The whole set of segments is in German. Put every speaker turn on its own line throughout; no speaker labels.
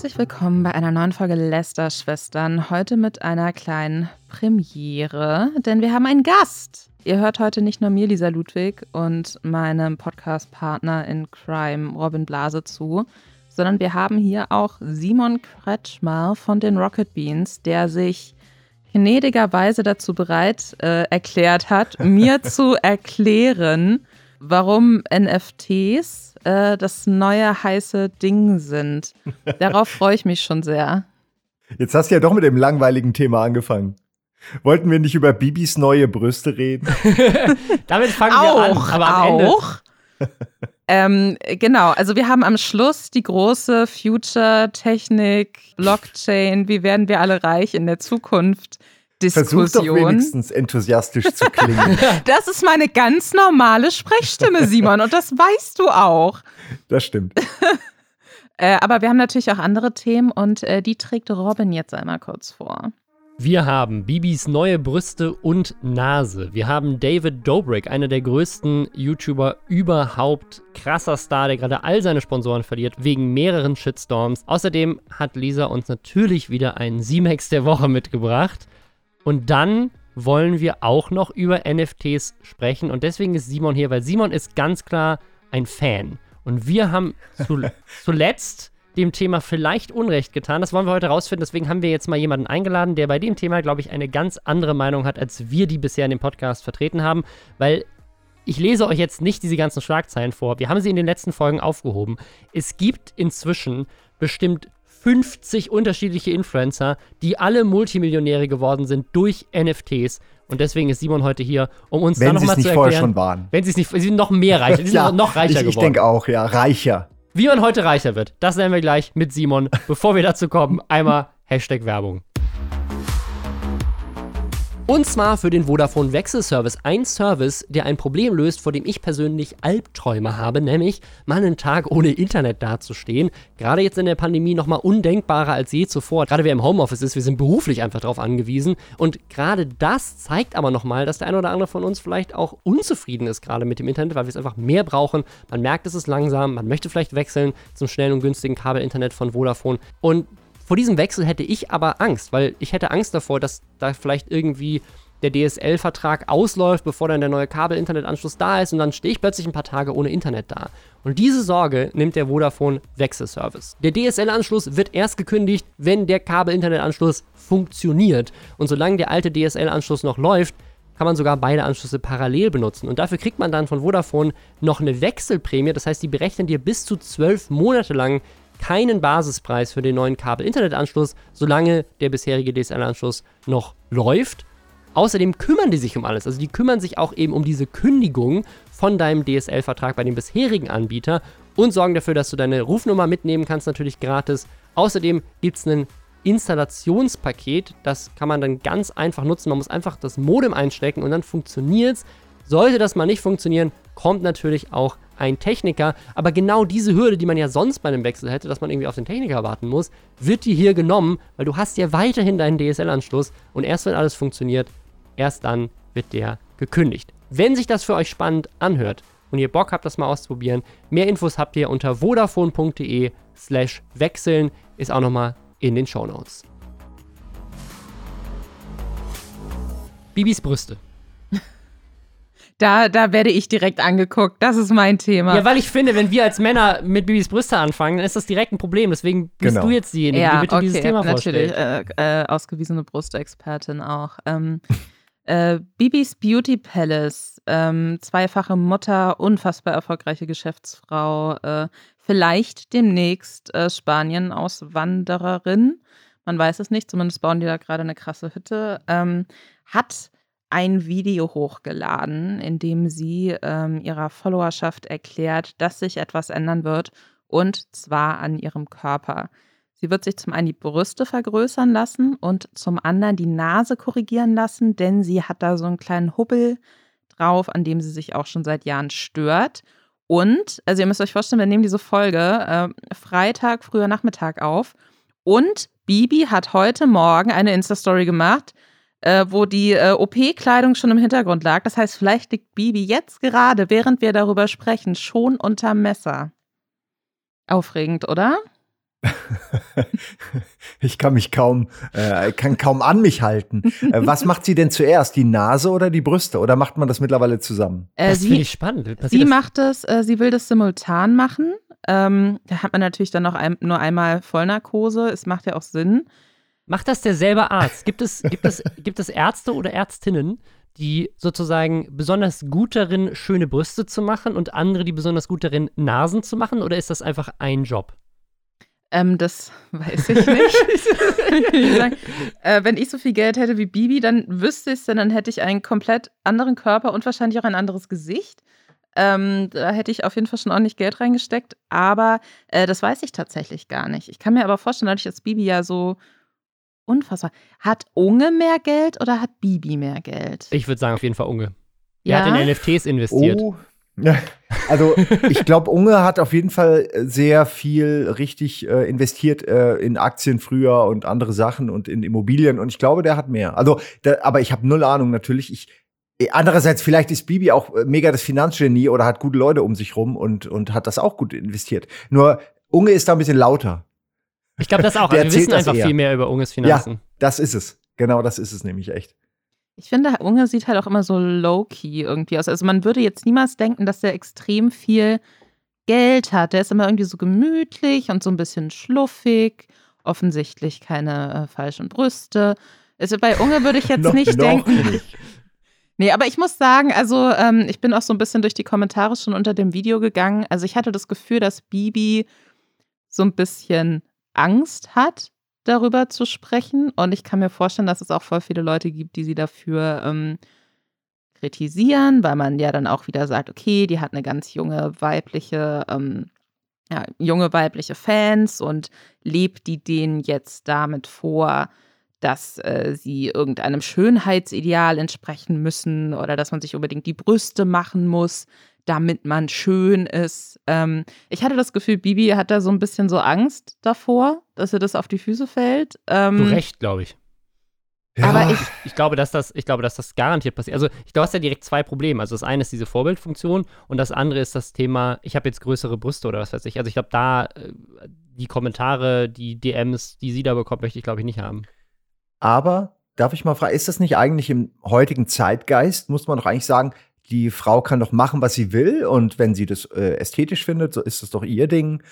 Herzlich willkommen bei einer neuen Folge Lester-Schwestern. Heute mit einer kleinen Premiere, denn wir haben einen Gast. Ihr hört heute nicht nur mir, Lisa Ludwig, und meinem Podcast-Partner in Crime, Robin Blase, zu, sondern wir haben hier auch Simon Kretschmer von den Rocket Beans, der sich gnädigerweise dazu bereit äh, erklärt hat, mir zu erklären, warum NFTs äh, das neue heiße Ding sind. Darauf freue ich mich schon sehr.
Jetzt hast du ja doch mit dem langweiligen Thema angefangen. Wollten wir nicht über Bibis neue Brüste reden?
Damit fangen auch, wir an, aber am auch.
Ende. ähm, genau, also wir haben am Schluss die große Future-Technik, Blockchain, wie werden wir alle reich in der Zukunft Diskussion.
Versuch doch wenigstens enthusiastisch zu klingen.
das ist meine ganz normale Sprechstimme, Simon, und das weißt du auch.
Das stimmt.
äh, aber wir haben natürlich auch andere Themen und äh, die trägt Robin jetzt einmal kurz vor.
Wir haben Bibis neue Brüste und Nase. Wir haben David Dobrik, einer der größten YouTuber überhaupt. Krasser Star, der gerade all seine Sponsoren verliert, wegen mehreren Shitstorms. Außerdem hat Lisa uns natürlich wieder einen Z-Max der Woche mitgebracht. Und dann wollen wir auch noch über NFTs sprechen. Und deswegen ist Simon hier, weil Simon ist ganz klar ein Fan. Und wir haben zu, zuletzt dem Thema vielleicht Unrecht getan. Das wollen wir heute rausfinden. Deswegen haben wir jetzt mal jemanden eingeladen, der bei dem Thema, glaube ich, eine ganz andere Meinung hat, als wir die bisher in dem Podcast vertreten haben. Weil ich lese euch jetzt nicht diese ganzen Schlagzeilen vor. Wir haben sie in den letzten Folgen aufgehoben. Es gibt inzwischen bestimmt 50 unterschiedliche Influencer, die alle Multimillionäre geworden sind durch NFTs. Und deswegen ist Simon heute hier, um uns
Wenn
da nochmal
zu erklären. Wenn sie es nicht vorher schon waren.
Wenn sie es nicht, sie sind noch mehr reicher, sie sind ja, noch reicher
ich,
geworden.
Ich denke auch, ja, reicher.
Wie man heute reicher wird, das lernen wir gleich mit Simon. Bevor wir dazu kommen, einmal Hashtag Werbung. Und zwar für den Vodafone Wechselservice. Ein Service, der ein Problem löst, vor dem ich persönlich Albträume habe, nämlich mal einen Tag ohne Internet dazustehen. Gerade jetzt in der Pandemie nochmal undenkbarer als je zuvor. Gerade wer im Homeoffice ist, wir sind beruflich einfach darauf angewiesen. Und gerade das zeigt aber nochmal, dass der eine oder andere von uns vielleicht auch unzufrieden ist gerade mit dem Internet, weil wir es einfach mehr brauchen. Man merkt, es ist langsam, man möchte vielleicht wechseln zum schnellen und günstigen Kabelinternet von Vodafone. Und vor diesem Wechsel hätte ich aber Angst, weil ich hätte Angst davor, dass da vielleicht irgendwie der DSL-Vertrag ausläuft, bevor dann der neue Kabel-Internetanschluss da ist und dann stehe ich plötzlich ein paar Tage ohne Internet da. Und diese Sorge nimmt der Vodafone Wechselservice. Der DSL-Anschluss wird erst gekündigt, wenn der Kabel-Internetanschluss funktioniert. Und solange der alte DSL-Anschluss noch läuft, kann man sogar beide Anschlüsse parallel benutzen. Und dafür kriegt man dann von Vodafone noch eine Wechselprämie. Das heißt, die berechnen dir bis zu zwölf Monate lang keinen Basispreis für den neuen Kabel-Internet-Anschluss, solange der bisherige DSL-Anschluss noch läuft. Außerdem kümmern die sich um alles. Also die kümmern sich auch eben um diese Kündigung von deinem DSL-Vertrag bei dem bisherigen Anbieter und sorgen dafür, dass du deine Rufnummer mitnehmen kannst, natürlich gratis. Außerdem gibt es ein Installationspaket, das kann man dann ganz einfach nutzen. Man muss einfach das Modem einstecken und dann funktioniert es. Sollte das mal nicht funktionieren, kommt natürlich auch ein Techniker. Aber genau diese Hürde, die man ja sonst bei einem Wechsel hätte, dass man irgendwie auf den Techniker warten muss, wird dir hier genommen, weil du hast ja weiterhin deinen DSL-Anschluss und erst wenn alles funktioniert, erst dann wird der gekündigt. Wenn sich das für euch spannend anhört und ihr Bock habt, das mal auszuprobieren, mehr Infos habt ihr unter vodafone.de slash wechseln, ist auch nochmal in den Show Notes. Bibis Brüste.
Da, da werde ich direkt angeguckt. Das ist mein Thema.
Ja, weil ich finde, wenn wir als Männer mit Bibis Brüste anfangen, dann ist das direkt ein Problem. Deswegen bist genau. du jetzt diejenige, ja, die bitte okay, dieses Thema
natürlich, vorstellt. Äh, äh, ausgewiesene Brustexpertin auch. Ähm, äh, Bibis Beauty Palace, ähm, zweifache Mutter, unfassbar erfolgreiche Geschäftsfrau, äh, vielleicht demnächst äh, Spanien Auswandererin. Man weiß es nicht, zumindest bauen die da gerade eine krasse Hütte. Ähm, hat ein Video hochgeladen, in dem sie ähm, ihrer Followerschaft erklärt, dass sich etwas ändern wird und zwar an ihrem Körper. Sie wird sich zum einen die Brüste vergrößern lassen und zum anderen die Nase korrigieren lassen, denn sie hat da so einen kleinen Hubbel drauf, an dem sie sich auch schon seit Jahren stört. Und, also ihr müsst euch vorstellen, wir nehmen diese Folge äh, Freitag, früher Nachmittag auf. Und Bibi hat heute Morgen eine Insta-Story gemacht, äh, wo die äh, OP-Kleidung schon im Hintergrund lag. Das heißt, vielleicht liegt Bibi jetzt gerade, während wir darüber sprechen, schon unter Messer. Aufregend, oder?
ich kann mich kaum, äh, kann kaum an mich halten. Äh, was macht sie denn zuerst, die Nase oder die Brüste? Oder macht man das mittlerweile zusammen?
Äh, das finde ich spannend.
Passiert sie macht es, äh, sie will das simultan machen. Ähm, da hat man natürlich dann noch ein, nur einmal Vollnarkose. Es macht ja auch Sinn.
Macht das derselbe Arzt? Gibt es, gibt es, gibt es Ärzte oder Ärztinnen, die sozusagen besonders gut darin, schöne Brüste zu machen und andere, die besonders gut darin, Nasen zu machen? Oder ist das einfach ein Job?
Ähm, das weiß ich nicht. ich äh, wenn ich so viel Geld hätte wie Bibi, dann wüsste ich es, denn dann hätte ich einen komplett anderen Körper und wahrscheinlich auch ein anderes Gesicht. Ähm, da hätte ich auf jeden Fall schon ordentlich Geld reingesteckt, aber äh, das weiß ich tatsächlich gar nicht. Ich kann mir aber vorstellen, dadurch, dass Bibi ja so unfassbar. Hat Unge mehr Geld oder hat Bibi mehr Geld?
Ich würde sagen, auf jeden Fall Unge. Ja? Er hat in NFTs investiert.
Oh. Also ich glaube, Unge hat auf jeden Fall sehr viel richtig äh, investiert äh, in Aktien früher und andere Sachen und in Immobilien und ich glaube, der hat mehr. Also, da, aber ich habe null Ahnung natürlich. Ich Andererseits, vielleicht ist Bibi auch äh, mega das Finanzgenie oder hat gute Leute um sich rum und, und hat das auch gut investiert. Nur Unge ist da ein bisschen lauter.
Ich glaube das auch. Also wir wissen einfach viel mehr über Unges Finanzen.
Ja, das ist es. Genau das ist es nämlich echt.
Ich finde, Unge sieht halt auch immer so low-key irgendwie aus. Also man würde jetzt niemals denken, dass der extrem viel Geld hat. Der ist immer irgendwie so gemütlich und so ein bisschen schluffig. Offensichtlich keine äh, falschen Brüste. Also bei Unge würde ich jetzt noch, nicht noch denken. Nicht. Nee, aber ich muss sagen, also ähm, ich bin auch so ein bisschen durch die Kommentare schon unter dem Video gegangen. Also ich hatte das Gefühl, dass Bibi so ein bisschen Angst hat, darüber zu sprechen. Und ich kann mir vorstellen, dass es auch voll viele Leute gibt, die sie dafür ähm, kritisieren, weil man ja dann auch wieder sagt, okay, die hat eine ganz junge weibliche, ähm, ja, junge weibliche Fans und lebt die denen jetzt damit vor, dass äh, sie irgendeinem Schönheitsideal entsprechen müssen oder dass man sich unbedingt die Brüste machen muss, damit man schön ist. Ähm, ich hatte das Gefühl, Bibi hat da so ein bisschen so Angst davor, dass ihr das auf die Füße fällt. Ähm,
Zu Recht, glaube ich. Ja. Aber ich, ich, glaube, dass das, ich glaube, dass das garantiert passiert. Also, ich, du hast ja direkt zwei Probleme. Also, das eine ist diese Vorbildfunktion und das andere ist das Thema, ich habe jetzt größere Brüste oder was weiß ich. Also, ich glaube, da äh, die Kommentare, die DMs, die sie da bekommt, möchte ich, glaube ich, nicht haben.
Aber darf ich mal fragen, ist das nicht eigentlich im heutigen Zeitgeist, muss man doch eigentlich sagen, die Frau kann doch machen, was sie will und wenn sie das äh, ästhetisch findet, so ist das doch ihr Ding.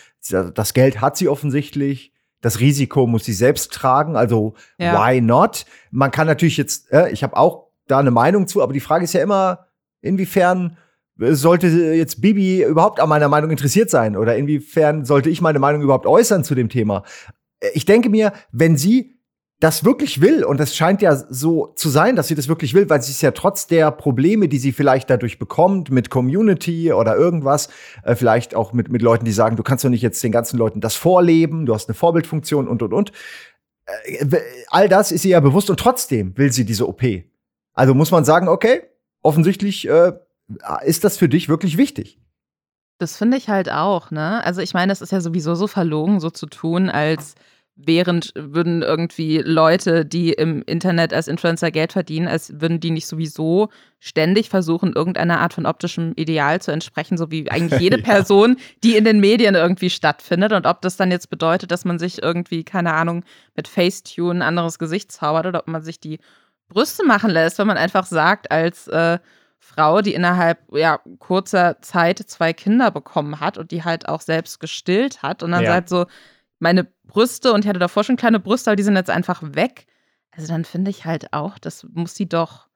Das Geld hat sie offensichtlich. Das Risiko muss sie selbst tragen, also ja. why not? Man kann natürlich jetzt, äh, ich habe auch da eine Meinung zu, aber die Frage ist ja immer, inwiefern sollte jetzt Bibi überhaupt an meiner Meinung interessiert sein oder inwiefern sollte ich meine Meinung überhaupt äußern zu dem Thema? Äh, ich denke mir, wenn sie das wirklich will, und es scheint ja so zu sein, dass sie das wirklich will, weil sie es ja trotz der Probleme, die sie vielleicht dadurch bekommt, mit Community oder irgendwas, äh, vielleicht auch mit, mit Leuten, die sagen, du kannst doch nicht jetzt den ganzen Leuten das vorleben, du hast eine Vorbildfunktion und, und, und. Äh, all das ist ihr ja bewusst und trotzdem will sie diese OP. Also muss man sagen, okay, offensichtlich äh, ist das für dich wirklich wichtig.
Das finde ich halt auch, ne? Also ich meine, es ist ja sowieso so verlogen, so zu tun, als während würden irgendwie Leute, die im Internet als Influencer Geld verdienen, als würden die nicht sowieso ständig versuchen, irgendeiner Art von optischem Ideal zu entsprechen, so wie eigentlich jede ja. Person, die in den Medien irgendwie stattfindet. Und ob das dann jetzt bedeutet, dass man sich irgendwie, keine Ahnung, mit Facetune ein anderes Gesicht zaubert oder ob man sich die Brüste machen lässt, wenn man einfach sagt, als äh, Frau, die innerhalb ja, kurzer Zeit zwei Kinder bekommen hat und die halt auch selbst gestillt hat und dann ja. sagt so, meine Brüste und ich hatte davor schon kleine Brüste, aber die sind jetzt einfach weg. Also dann finde ich halt auch, das muss sie doch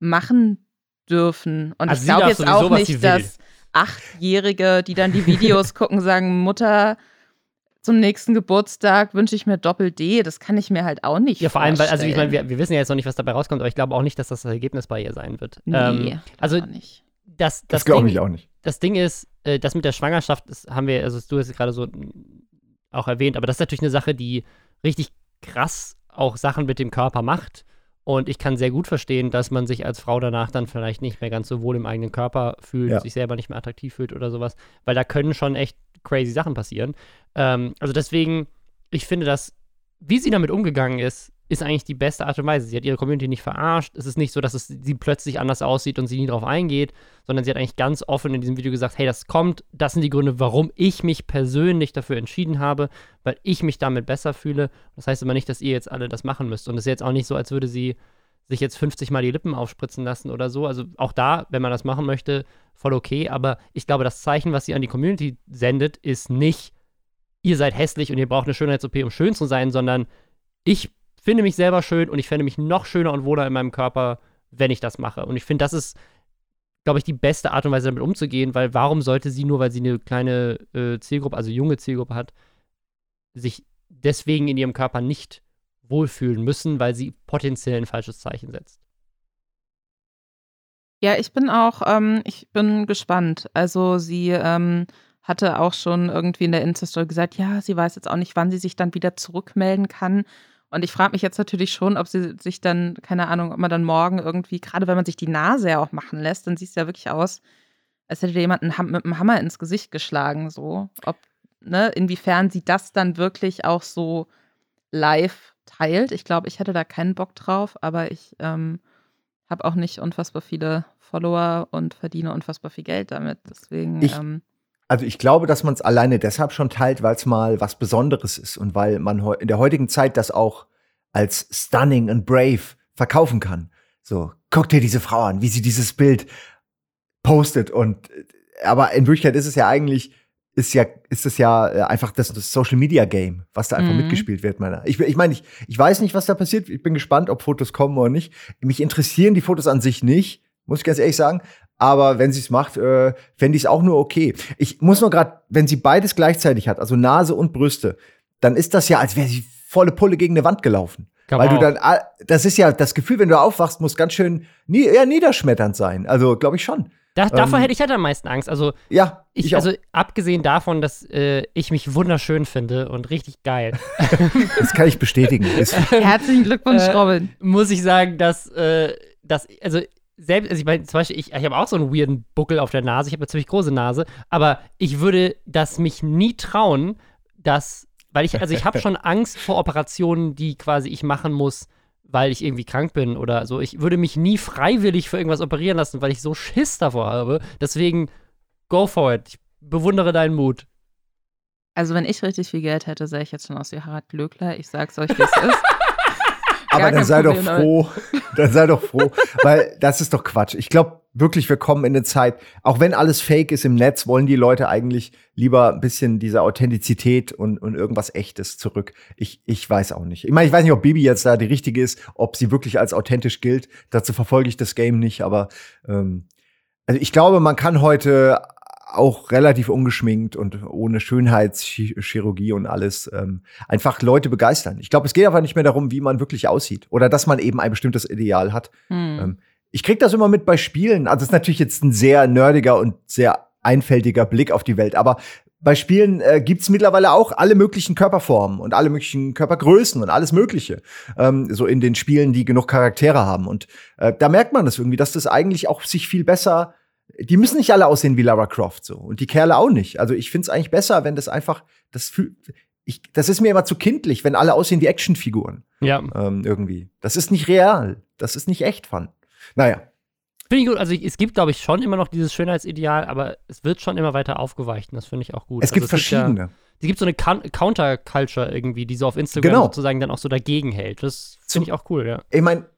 machen dürfen. Und also ich glaube jetzt auch nicht, dass Achtjährige, die dann die Videos gucken, sagen, Mutter, zum nächsten Geburtstag wünsche ich mir Doppel-D. Das kann ich mir halt auch nicht Ja, vor allem, weil,
also ich meine, wir, wir, wissen ja jetzt noch nicht, was dabei rauskommt, aber ich glaube auch nicht, dass das das Ergebnis bei ihr sein wird.
Nee, ähm,
also
nicht.
Das, das, das glaube ich auch nicht.
Das Ding ist, äh, das mit der Schwangerschaft, das haben wir, also du hast gerade so auch erwähnt. Aber das ist natürlich eine Sache, die richtig krass auch Sachen mit dem Körper macht. Und ich kann sehr gut verstehen, dass man sich als Frau danach dann vielleicht nicht mehr ganz so wohl im eigenen Körper fühlt, ja. sich selber nicht mehr attraktiv fühlt oder sowas. Weil da können schon echt crazy Sachen passieren. Ähm, also deswegen, ich finde das, wie sie damit umgegangen ist, ist eigentlich die beste Art und Weise. Sie hat ihre Community nicht verarscht. Es ist nicht so, dass es sie plötzlich anders aussieht und sie nie darauf eingeht, sondern sie hat eigentlich ganz offen in diesem Video gesagt, hey, das kommt, das sind die Gründe, warum ich mich persönlich dafür entschieden habe, weil ich mich damit besser fühle. Das heißt aber nicht, dass ihr jetzt alle das machen müsst. Und es ist jetzt auch nicht so, als würde sie sich jetzt 50 Mal die Lippen aufspritzen lassen oder so. Also auch da, wenn man das machen möchte, voll okay. Aber ich glaube, das Zeichen, was sie an die Community sendet, ist nicht, ihr seid hässlich und ihr braucht eine Schönheits-OP, um schön zu sein, sondern ich finde mich selber schön und ich fände mich noch schöner und wohler in meinem Körper, wenn ich das mache. Und ich finde, das ist, glaube ich, die beste Art und Weise, damit umzugehen, weil warum sollte sie nur, weil sie eine kleine äh, Zielgruppe, also junge Zielgruppe hat, sich deswegen in ihrem Körper nicht wohlfühlen müssen, weil sie potenziell ein falsches Zeichen setzt.
Ja, ich bin auch, ähm, ich bin gespannt. Also sie ähm, hatte auch schon irgendwie in der Insta-Story gesagt, ja, sie weiß jetzt auch nicht, wann sie sich dann wieder zurückmelden kann. Und ich frage mich jetzt natürlich schon, ob sie sich dann, keine Ahnung, ob man dann morgen irgendwie, gerade wenn man sich die Nase ja auch machen lässt, dann sieht es ja wirklich aus, als hätte dir jemand mit einem Hammer ins Gesicht geschlagen. So, ob, ne, inwiefern sie das dann wirklich auch so live teilt. Ich glaube, ich hätte da keinen Bock drauf, aber ich ähm, habe auch nicht unfassbar viele Follower und verdiene unfassbar viel Geld damit. Deswegen.
Ich,
ähm,
also ich glaube, dass man es alleine deshalb schon teilt, weil es mal was Besonderes ist und weil man in der heutigen Zeit das auch als stunning und brave verkaufen kann. So, guck dir diese Frau an, wie sie dieses Bild postet und aber in Wirklichkeit ist es ja eigentlich ist ja ist es ja äh, einfach das, das Social Media Game, was da einfach mhm. mitgespielt wird, meiner. Ich ich meine, ich, ich weiß nicht, was da passiert. Ich bin gespannt, ob Fotos kommen oder nicht. Mich interessieren die Fotos an sich nicht, muss ich ganz ehrlich sagen. Aber wenn sie es macht, äh, fände ich es auch nur okay. Ich muss nur gerade, wenn sie beides gleichzeitig hat, also Nase und Brüste, dann ist das ja, als wäre sie volle Pulle gegen eine Wand gelaufen. Kann Weil du dann, das ist ja das Gefühl, wenn du aufwachst, muss ganz schön nie, eher niederschmetternd sein. Also glaube ich schon.
Da, ähm, davor hätte ich halt am meisten Angst. Also,
ja,
ich, ich also abgesehen davon, dass äh, ich mich wunderschön finde und richtig geil.
das kann ich bestätigen.
Herzlichen Glückwunsch, äh, Robin.
Muss ich sagen, dass, äh, dass also selbst, also ich meine, zum Beispiel, ich, ich habe auch so einen weirden Buckel auf der Nase, ich habe eine ziemlich große Nase, aber ich würde das mich nie trauen, dass, weil ich, also ich habe schon Angst vor Operationen, die quasi ich machen muss, weil ich irgendwie krank bin oder so. Ich würde mich nie freiwillig für irgendwas operieren lassen, weil ich so Schiss davor habe. Deswegen, go for it. Ich bewundere deinen Mut.
Also, wenn ich richtig viel Geld hätte, sähe ich jetzt schon aus wie Harald Glöckler. Ich sag's euch, wie es ist.
Aber dann sei Problem, doch froh, dann sei doch froh, weil das ist doch Quatsch. Ich glaube wirklich, wir kommen in eine Zeit, auch wenn alles fake ist im Netz, wollen die Leute eigentlich lieber ein bisschen diese Authentizität und, und irgendwas Echtes zurück. Ich, ich weiß auch nicht. Ich meine, ich weiß nicht, ob Bibi jetzt da die richtige ist, ob sie wirklich als authentisch gilt. Dazu verfolge ich das Game nicht, aber ähm, also ich glaube, man kann heute auch relativ ungeschminkt und ohne Schönheitschirurgie und alles ähm, einfach Leute begeistern. Ich glaube, es geht einfach nicht mehr darum, wie man wirklich aussieht oder dass man eben ein bestimmtes Ideal hat. Hm. Ähm, ich krieg das immer mit bei Spielen. Also es ist natürlich jetzt ein sehr nerdiger und sehr einfältiger Blick auf die Welt, aber bei Spielen äh, gibt's mittlerweile auch alle möglichen Körperformen und alle möglichen Körpergrößen und alles Mögliche. Ähm, so in den Spielen, die genug Charaktere haben. Und äh, da merkt man das irgendwie, dass das eigentlich auch sich viel besser die müssen nicht alle aussehen wie Lara Croft so und die Kerle auch nicht. Also ich finde es eigentlich besser, wenn das einfach das fühlt ich, das ist mir immer zu kindlich, wenn alle aussehen wie Actionfiguren.
Ja.
Ähm, irgendwie. Das ist nicht real. Das ist nicht echt fun. Naja.
Finde ich gut. Also es gibt, glaube ich, schon immer noch dieses Schönheitsideal, aber es wird schon immer weiter aufgeweicht. Und das finde ich auch gut.
Es gibt also, es verschiedene.
Gibt ja, es gibt so eine Counterculture irgendwie, die so auf Instagram genau. sozusagen dann auch so dagegen hält. Das finde ich auch cool, ja.
Ich meine,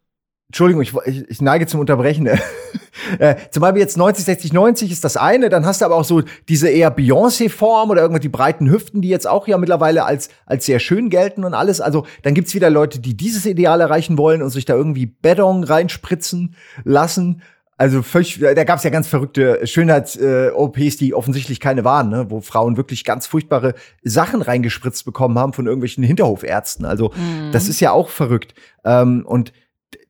Entschuldigung, ich, ich, ich neige zum Unterbrechen. äh, zum Beispiel jetzt 90, 60, 90 ist das eine. Dann hast du aber auch so diese eher Beyoncé-Form oder irgendwie die breiten Hüften, die jetzt auch ja mittlerweile als, als sehr schön gelten und alles. Also dann gibt's wieder Leute, die dieses Ideal erreichen wollen und sich da irgendwie Beton reinspritzen lassen. Also völlig, da gab's ja ganz verrückte Schönheits-OPs, äh, die offensichtlich keine waren, ne? wo Frauen wirklich ganz furchtbare Sachen reingespritzt bekommen haben von irgendwelchen Hinterhofärzten. Also mhm. das ist ja auch verrückt. Ähm, und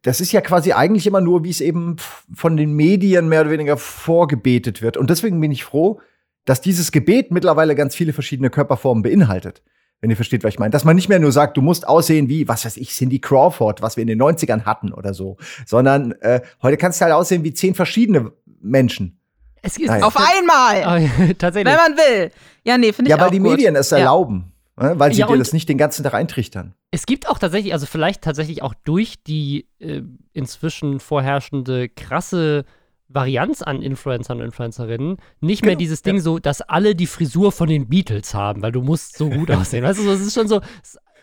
das ist ja quasi eigentlich immer nur, wie es eben von den Medien mehr oder weniger vorgebetet wird. Und deswegen bin ich froh, dass dieses Gebet mittlerweile ganz viele verschiedene Körperformen beinhaltet. Wenn ihr versteht, was ich meine. Dass man nicht mehr nur sagt, du musst aussehen wie, was weiß ich, Cindy Crawford, was wir in den 90ern hatten oder so. Sondern äh, heute kannst du halt aussehen wie zehn verschiedene Menschen.
Es ist Nein. auf einmal. Oh, tatsächlich. Wenn man will. Ja, nee, finde ich
Ja, weil
auch
die
gut.
Medien es erlauben. Ne, weil sie
Ja,
dir das nicht den ganzen Tag eintrichtern.
Es gibt auch tatsächlich, also vielleicht tatsächlich auch durch die äh, inzwischen vorherrschende krasse Varianz an Influencern und Influencerinnen nicht mehr
Genau,
dieses Ding so, dass alle die Frisur von den Beatles haben, weil du musst so gut aussehen. Weißt du, es ist schon so,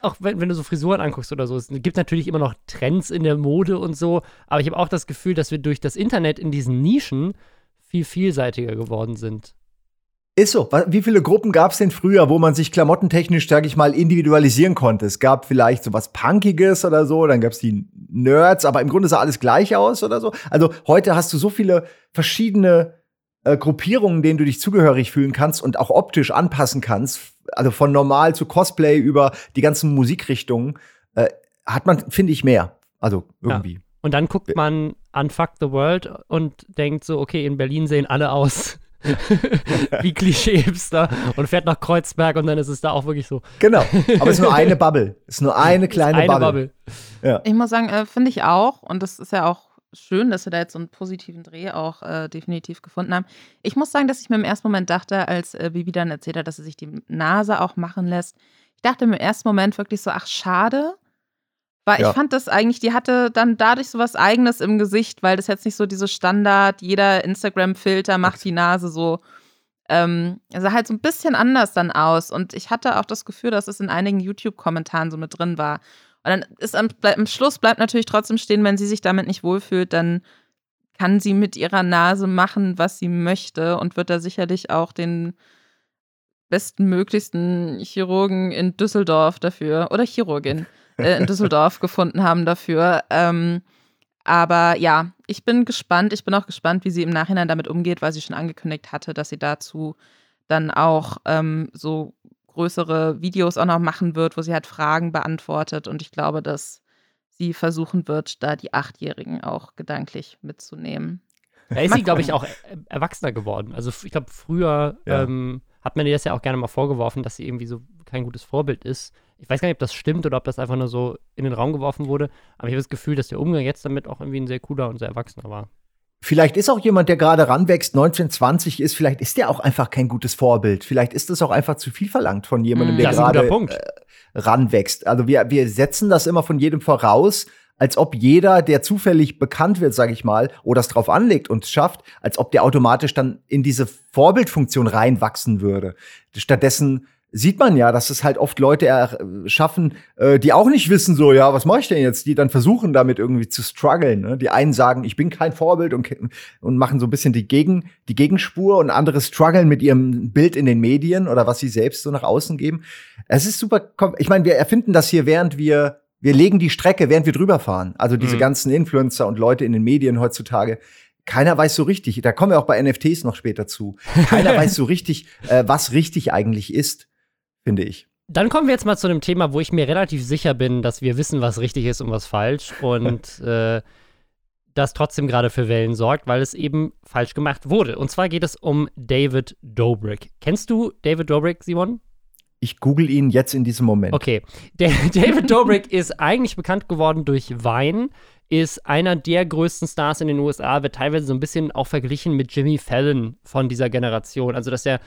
auch wenn, wenn du so Frisuren anguckst oder so, es gibt natürlich immer noch Trends in der Mode und so, aber ich habe auch das Gefühl, dass wir durch das Internet in diesen Nischen viel vielseitiger geworden sind.
Ist so. Wie viele Gruppen gab es denn früher, wo man sich klamottentechnisch, sag ich mal, individualisieren konnte? Es gab vielleicht so was Punkiges oder so, dann gab es die Nerds, aber im Grunde sah alles gleich aus oder so. Also heute hast du so viele verschiedene äh, Gruppierungen, denen du dich zugehörig fühlen kannst und auch optisch anpassen kannst. Also von normal zu Cosplay über die ganzen Musikrichtungen äh, hat man, finde ich, mehr. Also irgendwie.
Und dann guckt man an Fuck the World und denkt so, okay, in Berlin sehen alle aus wie Klischee-Hipster und fährt nach Kreuzberg und dann ist es da auch wirklich so.
Genau. Aber es ist nur eine Bubble. Es ist nur eine kleine
eine
Bubble.
Bubble.
Ich muss sagen, äh, finde ich auch. Und das ist ja auch schön, dass wir da jetzt so einen positiven Dreh auch äh, definitiv gefunden haben. Ich muss sagen, dass ich mir im ersten Moment dachte, als äh, Bibi dann erzählt hat, dass sie sich die Nase auch machen lässt, ich dachte im ersten Moment wirklich so, ach, schade. Weil
Ja.
ich fand das eigentlich, die hatte dann dadurch so was Eigenes im Gesicht, weil das jetzt nicht so diese Standard, jeder Instagram-Filter macht die Nase so. Ähm, sah halt so ein bisschen anders dann aus. Und ich hatte auch das Gefühl, dass es in einigen YouTube-Kommentaren so mit drin war. Und dann ist am, bleib, am Schluss bleibt natürlich trotzdem stehen, wenn sie sich damit nicht wohlfühlt, dann kann sie mit ihrer Nase machen, was sie möchte und wird da sicherlich auch den bestmöglichsten Chirurgen in Düsseldorf dafür oder Chirurgin äh, in Düsseldorf gefunden haben dafür. Ähm, aber ja, ich bin gespannt. Ich bin auch gespannt, wie sie im Nachhinein damit umgeht, weil sie schon angekündigt hatte, dass sie dazu dann auch ähm, so größere Videos auch noch machen wird, wo sie halt Fragen beantwortet. Und ich glaube, dass sie versuchen wird, da die Achtjährigen auch gedanklich mitzunehmen.
Da ist sie, glaube ich, auch erwachsener geworden. Also ich glaube, früher
Ja.
ähm, hat man ihr das ja auch gerne mal vorgeworfen, dass sie irgendwie so kein gutes Vorbild ist. Ich weiß gar nicht, ob das stimmt oder ob das einfach nur so in den Raum geworfen wurde, aber ich habe das Gefühl, dass der Umgang jetzt damit auch irgendwie ein sehr cooler und sehr erwachsener war.
Vielleicht ist auch jemand, der gerade ranwächst, 19, 20 ist, vielleicht ist der auch einfach kein gutes Vorbild. Vielleicht ist das auch einfach zu viel verlangt von jemandem,
Mm.
der gerade äh, ranwächst. Also wir, wir setzen das immer von jedem voraus, als ob jeder, der zufällig bekannt wird, sage ich mal, oder es drauf anlegt und es schafft, als ob der automatisch dann in diese Vorbildfunktion reinwachsen würde. Stattdessen sieht man ja, dass es halt oft Leute er, schaffen, äh, die auch nicht wissen, so, ja, was mache ich denn jetzt? Die dann versuchen, damit irgendwie zu strugglen. Ne? Die einen sagen, ich bin kein Vorbild und, und machen so ein bisschen die, Gegen, die Gegenspur und andere strugglen mit ihrem Bild in den Medien oder was sie selbst so nach außen geben. Es ist super, ich meine, wir erfinden das hier, während wir, wir legen die Strecke, während wir drüber fahren. Also diese
Mhm.
ganzen Influencer und Leute in den Medien heutzutage. Keiner weiß so richtig, da kommen wir auch bei NFTs noch später zu. Keiner weiß so richtig, äh, was richtig eigentlich ist, finde ich.
Dann kommen wir jetzt mal zu einem Thema, wo ich mir relativ sicher bin, dass wir wissen, was richtig ist und was falsch und äh, das trotzdem gerade für Wellen sorgt, weil es eben falsch gemacht wurde. Und zwar geht es um David Dobrik. Kennst du David Dobrik, Simon?
Ich google ihn jetzt in diesem Moment.
Okay. Der David Dobrik ist eigentlich bekannt geworden durch Vine, ist einer der größten Stars in den USA, wird teilweise so ein bisschen auch verglichen mit Jimmy Fallon von dieser Generation. Also, dass er,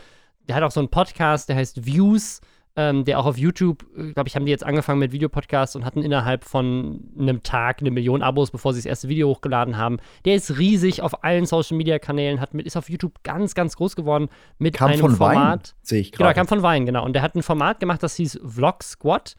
der hat auch so einen Podcast, der heißt Views, ähm, der auch auf YouTube, glaube ich, haben die jetzt angefangen mit Videopodcasts und hatten innerhalb von einem Tag eine Million Abos, bevor sie das erste Video hochgeladen haben. Der ist riesig auf allen Social Media Kanälen, hat mit, ist auf YouTube ganz, ganz groß geworden mit
Kam
einem
von
Format.
Sehe ich
Genau,
gerade.
kam von Wein, genau. Und der hat ein Format gemacht, das hieß Vlog Squad.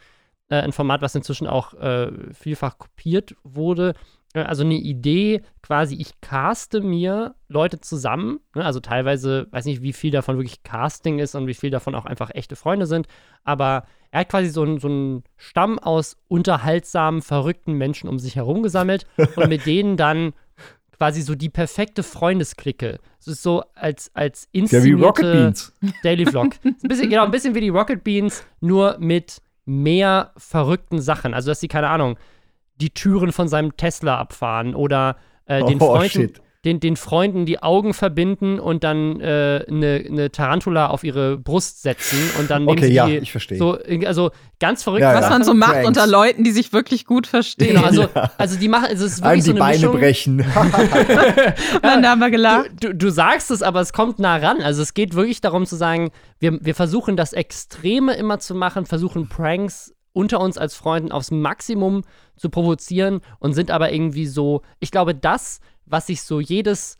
Äh, ein Format, was inzwischen auch äh, vielfach kopiert wurde. Äh, also eine Idee, quasi, ich caste mir Leute zusammen. Ne? Also teilweise, weiß nicht, wie viel davon wirklich Casting ist und wie viel davon auch einfach echte Freunde sind. Aber er hat quasi so, einen- so einen Stamm aus unterhaltsamen, verrückten Menschen um sich herum gesammelt und mit denen dann quasi so die perfekte Freundesklicke. Es ist so als, als inszenierte. Daily Vlog. Ein bisschen, genau, ein bisschen wie die Rocket Beans, nur mit mehr verrückten Sachen. Also, dass sie, keine Ahnung, die Türen von seinem Tesla abfahren oder äh, den,
Oh,
Freunden,
shit.
den, den Freunden die Augen verbinden und dann äh, eine, eine Tarantula auf ihre Brust setzen und dann nehmen
Okay,
sie
ja,
die,
ich verstehe.
so, also ganz verrückt.
Ja,
Was
ja.
man so macht
Pranks.
unter Leuten, die sich wirklich gut verstehen.
Genau, also, also die machen, also es ist
Einem
wirklich so
die
eine
Beine
Mischung.
brechen.
Dann haben wir gelacht.
Du, du, du sagst es, aber es kommt nah ran. Also es geht wirklich darum zu sagen, wir, wir versuchen das Extreme immer zu machen, versuchen Pranks unter uns als Freunden aufs Maximum zu provozieren und sind aber irgendwie so, ich glaube, das, was sich so jedes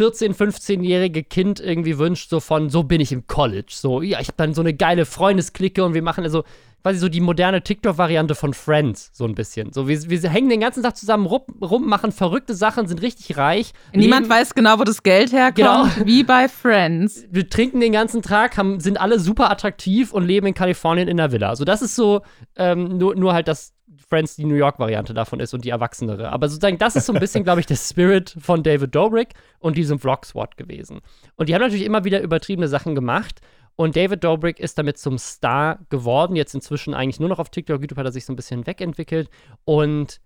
14-, 15-jährige Kind irgendwie wünscht, so von, so bin ich im College. So, ja, ich habe dann so eine geile Freundesklicke und wir machen also quasi so die moderne TikTok-Variante von Friends, so ein bisschen. So, wir, wir hängen den ganzen Tag zusammen rum, rum, machen verrückte Sachen, sind richtig reich.
Niemand
leben-
weiß genau, wo das Geld herkommt,
Genau.
wie bei Friends.
wir trinken den ganzen Tag, haben, sind alle super attraktiv und leben in Kalifornien in der Villa. Also das ist so, ähm, nur, nur halt, dass Friends die New York-Variante davon ist und die erwachsenere. Aber sozusagen, das ist so ein bisschen, glaube ich, der Spirit von David Dobrik und diesem Vlog-Squad gewesen. Und die haben natürlich immer wieder übertriebene Sachen gemacht. Und David Dobrik ist damit zum Star geworden. Jetzt inzwischen eigentlich nur noch auf TikTok. YouTube hat er sich so ein bisschen wegentwickelt. Und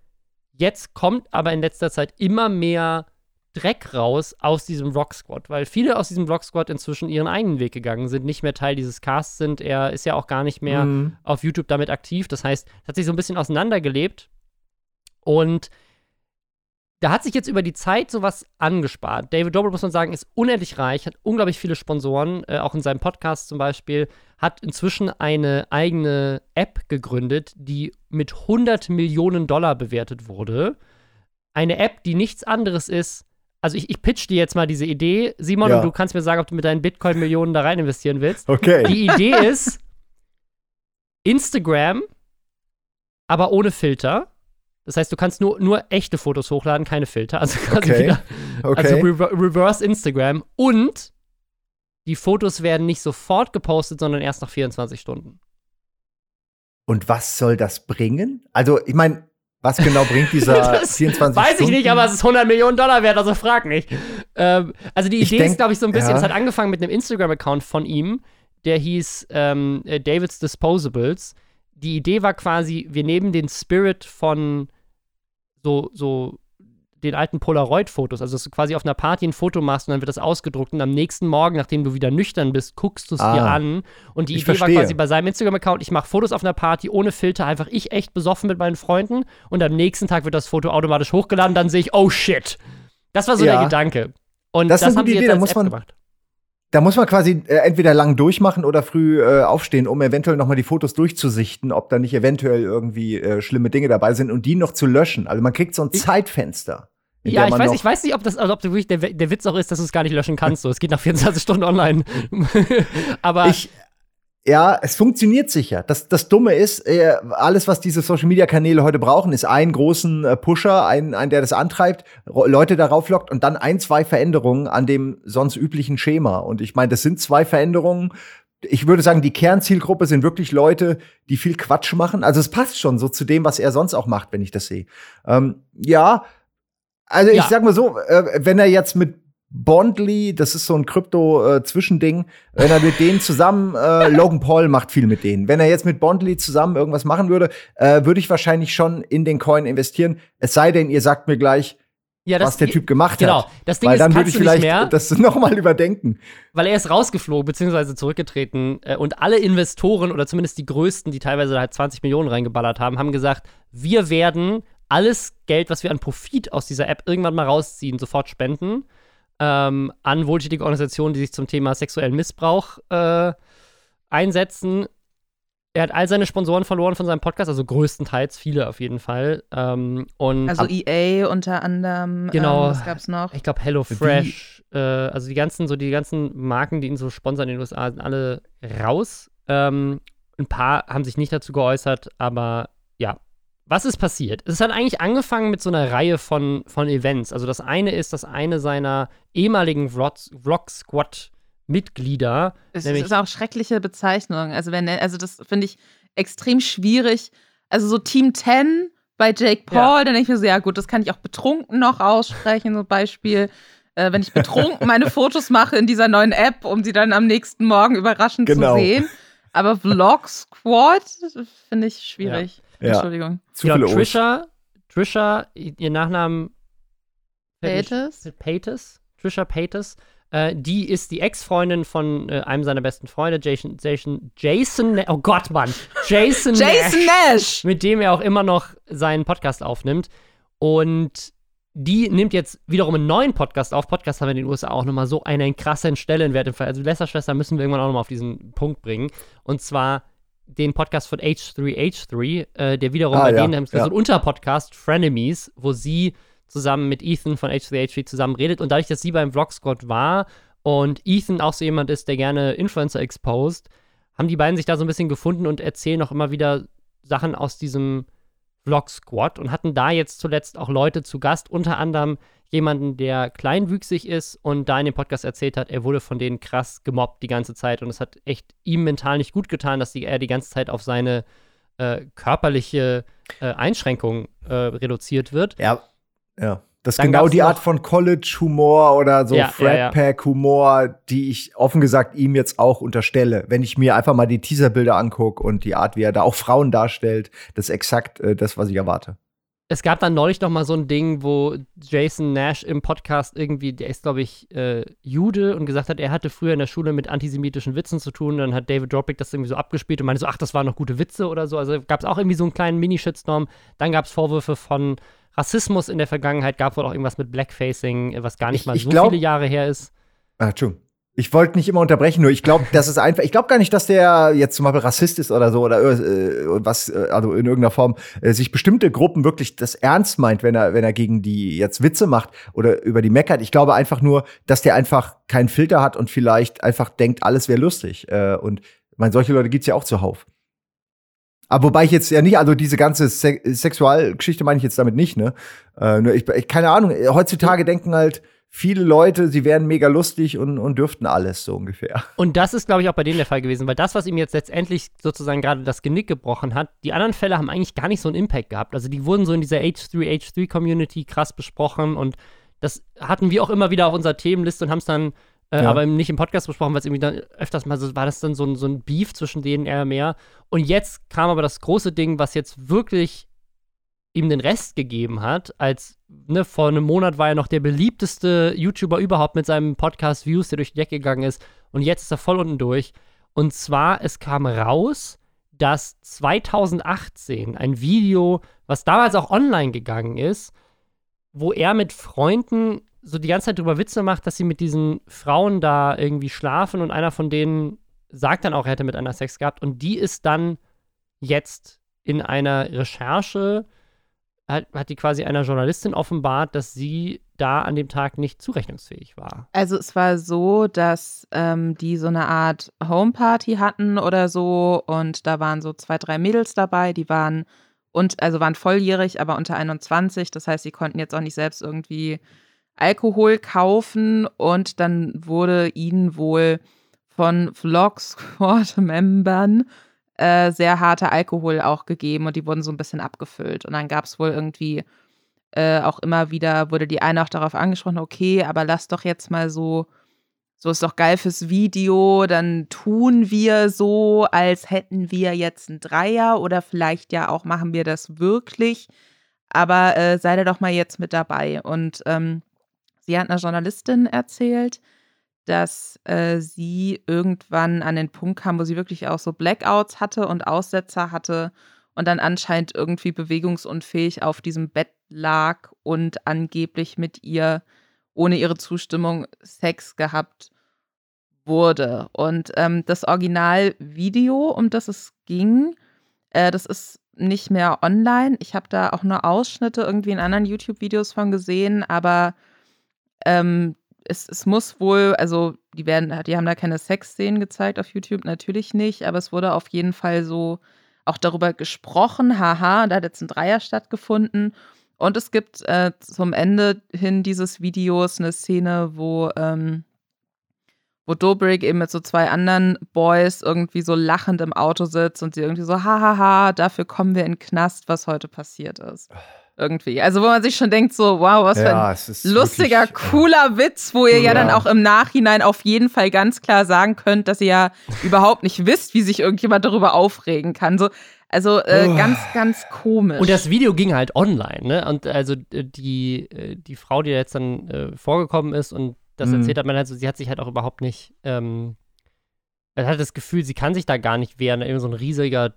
jetzt kommt aber in letzter Zeit immer mehr Dreck raus aus diesem Rock Squad, weil viele aus diesem Rock Squad inzwischen ihren eigenen Weg gegangen sind, nicht mehr Teil dieses Casts sind. Er ist ja auch gar nicht mehr
Mhm.
auf YouTube damit aktiv. Das heißt, es hat sich so ein bisschen auseinandergelebt und da hat sich jetzt über die Zeit sowas angespart. David Dobrik, muss man sagen, ist unendlich reich, hat unglaublich viele Sponsoren, äh, auch in seinem Podcast zum Beispiel, hat inzwischen eine eigene App gegründet, die mit 100 Millionen Dollar bewertet wurde. Eine App, die nichts anderes ist. Also ich, ich pitch dir jetzt mal diese Idee, Simon,
Ja.
und du kannst mir sagen, ob du mit deinen Bitcoin-Millionen da rein investieren willst.
Okay.
Die Idee ist Instagram, aber ohne Filter. Das heißt, du kannst nur, nur echte Fotos hochladen, keine Filter. Also quasi
Okay.
wieder, also
Okay.
rever Reverse Instagram. Und die Fotos werden nicht sofort gepostet, sondern erst nach 24 Stunden.
Und was soll das bringen? Also, ich meine, was genau bringt dieser
Das
24
Weiß
Stunden?
ich nicht, aber es ist 100 Millionen Dollar wert, also frag nicht. Ähm, also die Idee ist,
denk-
glaube ich, so ein bisschen,
ja.
es hat angefangen mit einem Instagram-Account von ihm, der hieß ähm, äh, David's Disposables. Die Idee war quasi, wir nehmen den Spirit von so, so den alten Polaroid-Fotos, also dass du quasi auf einer Party ein Foto machst und dann wird das ausgedruckt und am nächsten Morgen, nachdem du wieder nüchtern bist, guckst du es dir
Ah,
an. Und die Idee war
verstehe.
quasi bei seinem Instagram-Account, ich mache Fotos auf einer Party ohne Filter, einfach ich echt besoffen mit meinen Freunden und am nächsten Tag wird das Foto automatisch hochgeladen, dann sehe ich, oh shit. Das war so
Ja.
der Gedanke. Und
Das
das, haben sie
Idee,
jetzt
da muss man-
gemacht.
Da muss man quasi äh, entweder lang durchmachen oder früh äh, aufstehen, um eventuell noch mal die Fotos durchzusichten, ob da nicht eventuell irgendwie äh, schlimme Dinge dabei sind und die noch zu löschen. Also man kriegt so ein Zeitfenster. in
Ja, ich weiß, ich weiß nicht, ob das, also ob wirklich der, der Witz auch ist, dass du es gar nicht löschen kannst. So. Es geht nach 24 Stunden online. Aber
Ich, ja, es funktioniert sicher. Das, das Dumme ist, äh, alles, was diese Social Media Kanäle heute brauchen, ist einen großen äh, Pusher, ein, ein, der das antreibt, Leute darauf lockt und dann ein, zwei Veränderungen an dem sonst üblichen Schema. Und ich meine, das sind zwei Veränderungen. Ich würde sagen, die Kernzielgruppe sind wirklich Leute, die viel Quatsch machen. Also es passt schon so zu dem, was er sonst auch macht, wenn ich das sehe. Ähm, ja, also
Ja.
ich sag mal so, äh, wenn er jetzt mit Bondly, das ist so ein Krypto-Zwischending, wenn er mit denen zusammen, äh, Logan Paul macht viel mit denen. Wenn er jetzt mit Bondly zusammen irgendwas machen würde, äh, würde ich wahrscheinlich schon in den Coin investieren. Es sei denn, ihr sagt mir gleich,
ja,
was der Typ gemacht
Genau,
hat.
das Ding
Weil
ist,
dann würde ich vielleicht
mehr,
das nochmal überdenken.
weil er ist rausgeflogen, beziehungsweise zurückgetreten. Äh, und alle Investoren oder zumindest die größten, die teilweise halt 20 Millionen reingeballert haben, haben gesagt, wir werden alles Geld, was wir an Profit aus dieser App irgendwann mal rausziehen, sofort spenden ähm, an wohltätige Organisationen, die sich zum Thema sexuellen Missbrauch äh, einsetzen. Er hat all seine Sponsoren verloren von seinem Podcast, also größtenteils viele auf jeden Fall. Ähm, und
Also EA unter anderem.
Genau.
Ähm, was gab's noch?
ich glaube HelloFresh, äh, also die ganzen, so die ganzen Marken, die ihn so sponsern in den USA, sind alle raus. Ähm, ein paar haben sich nicht dazu geäußert, aber ja. Was ist passiert? Es hat eigentlich angefangen mit so einer Reihe von, von Events. Also das eine ist, dass eine seiner ehemaligen Vlog-Squad-Mitglieder,
Es
nämlich
ist auch schreckliche Bezeichnung. Also wenn also das finde ich extrem schwierig. Also so Team 10 bei Jake Paul, dann denke ich mir so, ja gut, das kann ich auch betrunken noch aussprechen, so Beispiel. Äh, wenn ich betrunken meine Fotos mache in dieser neuen App, um sie dann am nächsten Morgen überraschend
Genau.
zu sehen. Aber Vlog Squad finde ich schwierig.
Ja.
Entschuldigung.
Zu
Ja,
viele.
Trisha, Trisha, ihr Nachnamen
Paytas?
Paytas, Trisha Paytas. Äh, die ist die Ex-Freundin von äh, einem seiner besten Freunde, Jason, Jason, Jason, oh Gott, Mann, Jason,
Jason
Nash,
Nash!
mit dem er auch immer noch seinen Podcast aufnimmt. Und die nimmt jetzt wiederum einen neuen Podcast auf. Podcasts haben wir in den USA auch nochmal so einen krassen Stellenwert im Fall. Also Lästerschwester müssen wir irgendwann auch nochmal auf diesen Punkt bringen. Und zwar den Podcast von H3H3, äh, der wiederum
Ah,
bei
ja,
denen haben
ja.
so ein Unterpodcast, Frenemies, wo sie zusammen mit Ethan von H3H3 zusammen redet. Und dadurch, dass sie beim Vlog Squad war und Ethan auch so jemand ist, der gerne Influencer exposed, haben die beiden sich da so ein bisschen gefunden und erzählen auch immer wieder Sachen aus diesem Vlog Squad und hatten da jetzt zuletzt auch Leute zu Gast, unter anderem jemanden, der kleinwüchsig ist und da in dem Podcast erzählt hat, er wurde von denen krass gemobbt die ganze Zeit und es hat echt ihm mental nicht gut getan, dass die, er die ganze Zeit auf seine äh, körperliche äh, Einschränkung äh, reduziert wird.
Ja, ja. Das ist genau die Art von College-Humor oder so
Ja, ja, ja.
Frat-Pack-Humor, die ich offen gesagt ihm jetzt auch unterstelle. Wenn ich mir einfach mal die Teaserbilder angucke und die Art, wie er da auch Frauen darstellt, das ist exakt äh, das, was ich erwarte.
Es gab dann neulich noch mal so ein Ding, wo Jason Nash im Podcast irgendwie, der ist, glaube ich, äh, Jude und gesagt hat, er hatte früher in der Schule mit antisemitischen Witzen zu tun. Dann hat David Dropick das irgendwie so abgespielt und meinte so, ach, das waren noch gute Witze oder so. Also gab es auch irgendwie so einen kleinen Mini-Shitstorm. Dann gab es Vorwürfe von Rassismus in der Vergangenheit, gab wohl auch irgendwas mit Blackfacing, äh, was gar nicht
Ich-
mal so
glaub-
viele Jahre her ist.
Ah, Entschuldigung. Ich wollte nicht immer unterbrechen, nur ich glaube, das ist einfach, ich glaube gar nicht, dass der jetzt zum Beispiel Rassist ist oder so oder äh, was, äh, also in irgendeiner Form äh, sich bestimmte Gruppen wirklich das ernst meint, wenn er, wenn er gegen die jetzt Witze macht oder über die meckert. Ich glaube einfach nur, dass der einfach keinen Filter hat und vielleicht einfach denkt, alles wäre lustig. Äh, und ich meine, solche Leute gibt's ja auch zuhauf. Aber wobei ich jetzt ja nicht, also diese ganze Se Sexualgeschichte meine ich jetzt damit nicht, ne? Äh, nur ich, ich, keine Ahnung, heutzutage denken halt viele Leute, sie wären mega lustig und, und dürften alles so ungefähr.
Und das ist, glaube ich, auch bei denen der Fall gewesen, weil das, was ihm jetzt letztendlich sozusagen gerade das Genick gebrochen hat, die anderen Fälle haben eigentlich gar nicht so einen Impact gehabt. Also die wurden so in dieser H3H3-Community krass besprochen und das hatten wir auch immer wieder auf unserer Themenliste und haben es dann äh,
Ja.
aber nicht im Podcast besprochen, weil es irgendwie dann öfters mal so war, das dann so ein, so ein Beef zwischen denen eher mehr. Und jetzt kam aber das große Ding, was jetzt wirklich ihm den Rest gegeben hat, als ne, vor einem Monat war er noch der beliebteste YouTuber überhaupt mit seinem Podcast Views, der durch die Decke gegangen ist. Und jetzt ist er voll unten durch. Und zwar, es kam raus, dass 2018 ein Video, was damals auch online gegangen ist, wo er mit Freunden so die ganze Zeit drüber Witze macht, dass sie mit diesen Frauen da irgendwie schlafen und einer von denen sagt dann auch, er hätte mit einer Sex gehabt und die ist dann jetzt in einer Recherche hat, hat die quasi einer Journalistin offenbart, dass sie da an dem Tag nicht zurechnungsfähig war.
Also es war so, dass ähm, die so eine Art Homeparty hatten oder so und da waren so zwei, drei Mädels dabei, die waren und also waren volljährig, aber unter 21. Das heißt, sie konnten jetzt auch nicht selbst irgendwie Alkohol kaufen und dann wurde ihnen wohl von Vlog Squad Membern äh, sehr harter Alkohol auch gegeben und die wurden so ein bisschen abgefüllt und dann gab es wohl irgendwie äh, auch immer wieder wurde die eine auch darauf angesprochen, okay, aber lass doch jetzt mal so, so ist doch geil fürs Video, dann tun wir so, als hätten wir jetzt einen Dreier oder vielleicht ja auch machen wir das wirklich, aber äh, sei da doch mal jetzt mit dabei. Und ähm, sie hat einer Journalistin erzählt, dass äh, sie irgendwann an den Punkt kam, wo sie wirklich auch so Blackouts hatte und Aussetzer hatte und dann anscheinend irgendwie bewegungsunfähig auf diesem Bett lag und angeblich mit ihr ohne ihre Zustimmung Sex gehabt wurde. Und ähm, das Originalvideo, um das es ging, äh, das ist nicht mehr online. Ich habe da auch nur Ausschnitte irgendwie in anderen YouTube-Videos von gesehen, aber ähm, es, es muss wohl, also die werden, die haben da keine Sexszenen gezeigt auf YouTube, natürlich nicht, aber es wurde auf jeden Fall so auch darüber gesprochen, haha, da hat jetzt ein Dreier stattgefunden. Und es gibt äh, zum Ende hin dieses Videos eine Szene, wo, ähm, wo Dobrik eben mit so zwei anderen Boys irgendwie so lachend im Auto sitzt und sie irgendwie so, hahaha, dafür kommen wir in den Knast, was heute passiert ist. Irgendwie. Also, wo man sich schon denkt, so, wow, was für ein lustiger,
wirklich, äh,
cooler Witz, wo ihr ja.
Ja.
dann auch im Nachhinein auf jeden Fall ganz klar sagen könnt, dass ihr ja überhaupt nicht wisst, wie sich irgendjemand darüber aufregen kann. So, Also äh, oh. ganz, ganz komisch.
Und das Video ging halt online, ne? Und also äh, die, äh, die Frau, die jetzt dann äh, vorgekommen ist und das mhm. erzählt hat, man halt so, sie hat sich halt auch überhaupt nicht, ähm, man hat das Gefühl, sie kann sich da gar nicht wehren, irgendwie so ein riesiger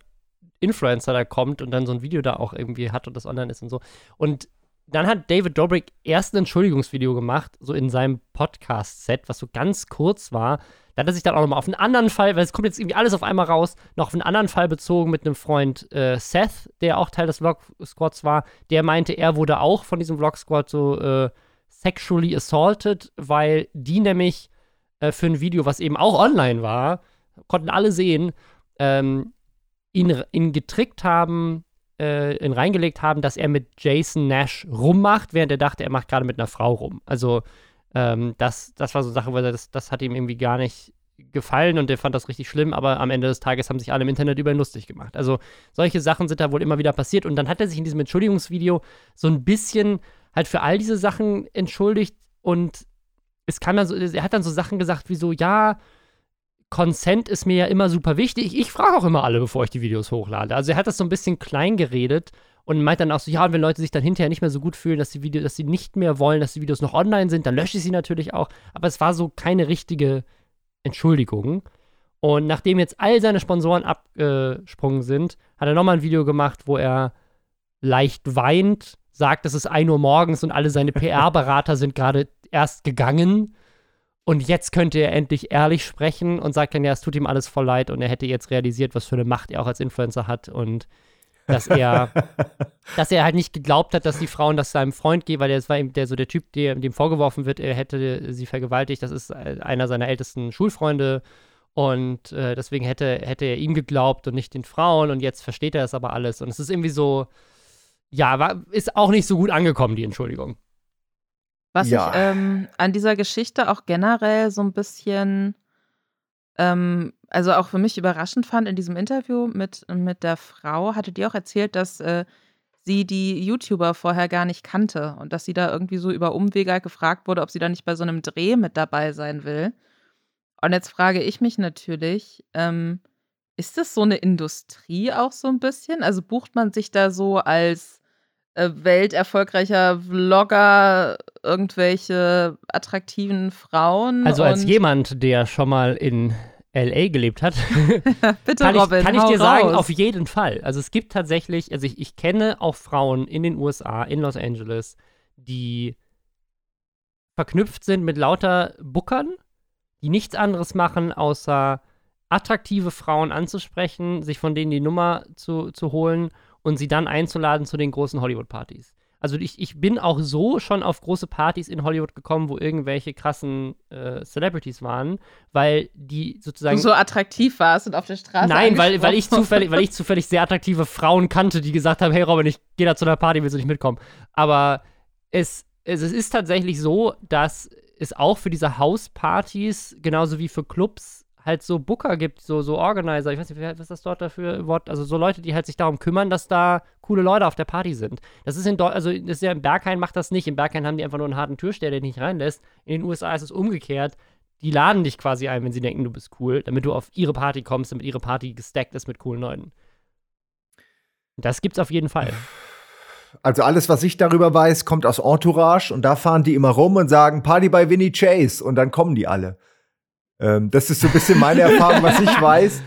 Influencer da kommt und dann so ein Video da auch irgendwie hat und das online ist und so. Und dann hat David Dobrik erst ein Entschuldigungsvideo gemacht, so in seinem Podcast-Set, was so ganz kurz war. Da hat er sich dann auch nochmal auf einen anderen Fall, weil es kommt jetzt irgendwie alles auf einmal raus, noch auf einen anderen Fall bezogen mit einem Freund äh, Seth, der auch Teil des Vlog-Squads war. Der meinte, er wurde auch von diesem Vlog-Squad so äh, sexually assaulted, weil die nämlich äh, für ein Video, was eben auch online war, konnten alle sehen, ähm, ihn, ihn getrickt haben, äh, ihn reingelegt haben, dass er mit Jason Nash rummacht, während er dachte, er macht gerade mit einer Frau rum. Also ähm, das, das war so eine Sache, weil das, das hat ihm irgendwie gar nicht gefallen und der fand das richtig schlimm, aber am Ende des Tages haben sich alle im Internet über ihn lustig gemacht. Also solche Sachen sind da wohl immer wieder passiert und dann hat er sich in diesem Entschuldigungsvideo so ein bisschen halt für all diese Sachen entschuldigt und es kam dann so, er hat dann so Sachen gesagt wie so, ja, Consent ist mir ja immer super wichtig. Ich frage auch immer alle, bevor ich die Videos hochlade. Also er hat das so ein bisschen klein geredet und meint dann auch so, ja, und wenn Leute sich dann hinterher nicht mehr so gut fühlen, dass die Videos, dass sie nicht mehr wollen, dass die Videos noch online sind, dann lösche ich sie natürlich auch. Aber es war so keine richtige Entschuldigung. Und nachdem jetzt all seine Sponsoren abgesprungen sind, hat er nochmal ein Video gemacht, wo er leicht weint, sagt, es ist 1 Uhr morgens und alle seine PR-Berater sind gerade erst gegangen und jetzt könnte er endlich ehrlich sprechen und sagt dann, ja, es tut ihm alles voll leid und er hätte jetzt realisiert, was für eine Macht er auch als Influencer hat und dass er, dass er halt nicht geglaubt hat, dass die Frauen das seinem Freund geben, weil das war eben der so der Typ, der, dem vorgeworfen wird, er hätte sie vergewaltigt. Das ist einer seiner ältesten Schulfreunde und äh, deswegen hätte, hätte er ihm geglaubt und nicht den Frauen und jetzt versteht er das aber alles und es ist irgendwie so, ja, war, ist auch nicht so gut angekommen, die Entschuldigung.
Was ja. ich ähm, an dieser Geschichte auch generell so ein bisschen, ähm, also auch für mich überraschend fand in diesem Interview mit, mit der Frau, hatte die auch erzählt, dass äh, sie die YouTuber vorher gar nicht kannte und dass sie da irgendwie so über Umwege gefragt wurde, ob sie da nicht bei so einem Dreh mit dabei sein will. Und jetzt frage ich mich natürlich, ähm, ist das so eine Industrie auch so ein bisschen? Also bucht man sich da so als welterfolgreicher Vlogger irgendwelche attraktiven Frauen.
Also als jemand, der schon mal in LA gelebt hat,
Bitte,
kann
Robin,
ich, kann ich dir
raus.
sagen, auf jeden Fall. Also es gibt tatsächlich, also ich, ich kenne auch Frauen in den USA, in Los Angeles, die verknüpft sind mit lauter Bookern, die nichts anderes machen, außer attraktive Frauen anzusprechen, sich von denen die Nummer zu, zu holen und sie dann einzuladen zu den großen Hollywood-Partys. Also ich, ich bin auch so schon auf große Partys in Hollywood gekommen, wo irgendwelche krassen äh, Celebrities waren, weil die sozusagen.
Du so attraktiv warst und auf der Straße.
Nein, weil, weil, ich zufällig, weil ich zufällig sehr attraktive Frauen kannte, die gesagt haben: Hey Robin, ich gehe da zu einer Party, willst du nicht mitkommen? Aber es, es, es ist tatsächlich so, dass es auch für diese Hauspartys, genauso wie für Clubs, halt so Booker gibt, so, so Organizer, ich weiß nicht, was ist das dort dafür Wort, also so Leute, die halt sich darum kümmern, dass da coole Leute auf der Party sind. Das ist in Deu also das ist ja in Berghain macht das nicht. In Berghain haben die einfach nur einen harten Türsteher, der dich nicht reinlässt. In den USA ist es umgekehrt. Die laden dich quasi ein, wenn sie denken, du bist cool, damit du auf ihre Party kommst, damit ihre Party gestackt ist mit coolen Leuten. Das gibt's auf jeden Fall.
Also alles, was ich darüber weiß, kommt aus Entourage und da fahren die immer rum und sagen Party bei Winnie Chase und dann kommen die alle. Ähm, das ist so ein bisschen meine Erfahrung, was ich weiß.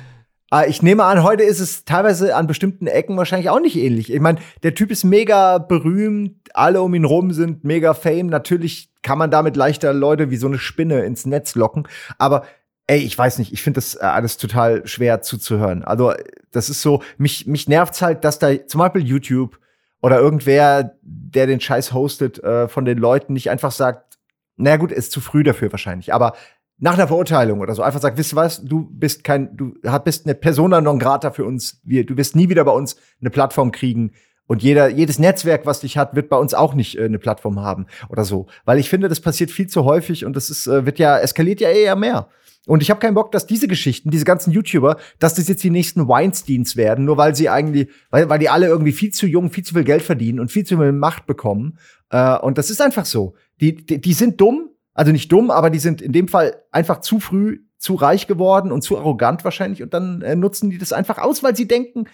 Aber ich nehme an, heute ist es teilweise an bestimmten Ecken wahrscheinlich auch nicht ähnlich. Ich meine, der Typ ist mega berühmt, alle um ihn rum sind mega fame. Natürlich kann man damit leichter Leute wie so eine Spinne ins Netz locken. Aber ey, ich weiß nicht, ich finde das äh, alles total schwer zuzuhören. Also, das ist so, mich, mich nervt's halt, dass da zum Beispiel YouTube oder irgendwer, der den Scheiß hostet, äh, von den Leuten nicht einfach sagt, na gut, ist zu früh dafür wahrscheinlich. Aber nach einer Verurteilung oder so einfach sagt, wisst du was, du bist kein, du bist eine Persona non grata für uns. Wir, du wirst nie wieder bei uns eine Plattform kriegen. Und jeder, jedes Netzwerk, was dich hat, wird bei uns auch nicht äh, eine Plattform haben oder so. Weil ich finde, das passiert viel zu häufig und das ist, äh, wird ja, eskaliert ja eher mehr. Und ich habe keinen Bock, dass diese Geschichten, diese ganzen YouTuber, dass das jetzt die nächsten Weinsteins werden, nur weil sie eigentlich, weil, weil die alle irgendwie viel zu jung, viel zu viel Geld verdienen und viel zu viel Macht bekommen. Äh, und das ist einfach so. Die, die, die sind dumm, also nicht dumm, aber die sind in dem Fall einfach zu früh zu reich geworden und zu arrogant wahrscheinlich und dann äh, nutzen die das einfach aus, weil sie denken,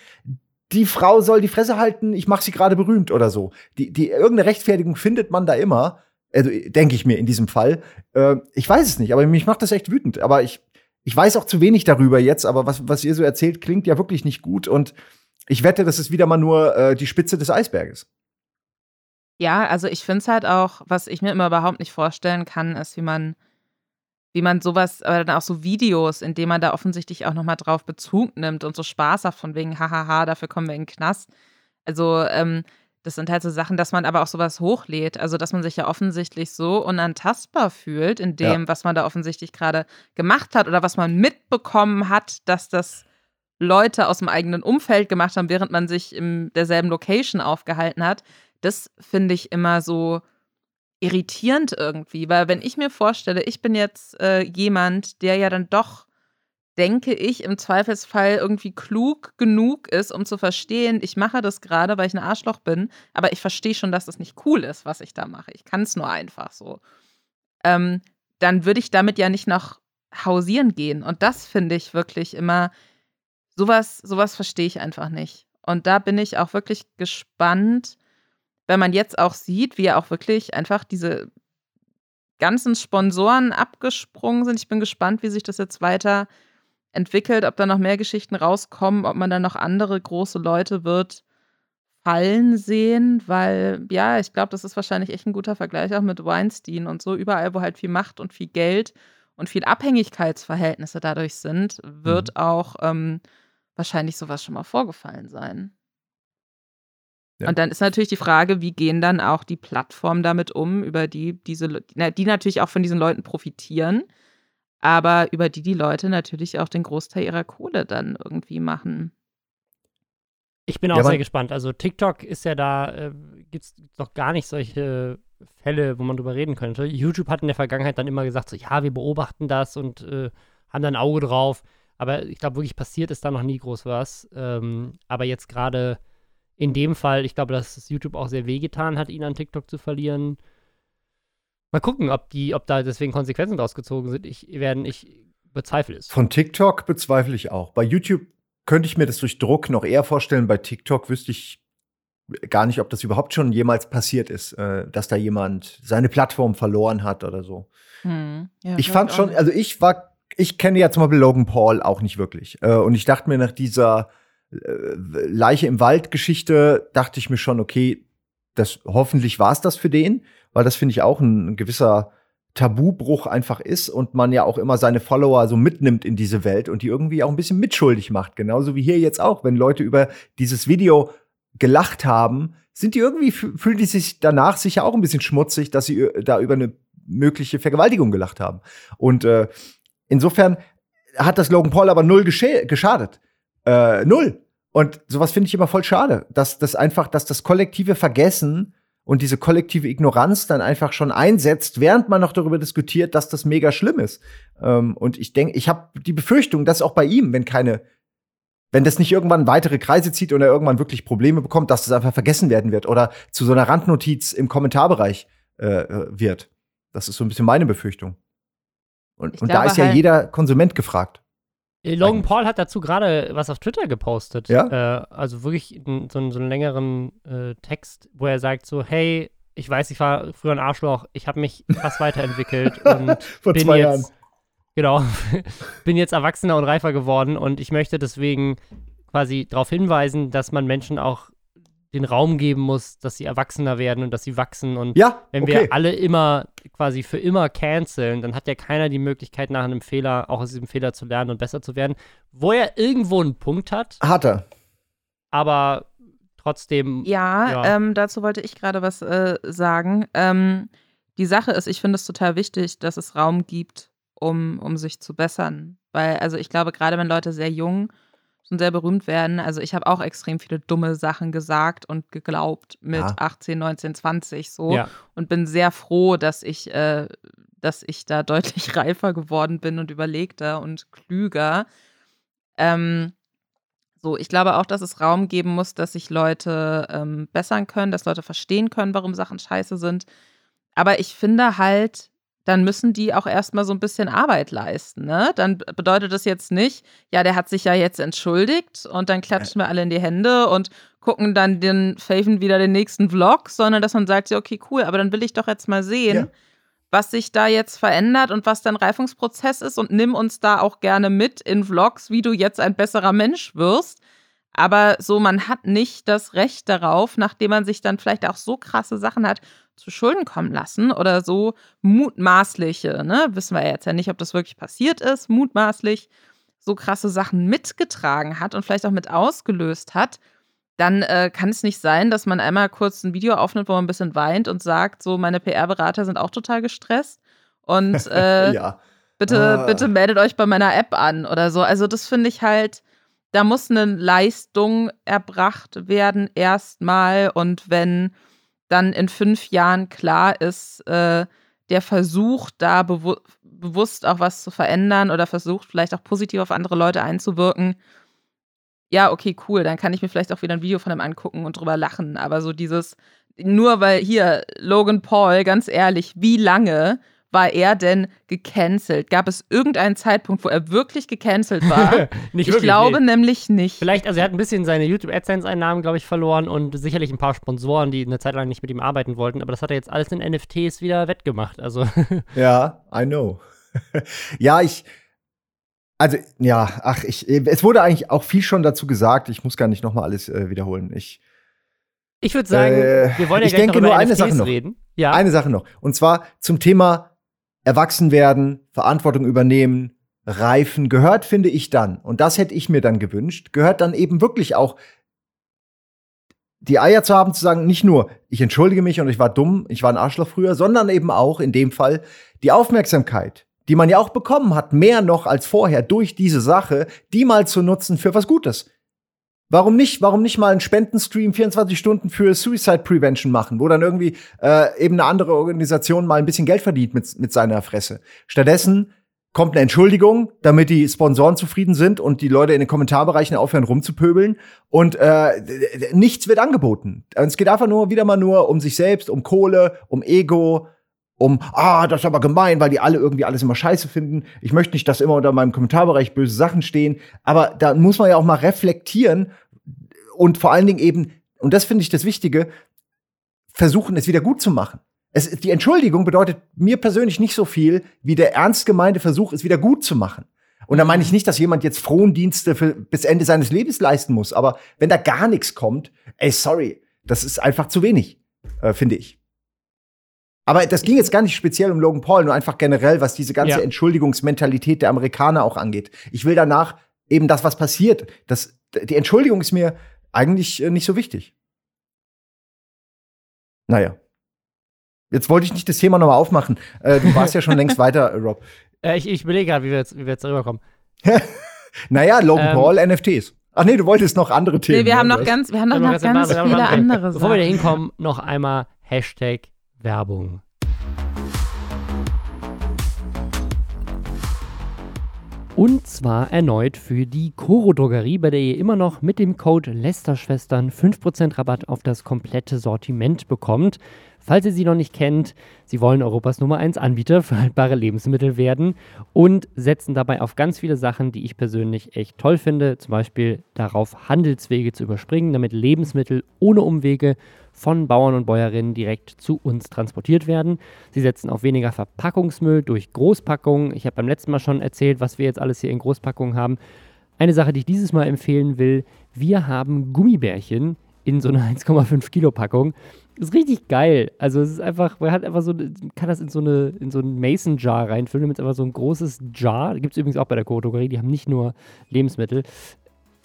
die Frau soll die Fresse halten, ich mache sie gerade berühmt oder so. Die, die, irgendeine Rechtfertigung findet man da immer. Also, denke ich mir in diesem Fall. Äh, ich weiß es nicht, aber mich macht das echt wütend. Aber ich, ich weiß auch zu wenig darüber jetzt, aber was, was ihr so erzählt, klingt ja wirklich nicht gut. Und ich wette, das ist wieder mal nur äh, die Spitze des Eisberges.
Ja, also ich finde es halt auch, was ich mir immer überhaupt nicht vorstellen kann, ist, wie man, wie man sowas, aber dann auch so Videos, in denen man da offensichtlich auch nochmal drauf Bezug nimmt und so Spaß hat, von wegen, hahaha, dafür kommen wir in den Knast. Also, ähm, das sind halt so Sachen, dass man aber auch sowas hochlädt. Also, dass man sich ja offensichtlich so unantastbar fühlt in dem, ja. was man da offensichtlich gerade gemacht hat oder was man mitbekommen hat, dass das Leute aus dem eigenen Umfeld gemacht haben, während man sich in derselben Location aufgehalten hat. Das finde ich immer so irritierend irgendwie, weil wenn ich mir vorstelle, ich bin jetzt äh, jemand, der ja dann doch denke ich, im Zweifelsfall irgendwie klug genug ist, um zu verstehen, ich mache das gerade, weil ich ein Arschloch bin, aber ich verstehe schon, dass das nicht cool ist, was ich da mache. Ich kann es nur einfach so. Ähm, dann würde ich damit ja nicht noch hausieren gehen. Und das finde ich wirklich immer, sowas, sowas verstehe ich einfach nicht. Und da bin ich auch wirklich gespannt, wenn man jetzt auch sieht, wie ja auch wirklich einfach diese ganzen Sponsoren abgesprungen sind. Ich bin gespannt, wie sich das jetzt weiter entwickelt, ob da noch mehr Geschichten rauskommen, ob man dann noch andere große Leute wird fallen sehen, weil ja, ich glaube, das ist wahrscheinlich echt ein guter Vergleich auch mit Weinstein und so. Überall, wo halt viel Macht und viel Geld und viel Abhängigkeitsverhältnisse dadurch sind, wird mhm. auch ähm, wahrscheinlich sowas schon mal vorgefallen sein. Ja. Und dann ist natürlich die Frage, wie gehen dann auch die Plattformen damit um, über die diese, die natürlich auch von diesen Leuten profitieren aber über die die Leute natürlich auch den Großteil ihrer Kohle dann irgendwie machen.
Ich bin auch ja, sehr gespannt. Also TikTok ist ja da, äh, gibt es doch gar nicht solche Fälle, wo man drüber reden könnte. YouTube hat in der Vergangenheit dann immer gesagt, so ja, wir beobachten das und äh, haben da ein Auge drauf. Aber ich glaube, wirklich passiert ist da noch nie groß was. Ähm, aber jetzt gerade in dem Fall, ich glaube, dass YouTube auch sehr wehgetan hat, ihn an TikTok zu verlieren. Mal gucken, ob, die, ob da deswegen Konsequenzen draus gezogen sind. Ich, werden, ich bezweifle es.
Von TikTok bezweifle ich auch. Bei YouTube könnte ich mir das durch Druck noch eher vorstellen. Bei TikTok wüsste ich gar nicht, ob das überhaupt schon jemals passiert ist, äh, dass da jemand seine Plattform verloren hat oder so. Hm. Ja, ich fand schon, also ich war, ich kenne ja zum Beispiel Logan Paul auch nicht wirklich. Äh, und ich dachte mir nach dieser Leiche im Wald Geschichte, dachte ich mir schon, okay, das hoffentlich war es das für den weil das finde ich auch ein, ein gewisser Tabubruch einfach ist und man ja auch immer seine Follower so mitnimmt in diese Welt und die irgendwie auch ein bisschen mitschuldig macht. Genauso wie hier jetzt auch, wenn Leute über dieses Video gelacht haben, sind die irgendwie, fühlen die sich danach sicher auch ein bisschen schmutzig, dass sie äh, da über eine mögliche Vergewaltigung gelacht haben. Und äh, insofern hat das Logan Paul aber null geschadet. Äh, null. Und sowas finde ich immer voll schade, dass das einfach, dass das kollektive Vergessen und diese kollektive Ignoranz dann einfach schon einsetzt, während man noch darüber diskutiert, dass das mega schlimm ist. Ähm, und ich denke, ich habe die Befürchtung, dass auch bei ihm, wenn keine, wenn das nicht irgendwann weitere Kreise zieht und er irgendwann wirklich Probleme bekommt, dass das einfach vergessen werden wird oder zu so einer Randnotiz im Kommentarbereich äh, wird. Das ist so ein bisschen meine Befürchtung. Und, und da ist ja halt jeder Konsument gefragt.
Äh, Logan. Paul hat dazu gerade was auf Twitter gepostet. Ja? Äh, also wirklich so, so, einen längeren äh, Text, wo er sagt so, hey, ich weiß, ich war früher ein Arschloch, ich habe mich fast weiterentwickelt und
Vor bin
zwei
jetzt, Jahren.
genau, bin jetzt erwachsener und reifer geworden und ich möchte deswegen quasi darauf hinweisen, dass man Menschen auch den Raum geben muss, dass sie erwachsener werden und dass sie wachsen. Und
ja,
wenn okay. wir alle immer quasi für immer canceln, dann hat ja keiner die Möglichkeit, nach einem Fehler, auch aus diesem Fehler zu lernen und besser zu werden. Wo er irgendwo einen Punkt hat.
Hat er.
Aber trotzdem.
Ja, ja. Ähm, dazu wollte ich gerade was äh, sagen. Ähm, die Sache ist, ich finde es total wichtig, dass es Raum gibt, um, um sich zu bessern. Weil, also ich glaube, gerade wenn Leute sehr jung schon sehr berühmt werden. Also ich habe auch extrem viele dumme Sachen gesagt und geglaubt mit ja. 18, 19, 20 so ja. und bin sehr froh, dass ich, äh, dass ich da deutlich reifer geworden bin und überlegter und klüger. Ähm, so, ich glaube auch, dass es Raum geben muss, dass sich Leute ähm, bessern können, dass Leute verstehen können, warum Sachen scheiße sind. Aber ich finde halt, dann müssen die auch erstmal so ein bisschen Arbeit leisten. Ne? Dann bedeutet das jetzt nicht, ja, der hat sich ja jetzt entschuldigt und dann klatschen wir alle in die Hände und gucken dann den Faven wieder den nächsten Vlog, sondern dass man sagt, ja, okay, cool, aber dann will ich doch jetzt mal sehen, ja. was sich da jetzt verändert und was dein Reifungsprozess ist und nimm uns da auch gerne mit in Vlogs, wie du jetzt ein besserer Mensch wirst. Aber so, man hat nicht das Recht darauf, nachdem man sich dann vielleicht auch so krasse Sachen hat zu Schulden kommen lassen oder so mutmaßliche, ne, wissen wir jetzt ja nicht, ob das wirklich passiert ist, mutmaßlich so krasse Sachen mitgetragen hat und vielleicht auch mit ausgelöst hat, dann äh, kann es nicht sein, dass man einmal kurz ein Video aufnimmt, wo man ein bisschen weint und sagt, so meine PR-Berater sind auch total gestresst und äh, ja. bitte, ah. bitte meldet euch bei meiner App an oder so. Also das finde ich halt, da muss eine Leistung erbracht werden erstmal und wenn dann in fünf Jahren klar ist, äh, der versucht da bewu bewusst auch was zu verändern oder versucht vielleicht auch positiv auf andere Leute einzuwirken, ja, okay, cool, dann kann ich mir vielleicht auch wieder ein Video von ihm angucken und drüber lachen. Aber so dieses, nur weil hier, Logan Paul, ganz ehrlich, wie lange war er denn gecancelt? Gab es irgendeinen Zeitpunkt, wo er wirklich gecancelt war? ich wirklich, glaube nee. nämlich nicht.
Vielleicht, also er hat ein bisschen seine YouTube AdSense-Einnahmen, glaube ich, verloren und sicherlich ein paar Sponsoren, die eine Zeit lang nicht mit ihm arbeiten wollten, aber das hat er jetzt alles in NFTs wieder wettgemacht. Also.
ja, I know. ja, ich. Also, ja, ach, ich, es wurde eigentlich auch viel schon dazu gesagt. Ich muss gar nicht nochmal alles äh, wiederholen. Ich.
Ich würde sagen, äh, wir wollen ja
ich gleich denke
noch über
nur eine
NFTs
Sache noch.
reden.
Ja. Eine Sache noch. Und zwar zum Thema erwachsen werden, Verantwortung übernehmen, reifen, gehört, finde ich dann, und das hätte ich mir dann gewünscht, gehört dann eben wirklich auch die Eier zu haben, zu sagen, nicht nur, ich entschuldige mich und ich war dumm, ich war ein Arschloch früher, sondern eben auch in dem Fall die Aufmerksamkeit, die man ja auch bekommen hat, mehr noch als vorher durch diese Sache, die mal zu nutzen für was Gutes. Warum nicht? Warum nicht mal einen Spendenstream 24 Stunden für Suicide Prevention machen, wo dann irgendwie äh, eben eine andere Organisation mal ein bisschen Geld verdient mit, mit seiner Fresse? Stattdessen kommt eine Entschuldigung, damit die Sponsoren zufrieden sind und die Leute in den Kommentarbereichen aufhören rumzupöbeln und äh, nichts wird angeboten. Es geht einfach nur wieder mal nur um sich selbst, um Kohle, um Ego, um, ah, das ist aber gemein, weil die alle irgendwie alles immer scheiße finden. Ich möchte nicht, dass immer unter meinem Kommentarbereich böse Sachen stehen. Aber da muss man ja auch mal reflektieren und vor allen Dingen eben, und das finde ich das Wichtige, versuchen, es wieder gut zu machen. Es, die Entschuldigung bedeutet mir persönlich nicht so viel wie der ernst gemeinte Versuch, es wieder gut zu machen. Und da meine ich nicht, dass jemand jetzt Frondienste für, bis Ende seines Lebens leisten muss. Aber wenn da gar nichts kommt, ey, sorry, das ist einfach zu wenig, äh, finde ich. Aber das ging jetzt gar nicht speziell um Logan Paul, nur einfach generell, was diese ganze ja. Entschuldigungsmentalität der Amerikaner auch angeht. Ich will danach eben das, was passiert. Das, die Entschuldigung ist mir eigentlich äh, nicht so wichtig. Naja. Jetzt wollte ich nicht das Thema nochmal aufmachen. Äh, du warst ja schon längst weiter, Rob.
Äh, ich, ich überlege gerade, wie wir jetzt, wie wir jetzt rüberkommen.
naja, Logan ähm, Paul, NFTs. Ach nee, du wolltest noch andere Themen.
Nee, wir haben noch ganz, wir haben noch, noch ganz, ganz viele andere Sachen.
Bevor wir da hinkommen, noch einmal Hashtag Werbung. Und zwar erneut für die Coro Drogerie, bei der ihr immer noch mit dem Code Lästerschwestern 5% Rabatt auf das komplette Sortiment bekommt. Falls ihr sie noch nicht kennt, sie wollen Europas Nummer 1 Anbieter für haltbare Lebensmittel werden und setzen dabei auf ganz viele Sachen, die ich persönlich echt toll finde. Zum Beispiel darauf, Handelswege zu überspringen, damit Lebensmittel ohne Umwege von Bauern und Bäuerinnen direkt zu uns transportiert werden. Sie setzen auf weniger Verpackungsmüll durch Großpackungen. Ich habe beim letzten Mal schon erzählt, was wir jetzt alles hier in Großpackungen haben. Eine Sache, die ich dieses Mal empfehlen will, wir haben Gummibärchen in so einer 1,5 Kilo Packung. Das ist richtig geil. Also es ist einfach, man hat einfach so, kann das in so eine, in so einen Mason Jar reinfüllen, damit es einfach so ein großes Jar. Gibt es übrigens auch bei der Drogerie, die haben nicht nur Lebensmittel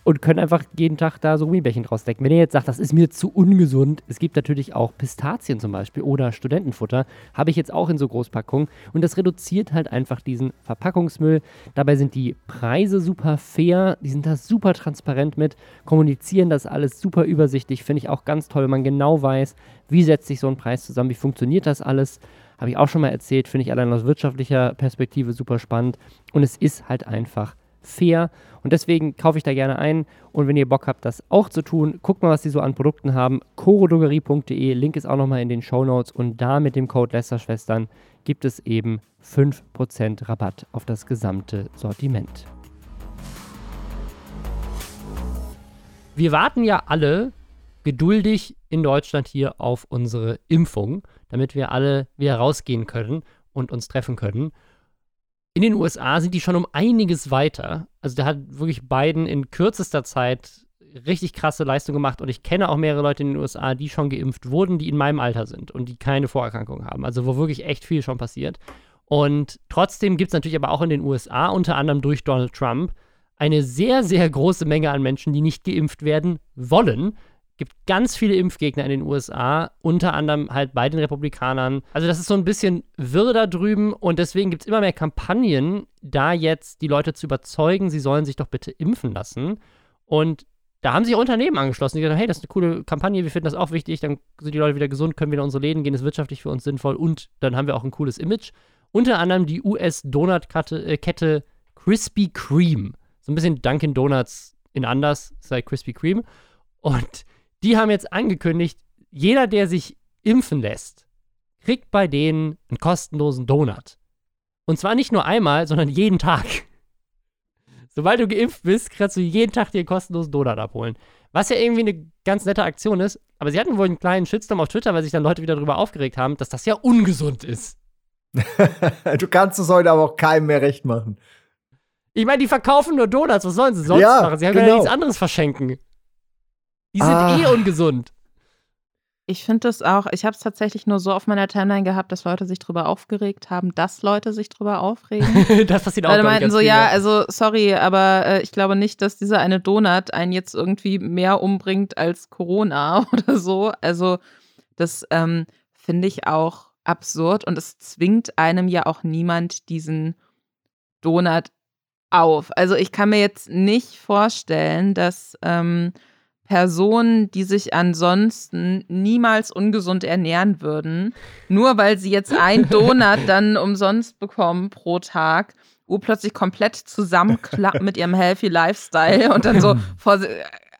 und können einfach jeden Tag da so Gummibärchen draus decken. Wenn ihr jetzt sagt, das ist mir zu ungesund, es gibt natürlich auch Pistazien zum Beispiel oder Studentenfutter, habe ich jetzt auch in so Großpackungen und das reduziert halt einfach diesen Verpackungsmüll. Dabei sind die Preise super fair, die sind da super transparent mit, kommunizieren das alles super übersichtlich, finde ich auch ganz toll, wenn man genau weiß, wie setzt sich so ein Preis zusammen, wie funktioniert das alles. Habe ich auch schon mal erzählt, finde ich allein aus wirtschaftlicher Perspektive super spannend und es ist halt einfach fair und deswegen kaufe ich da gerne ein. Und wenn ihr Bock habt, das auch zu tun, guckt mal, was sie so an Produkten haben. chorodrogerie.de, Link ist auch nochmal in den Show Notes. Und da mit dem Code Lästerschwestern gibt es eben 5% Rabatt auf das gesamte Sortiment. Wir warten ja alle geduldig in Deutschland hier auf unsere Impfung, damit wir alle wieder rausgehen können und uns treffen können. In den USA sind die schon um einiges weiter. Also da hat wirklich Biden in kürzester Zeit richtig krasse Leistung gemacht und ich kenne auch mehrere Leute in den USA, die schon geimpft wurden, die in meinem Alter sind und die keine Vorerkrankungen haben. Also wo wirklich echt viel schon passiert. Und trotzdem gibt es natürlich aber auch in den USA, unter anderem durch Donald Trump, eine sehr, sehr große Menge an Menschen, die nicht geimpft werden wollen. Gibt ganz viele Impfgegner in den USA, unter anderem halt bei den Republikanern. Also das ist so ein bisschen wirr da drüben und deswegen gibt es immer mehr Kampagnen, da jetzt die Leute zu überzeugen, sie sollen sich doch bitte impfen lassen. Und da haben sich auch Unternehmen angeschlossen, die gesagt haben, hey, das ist eine coole Kampagne, wir finden das auch wichtig, dann sind die Leute wieder gesund, können wieder in unsere Läden gehen, ist wirtschaftlich für uns sinnvoll und dann haben wir auch ein cooles Image. Unter anderem die US-Donut-Kette äh, Krispy Kreme. So ein bisschen Dunkin' Donuts in anders, sei Krispy Kreme. Und die haben jetzt angekündigt, jeder, der sich impfen lässt, kriegt bei denen einen kostenlosen Donut. Und zwar nicht nur einmal, sondern jeden Tag. Sobald du geimpft bist, kannst du jeden Tag dir einen kostenlosen Donut abholen. Was ja irgendwie eine ganz nette Aktion ist. Aber sie hatten wohl einen kleinen Shitstorm auf Twitter, weil sich dann Leute wieder darüber aufgeregt haben, dass das ja ungesund ist.
du kannst es heute aber auch keinem mehr recht machen.
Ich meine, die verkaufen nur Donuts. Was sollen sie sonst
Ja,
machen? Sie haben
genau.
ja nichts anderes verschenken. Die sind
Ah.
eh ungesund.
Ich finde das auch, ich habe es tatsächlich nur so auf meiner Timeline gehabt, dass Leute sich drüber aufgeregt haben, dass Leute sich drüber aufregen.
das passiert auch
Leute
ich,
meinten so,
viel,
ja, also sorry, aber äh, ich glaube nicht, dass dieser eine Donut einen jetzt irgendwie mehr umbringt als Corona oder so. Also das ähm, finde ich auch absurd und es zwingt einem ja auch niemand diesen Donut auf. Also ich kann mir jetzt nicht vorstellen, dass ähm, Personen, die sich ansonsten niemals ungesund ernähren würden, nur weil sie jetzt ein Donut dann umsonst bekommen pro Tag, urplötzlich komplett zusammenklappen mit ihrem Healthy Lifestyle und dann so vor,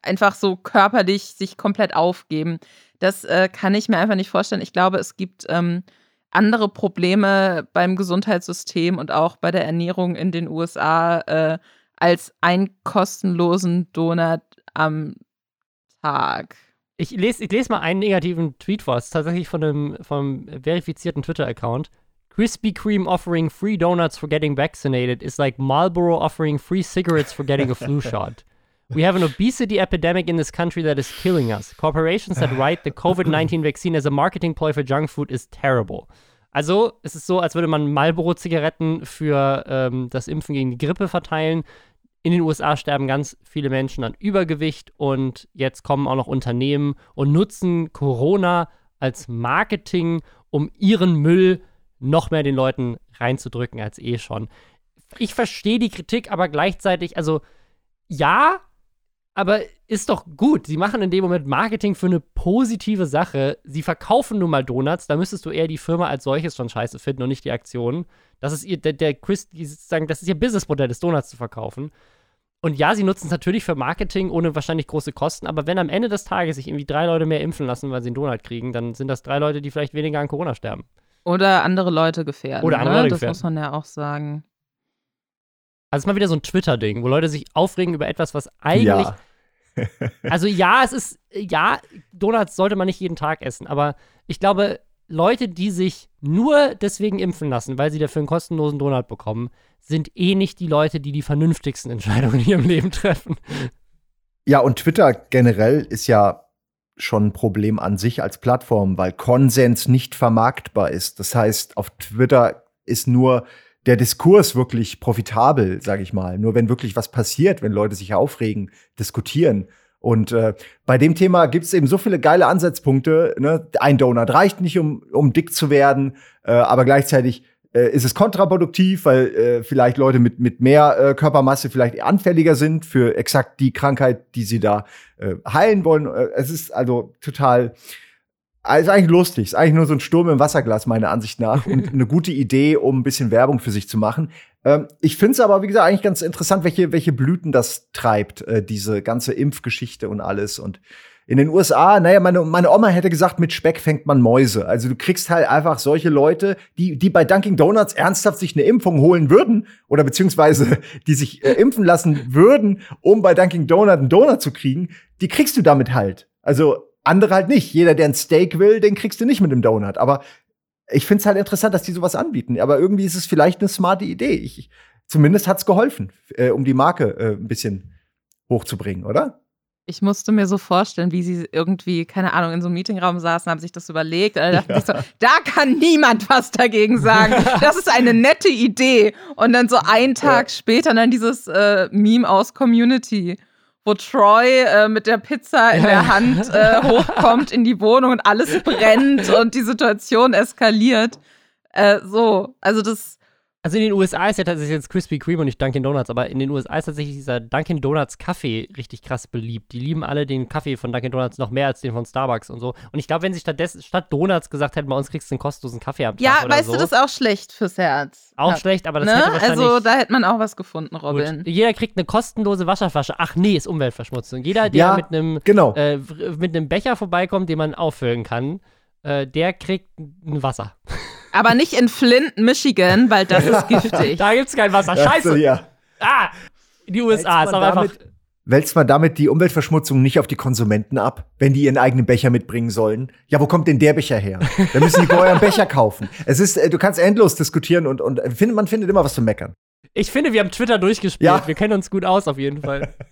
einfach so körperlich sich komplett aufgeben. Das äh, kann ich mir einfach nicht vorstellen. Ich glaube, es gibt ähm, andere Probleme beim Gesundheitssystem und auch bei der Ernährung in den USA äh, als einen kostenlosen Donut am Tag.
Ich lese, ich lese mal einen negativen Tweet vor. Es ist tatsächlich von einem vom verifizierten Twitter-Account. Krispy Kreme offering free donuts for getting vaccinated is like Marlboro offering free cigarettes for getting a flu shot. We have an obesity epidemic in this country that is killing us. Corporations that write the COVID 19 vaccine as a marketing ploy for junk food is terrible. Also, es ist so, als würde man Marlboro-Zigaretten für ähm, das Impfen gegen die Grippe verteilen. In den USA sterben ganz viele Menschen an Übergewicht und jetzt kommen auch noch Unternehmen und nutzen Corona als Marketing, um ihren Müll noch mehr den Leuten reinzudrücken als eh schon. Ich verstehe die Kritik, aber gleichzeitig, also ja, aber ist doch gut. Sie machen in dem Moment Marketing für eine positive Sache. Sie verkaufen nun mal Donuts. Da müsstest du eher die Firma als solches schon scheiße finden und nicht die Aktion. Das ist ihr, der, der Chris, die sagen, das ist ihr Businessmodell, das Donuts zu verkaufen. Und ja, sie nutzen es natürlich für Marketing ohne wahrscheinlich große Kosten, aber wenn am Ende des Tages sich irgendwie drei Leute mehr impfen lassen, weil sie einen Donut kriegen, dann sind das drei Leute, die vielleicht weniger an Corona sterben.
Oder andere Leute gefährden.
Oder andere
ne?
Leute
Das
gefährden.
muss man ja auch sagen.
Also es ist mal wieder so ein Twitter-Ding, wo Leute sich aufregen über etwas, was eigentlich
Ja.
Also ja, es ist, ja, Donuts sollte man nicht jeden Tag essen, aber ich glaube, Leute, die sich nur deswegen impfen lassen, weil sie dafür einen kostenlosen Donut bekommen, sind eh nicht die Leute, die die vernünftigsten Entscheidungen in ihrem Leben treffen.
Ja, und Twitter generell ist ja schon ein Problem an sich als Plattform, weil Konsens nicht vermarktbar ist. Das heißt, auf Twitter ist nur der Diskurs wirklich profitabel, sage ich mal. Nur wenn wirklich was passiert, wenn Leute sich aufregen, diskutieren. Und äh, bei dem Thema gibt es eben so viele geile Ansatzpunkte. Ne? Ein Donut reicht nicht, um, um dick zu werden, äh, aber gleichzeitig äh, ist es kontraproduktiv, weil äh, vielleicht Leute mit, mit mehr äh, Körpermasse vielleicht anfälliger sind für exakt die Krankheit, die sie da äh, heilen wollen. Äh, es ist also total, also eigentlich lustig. Ist eigentlich nur so ein Sturm im Wasserglas, meiner Ansicht nach. Und eine gute Idee, um ein bisschen Werbung für sich zu machen. Ähm, ich finde es aber, wie gesagt, eigentlich ganz interessant, welche, welche Blüten das treibt, äh, diese ganze Impfgeschichte und alles. Und In den USA, naja, meine, meine Oma hätte gesagt, mit Speck fängt man Mäuse. Also du kriegst halt einfach solche Leute, die, die bei Dunkin' Donuts ernsthaft sich eine Impfung holen würden oder beziehungsweise die sich äh, impfen lassen würden, um bei Dunkin' Donut einen Donut zu kriegen, die kriegst du damit halt. Also andere halt nicht. Jeder, der ein Steak will, den kriegst du nicht mit dem Donut. Aber ich finde es halt interessant, dass die sowas anbieten. Aber irgendwie ist es vielleicht eine smarte Idee. Ich, zumindest hat's geholfen, äh, um die Marke äh, ein bisschen hochzubringen, oder?
Ich musste mir so vorstellen, wie sie irgendwie, keine Ahnung, in so einem Meetingraum saßen, haben sich das überlegt. Da ja. so, da kann niemand was dagegen sagen. Das ist eine nette Idee. Und dann so einen Tag ja. später dann dieses äh, Meme aus Community, wo Troy äh, mit der Pizza in der Hand äh, hochkommt in die Wohnung und alles brennt und die Situation eskaliert. Äh, so, also das
also in den USA ist ja tatsächlich jetzt Krispy Kreme und nicht Dunkin' Donuts, aber in den USA ist tatsächlich dieser Dunkin' Donuts Kaffee richtig krass beliebt. Die lieben alle den Kaffee von Dunkin' Donuts noch mehr als den von Starbucks und so. Und ich glaube, wenn sie stattdessen statt Donuts gesagt hätten, bei uns kriegst du einen kostenlosen Kaffee am Tag
Ja,
oder
weißt
so.
du, das ist auch schlecht fürs Herz.
Auch
ja.
schlecht, aber das
ne?
hätte wahrscheinlich...
Also da hätte man auch was gefunden, Robin.
Gut. Jeder kriegt eine kostenlose Wasserflasche. Ach nee, ist Umweltverschmutzung. Jeder, der
Ja,
mit einem
genau.
äh, mit einem Becher vorbeikommt, den man auffüllen kann, äh, der kriegt ein Wasser.
Aber nicht in Flint, Michigan, weil das ist giftig.
Da gibt's kein Wasser.
Also,
Scheiße!
ja.
Ah! Die USA
Wälzt
ist
man
auch einfach.
damit- Wälzt man damit die Umweltverschmutzung nicht auf die Konsumenten ab, wenn die ihren eigenen Becher mitbringen sollen? Ja, wo kommt denn der Becher her? Da müssen die vorher einen Becher kaufen. Es ist, äh, du kannst endlos diskutieren und, und äh, find, man findet immer was zu meckern.
Ich finde, wir haben Twitter durchgespielt.
Ja.
Wir kennen uns gut aus, auf jeden Fall.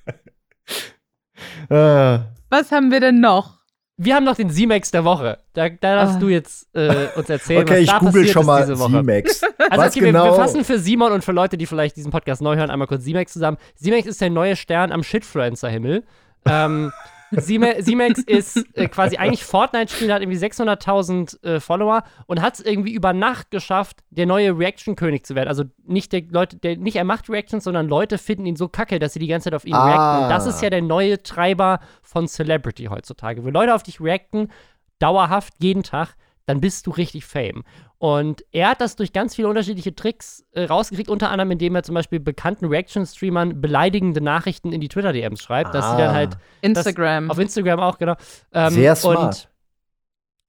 Äh,
Was haben wir denn noch?
Wir haben noch den Z-Max der Woche. Da, da darfst
Ah.
du jetzt äh, uns erzählen,
okay,
was
ich
da
google
passiert
schon
ist
mal
diese Woche.
Z-Max.
Also
Was
okay, wir,
genau?
wir fassen für Simon und für Leute, die vielleicht diesen Podcast neu hören, einmal kurz Z-Max zusammen. Z-Max ist der neue Stern am Shitfluencer-Himmel. Ähm, Z-Max ist äh, quasi eigentlich Fortnite-Spieler, hat irgendwie 600.000 äh, Follower und hat es irgendwie über Nacht geschafft, der neue Reaction-König zu werden. Also nicht der Leute, der nicht er macht Reactions, sondern Leute finden ihn so kacke, dass sie die ganze Zeit auf ihn
Ah.
reacten. Und das ist ja der neue Treiber von Celebrity heutzutage. Wenn Leute auf dich reacten, dauerhaft, jeden Tag, dann bist du richtig Fame. Und er hat das durch ganz viele unterschiedliche Tricks äh, rausgekriegt, unter anderem, indem er zum Beispiel bekannten Reaction-Streamern beleidigende Nachrichten in die Twitter-DMs schreibt, dass sie dann
Ah.
halt
Instagram.
auf Instagram auch, genau. Ähm,
Sehr smart.
Und,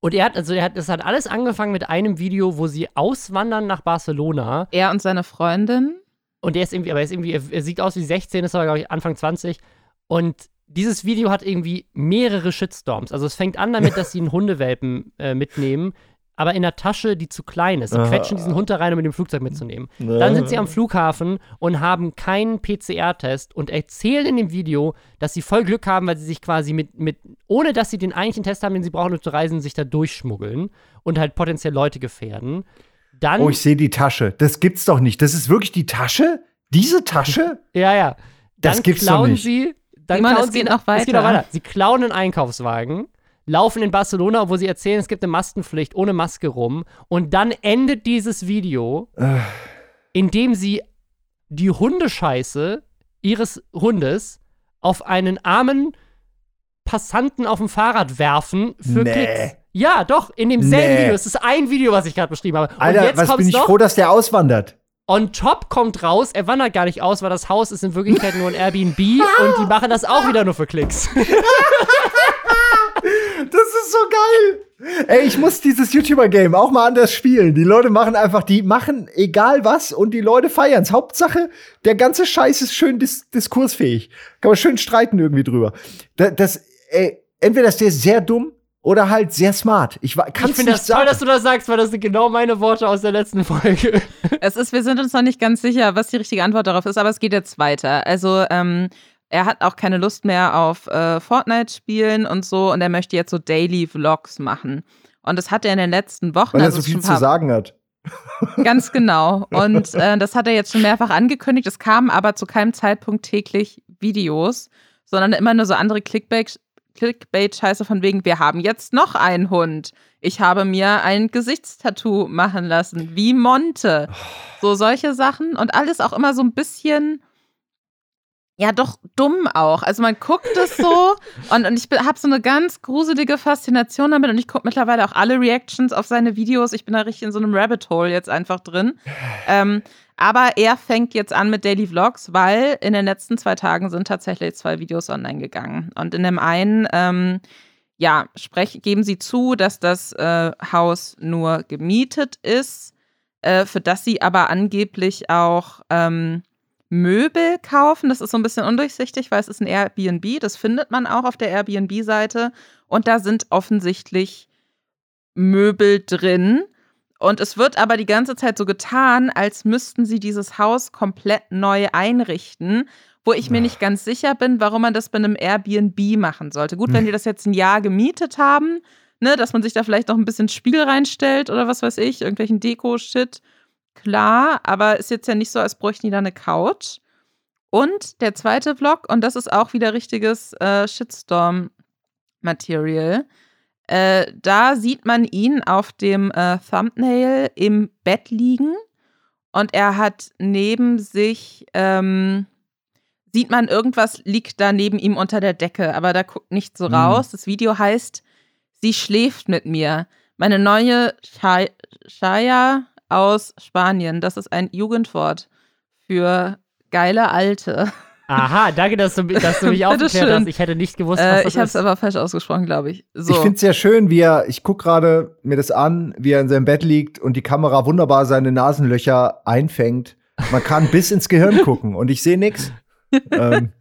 und er hat, also er hat, das hat alles angefangen mit einem Video, wo sie auswandern nach Barcelona.
er und seine Freundin.
Und er ist irgendwie, aber er ist irgendwie, er sieht aus wie 16, ist aber, glaube ich, Anfang 20. Und dieses Video hat irgendwie mehrere Shitstorms. Also es fängt an damit, dass sie einen Hundewelpen äh, mitnehmen, aber in einer Tasche, die zu klein ist. Sie
Ah.
quetschen diesen Hund da rein, um mit dem Flugzeug mitzunehmen. Dann sind sie am Flughafen und haben keinen PCR-Test und erzählen in dem Video, dass sie voll Glück haben, weil sie sich quasi mit, mit ohne dass sie den eigentlichen Test haben, den sie brauchen, um zu reisen, sich da durchschmuggeln und halt potenziell Leute gefährden. Dann,
Oh, ich sehe die Tasche. Das gibt's doch nicht. Das ist wirklich die Tasche? Diese Tasche?
ja, ja.
Das
Dann
gibt's doch
klauen
nicht.
sie, dann
Simon,
klauen
es
sie,
geht noch
Es geht noch
weiter.
weiter. Sie klauen einen Einkaufswagen, laufen in Barcelona, wo sie erzählen, es gibt eine Maskenpflicht, ohne Maske rum. Und dann endet dieses Video,
Äh.
indem sie die Hundescheiße ihres Hundes auf einen armen Passanten auf dem Fahrrad werfen für
Nee.
Klicks. Ja, doch, in demselben
Nee.
Video. Es ist ein Video, was ich gerade beschrieben habe.
Alter, was bin ich
noch.
froh, dass der auswandert.
On top kommt raus, er wandert gar nicht aus, weil das Haus ist in Wirklichkeit nur ein Airbnb und die machen das auch wieder nur für Klicks.
Das ist so geil. Ey, ich muss dieses YouTuber-Game auch mal anders spielen. Die Leute machen einfach, die machen egal was und die Leute feiern's. Hauptsache, der ganze Scheiß ist schön dis diskursfähig. Kann man schön streiten irgendwie drüber. Da- Das, ey, entweder ist der sehr dumm oder halt sehr smart. Ich kann's
finde
nicht
das toll,
sagen.
dass du das sagst, weil das sind genau meine Worte aus der letzten Folge.
Es ist, wir sind uns noch nicht ganz sicher, was die richtige Antwort darauf ist, aber es geht jetzt weiter. Also, ähm, er hat auch keine Lust mehr auf äh, Fortnite-Spielen und so und er möchte jetzt so Daily Vlogs machen. Und das hat er in den letzten Wochen.
weil er
also
so
es
viel zu sagen hat.
Ganz genau. Und äh, das hat er jetzt schon mehrfach angekündigt. Es kamen aber zu keinem Zeitpunkt täglich Videos, sondern immer nur so andere Clickbait. Clickbait-Scheiße von wegen, wir haben jetzt noch einen Hund. Ich habe mir ein Gesichtstattoo machen lassen, wie Monte. So solche Sachen und alles auch immer so ein bisschen ja, doch dumm auch. Also man guckt es so und, und ich habe so eine ganz gruselige Faszination damit und ich gucke mittlerweile auch alle Reactions auf seine Videos. Ich bin da richtig in so einem Rabbit Hole jetzt einfach drin. Ähm, aber er fängt jetzt an mit Daily Vlogs, weil in den letzten zwei Tagen sind tatsächlich zwei Videos online gegangen. Und in dem einen, ähm, ja, sprech, geben sie zu, dass das äh, Haus nur gemietet ist, äh, für das sie aber angeblich auch ähm, Möbel kaufen. Das ist so ein bisschen undurchsichtig, weil es ist ein Airbnb. Das findet man auch auf der Airbnb-Seite. Und da sind offensichtlich Möbel drin. Und es wird aber die ganze Zeit so getan, als müssten sie dieses Haus komplett neu einrichten, wo ich mir nicht ganz sicher bin, warum man das bei einem Airbnb machen sollte. Gut, wenn die das jetzt ein Jahr gemietet haben, ne, dass man sich da vielleicht noch ein bisschen Spiel reinstellt oder was weiß ich, irgendwelchen Deko-Shit klar, aber ist jetzt ja nicht so, als bräuchten die da eine Couch. Und der zweite Vlog, und das ist auch wieder richtiges äh, Shitstorm-Material. Äh, da sieht man ihn auf dem äh, Thumbnail im Bett liegen und er hat neben sich, ähm, sieht man irgendwas liegt da neben ihm unter der Decke, aber da guckt nicht so mhm. raus. Das Video heißt, sie schläft mit mir. Meine neue Shaya aus Spanien. Das ist ein Jugendwort für geile Alte.
Aha, danke, dass du, dass du mich aufgeklärt hast. Ich hätte nicht gewusst, was äh,
das Ich habe es aber falsch ausgesprochen, glaube ich.
So. Ich finde es sehr schön, wie er, ich gucke gerade mir das an, wie er in seinem Bett liegt und die Kamera wunderbar seine Nasenlöcher einfängt. Man kann bis ins Gehirn gucken und ich sehe nichts. Ähm,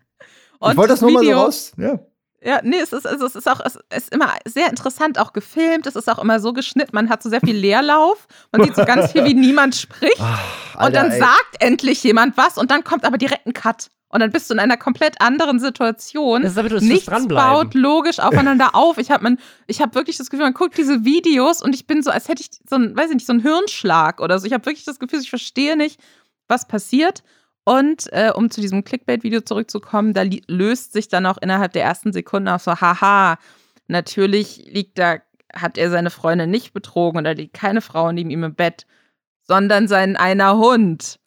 ich wollte das nur mal so raus. Ja.
Ja, nee, es ist, also es ist auch, es ist immer sehr interessant auch gefilmt. Es ist auch immer so geschnitten. Man hat so sehr viel Leerlauf. Man sieht so ganz viel, wie niemand spricht. Ach, Alter, und dann ey. sagt endlich jemand was und dann kommt aber direkt ein Cut. Und dann bist du in einer komplett anderen Situation.
Das ist aber, du
Nichts baut logisch aufeinander auf. Ich habe hab wirklich das Gefühl, man guckt diese Videos und ich bin so, als hätte ich so ein, weiß ich nicht, so einen Hirnschlag oder so. Ich habe wirklich das Gefühl, ich verstehe nicht, was passiert. Und äh, um zu diesem Clickbait-Video zurückzukommen, da löst sich dann auch innerhalb der ersten Sekunde auch so, haha, natürlich liegt da, hat er seine Freundin nicht betrogen oder liegt keine Frau neben ihm im Bett, sondern sein einer Hund.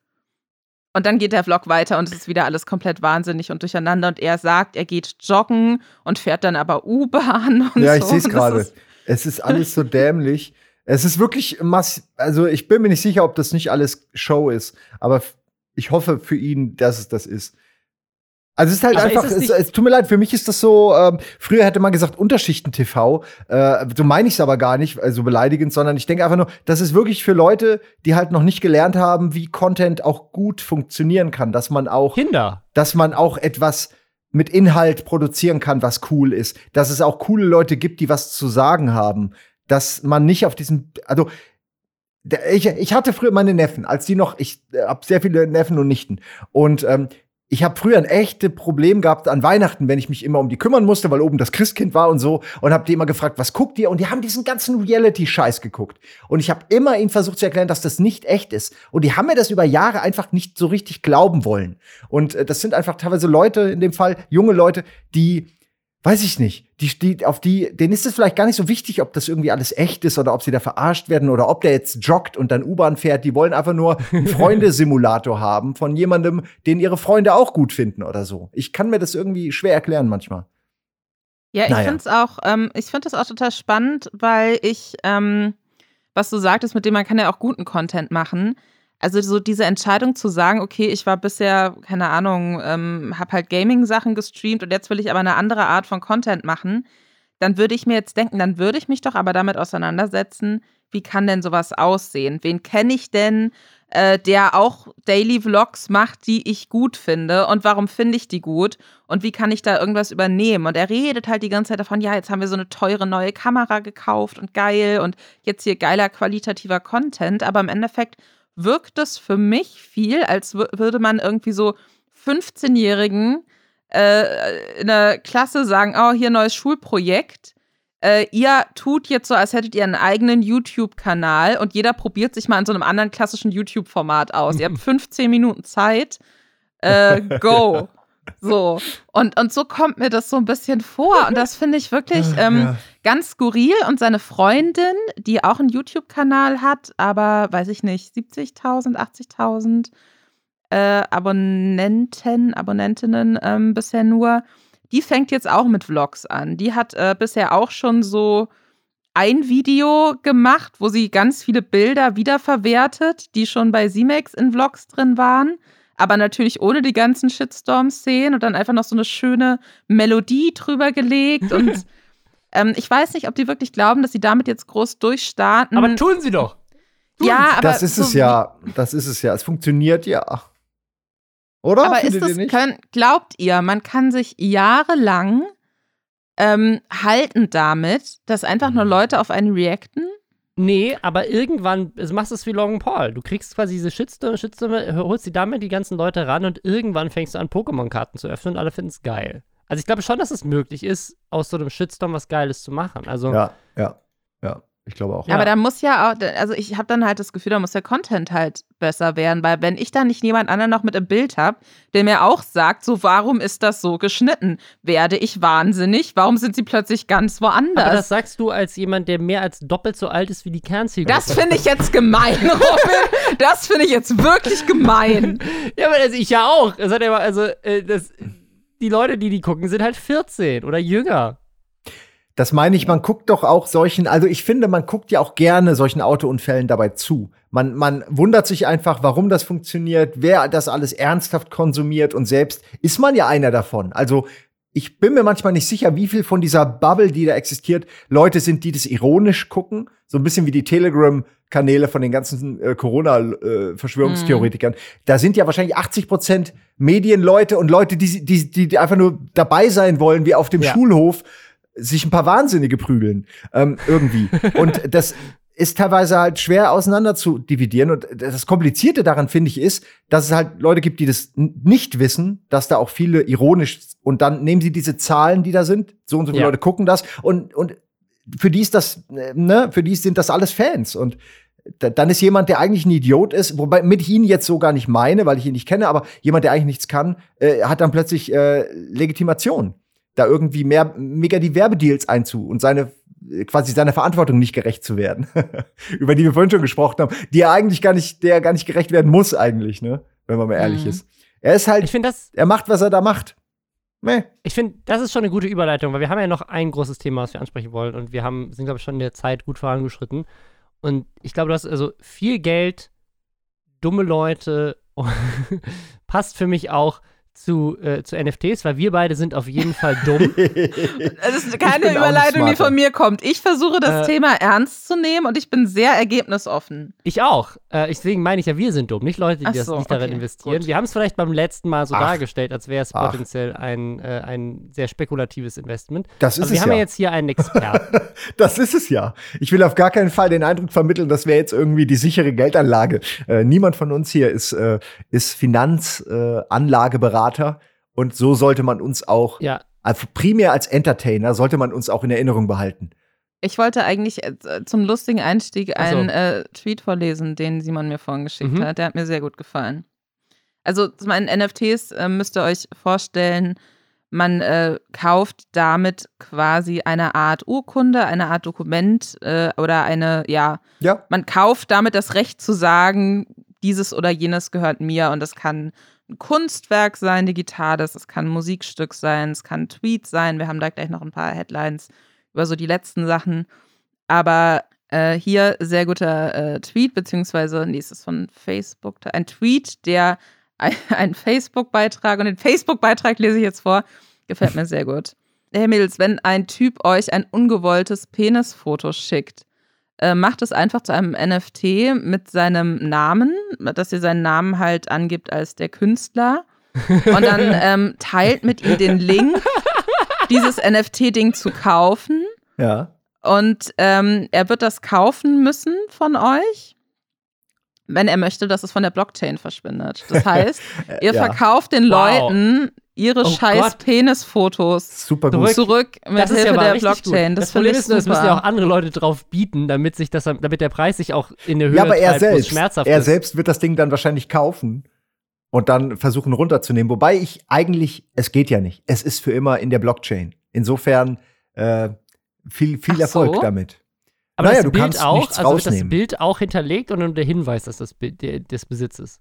Und dann geht der Vlog weiter und es ist wieder alles komplett wahnsinnig und durcheinander. Und er sagt, er geht joggen und fährt dann aber U-Bahn und
ja, so.
Ja,
ich sehe es gerade. Es ist alles so dämlich. Es ist wirklich massiv. Also, ich bin mir nicht sicher, ob das nicht alles Show ist. Aber ich hoffe für ihn, dass es das ist. Also es ist halt Aber einfach, ist es, es, es, tut mir leid, für mich ist das so, ähm, früher hätte man gesagt Unterschichten-TV, äh, so meine ich es aber gar nicht, also beleidigend, sondern ich denke einfach nur, das ist wirklich für Leute, die halt noch nicht gelernt haben, wie Content auch gut funktionieren kann, dass man auch
Kinder,
dass man auch etwas mit Inhalt produzieren kann, was cool ist, dass es auch coole Leute gibt, die was zu sagen haben, dass man nicht auf diesem, also ich, ich hatte früher meine Neffen, als die noch, ich äh, habe sehr viele Neffen und Nichten. Und ähm, ich habe früher ein echtes Problem gehabt an Weihnachten, wenn ich mich immer um die kümmern musste, weil oben das Christkind war und so. Und habe die immer gefragt, was guckt ihr? Und die haben diesen ganzen Reality-Scheiß geguckt. Und ich habe immer ihnen versucht zu erklären, dass das nicht echt ist. Und die haben mir das über Jahre einfach nicht so richtig glauben wollen. Und äh, das sind einfach teilweise Leute, in dem Fall junge Leute, die weiß ich nicht. Die, die, auf die, denen ist es vielleicht gar nicht so wichtig, ob das irgendwie alles echt ist oder ob sie da verarscht werden oder ob der jetzt joggt und dann U-Bahn fährt. Die wollen einfach nur einen Freundesimulator haben von jemandem, den ihre Freunde auch gut finden oder so. Ich kann mir das irgendwie schwer erklären manchmal.
Ja, ich naja. finde es auch, ähm, ich finde das auch total spannend, weil ich, ähm, was du sagtest, mit dem man kann ja auch guten Content machen. Also so diese Entscheidung zu sagen, okay, ich war bisher, keine Ahnung, ähm, habe halt Gaming-Sachen gestreamt und jetzt will ich aber eine andere Art von Content machen, dann würde ich mir jetzt denken, dann würde ich mich doch aber damit auseinandersetzen, wie kann denn sowas aussehen? Wen kenne ich denn, äh, der auch Daily Vlogs macht, die ich gut finde und warum finde ich die gut und wie kann ich da irgendwas übernehmen? Und er redet halt die ganze Zeit davon, ja, jetzt haben wir so eine teure neue Kamera gekauft und geil und jetzt hier geiler qualitativer Content, aber im Endeffekt wirkt es für mich viel, als würde man irgendwie so 15-Jährigen äh, in der Klasse sagen, oh, hier neues Schulprojekt. Äh, ihr tut jetzt so, als hättet ihr einen eigenen YouTube-Kanal und jeder probiert sich mal in so einem anderen klassischen YouTube-Format aus. ihr habt 15 Minuten Zeit. Äh, go. So. Und, und so kommt mir das so ein bisschen vor. Und das finde ich wirklich ähm, ja. Ganz skurril. Und seine Freundin, die auch einen YouTube-Kanal hat, aber weiß ich nicht, 70.000, 80.000 äh, Abonnenten, Abonnentinnen ähm, bisher nur. Die fängt jetzt auch mit Vlogs an. Die hat äh, bisher auch schon so ein Video gemacht, wo sie ganz viele Bilder wiederverwertet, die schon bei Z-Max in Vlogs drin waren. Aber natürlich ohne die ganzen Shitstorm-Szenen und dann einfach noch so eine schöne Melodie drüber gelegt. Und ähm, ich weiß nicht, ob die wirklich glauben, dass sie damit jetzt groß durchstarten.
Aber tun sie doch.
Tun ja, aber.
Das ist so es ja. Das ist es ja. Es funktioniert ja. Oder?
Aber ist das, können, glaubt ihr, man kann sich jahrelang ähm, halten damit, dass einfach nur. Leute auf einen reacten?
Nee, aber irgendwann also machst du es wie Logan Paul. Du kriegst quasi diese Shitstorm, Shitstorm, holst die damit die ganzen Leute ran und irgendwann fängst du an, Pokémon-Karten zu öffnen und alle finden es geil. Also ich glaube schon, dass es möglich ist, aus so einem Shitstorm was Geiles zu machen. Also
ja, ja, ja. Ich glaube auch.
Aber da muss ja auch, also ich habe dann halt das Gefühl, da muss der Content halt besser werden, weil wenn ich da nicht jemand anderen noch mit im Bild habe, der mir auch sagt, so warum ist das so geschnitten, werde ich wahnsinnig. Warum sind sie plötzlich ganz woanders? Aber
das sagst du als jemand, der mehr als doppelt so alt ist wie die Kernzielgruppe.
Das finde ich jetzt gemein, Robin. das finde ich jetzt wirklich gemein.
ja, aber also ich ja auch. Das hat ja, also äh, das, die Leute, die die gucken, sind halt 14 oder jünger.
Das meine ich, man guckt doch auch solchen, also ich finde, man guckt ja auch gerne solchen Autounfällen dabei zu. Man, man wundert sich einfach, warum das funktioniert, wer das alles ernsthaft konsumiert und selbst ist man ja einer davon. Also ich bin mir manchmal nicht sicher, wie viel von dieser Bubble, die da existiert, Leute sind, die das ironisch gucken. So ein bisschen wie die Telegram-Kanäle von den ganzen äh, Corona-Verschwörungstheoretikern. Äh. Da sind ja wahrscheinlich 80 Prozent Medienleute und Leute, die, die, die einfach nur dabei sein wollen, wie auf dem ja. Schulhof sich ein paar Wahnsinnige prügeln. Ähm, irgendwie. Und das ist teilweise halt schwer auseinander zu dividieren. Und das Komplizierte daran, finde ich, ist, dass es halt Leute gibt, die das nicht wissen, dass da auch viele ironisch und dann nehmen sie diese Zahlen, die da sind, so und so viele ja. Leute gucken das und, und für die ist das, ne, für die sind das alles Fans und dann ist jemand, der eigentlich ein Idiot ist, wobei mit ich ihn jetzt so gar nicht meine, weil ich ihn nicht kenne, aber jemand, der eigentlich nichts kann, äh, hat dann plötzlich äh, Legitimation da irgendwie mehr, mega die Werbedeals einzu und seine quasi seiner Verantwortung nicht gerecht zu werden, über die wir vorhin schon gesprochen haben, die er eigentlich gar nicht, der gar nicht gerecht werden muss eigentlich, ne, wenn man mal ehrlich mhm. ist. Er ist halt,
ich finde das,
er macht, was er da macht.
Meh. Ich finde, das ist schon eine gute Überleitung, weil wir haben ja noch ein großes Thema, was wir ansprechen wollen und wir haben, sind, glaube ich, schon in der Zeit gut vorangeschritten. Und ich glaube, das also viel Geld, dumme Leute, passt für mich auch zu, äh, zu NFTs, weil wir beide sind auf jeden Fall dumm.
das ist keine Überleitung, die von mir kommt. Ich versuche das äh, Thema ernst zu nehmen und ich bin sehr ergebnisoffen.
Ich auch. Äh, deswegen meine ich ja, wir sind dumm, nicht Leute, die so, das nicht darin investieren. Gut. Wir haben es vielleicht beim letzten Mal so Ach. dargestellt, als wäre es potenziell ein, äh, ein sehr spekulatives Investment.
Das ist
Aber wir
es
haben
ja
jetzt hier einen Experten.
das ist es ja. Ich will auf gar keinen Fall den Eindruck vermitteln, das wäre jetzt irgendwie die sichere Geldanlage. Äh, niemand von uns hier ist, äh, ist Finanzanlageberater Berater. Und so sollte man uns auch,
ja.
also primär als Entertainer, sollte man uns auch in Erinnerung behalten.
Ich wollte eigentlich äh, zum lustigen Einstieg einen äh, Tweet vorlesen, den Simon mir vorhin geschickt mhm. hat. Der hat mir sehr gut gefallen. Also zu meinen NFTs äh, müsst ihr euch vorstellen, man äh, kauft damit quasi eine Art Urkunde, eine Art Dokument äh, oder eine, ja,
ja,
man kauft damit das Recht zu sagen, dieses oder jenes gehört mir und das kann ein Kunstwerk sein, digitales, es kann ein Musikstück sein, es kann ein Tweet sein. Wir haben da gleich noch ein paar Headlines über so die letzten Sachen. Aber äh, hier sehr guter äh, Tweet, beziehungsweise, nee, ist es von Facebook, ein Tweet, der ein, Facebook-Beitrag, und den Facebook-Beitrag lese ich jetzt vor, gefällt mir sehr gut. Hey Mädels, wenn ein Typ euch ein ungewolltes Penisfoto schickt, äh, macht es einfach zu einem NFT mit seinem Namen, dass ihr seinen Namen halt angibt als der Künstler. Und dann ähm, teilt mit ihm den Link, dieses NFT-Ding zu kaufen.
Ja.
Und ähm, er wird das kaufen müssen von euch, wenn er möchte, dass es von der Blockchain verschwindet. Das heißt, ihr ja. verkauft den wow. Leuten ihre oh scheiß Gott. Penisfotos
super gut.
zurück mit das Hilfe ja der Blockchain.
Gut. Das, das Problem ist es müssen ja auch andere Leute drauf bieten, damit sich das, damit der Preis sich auch in der Höhe
ja, aber er treibt, selbst,
schmerzhaft
er
ist.
selbst wird das Ding dann wahrscheinlich kaufen und dann versuchen runterzunehmen. Wobei ich eigentlich, es geht ja nicht. Es ist für immer in der Blockchain. Insofern äh, viel, viel Erfolg so? damit.
Aber naja, das Bild auch, also wird das Bild auch hinterlegt und der Hinweis, dass das Bild des Besitzes.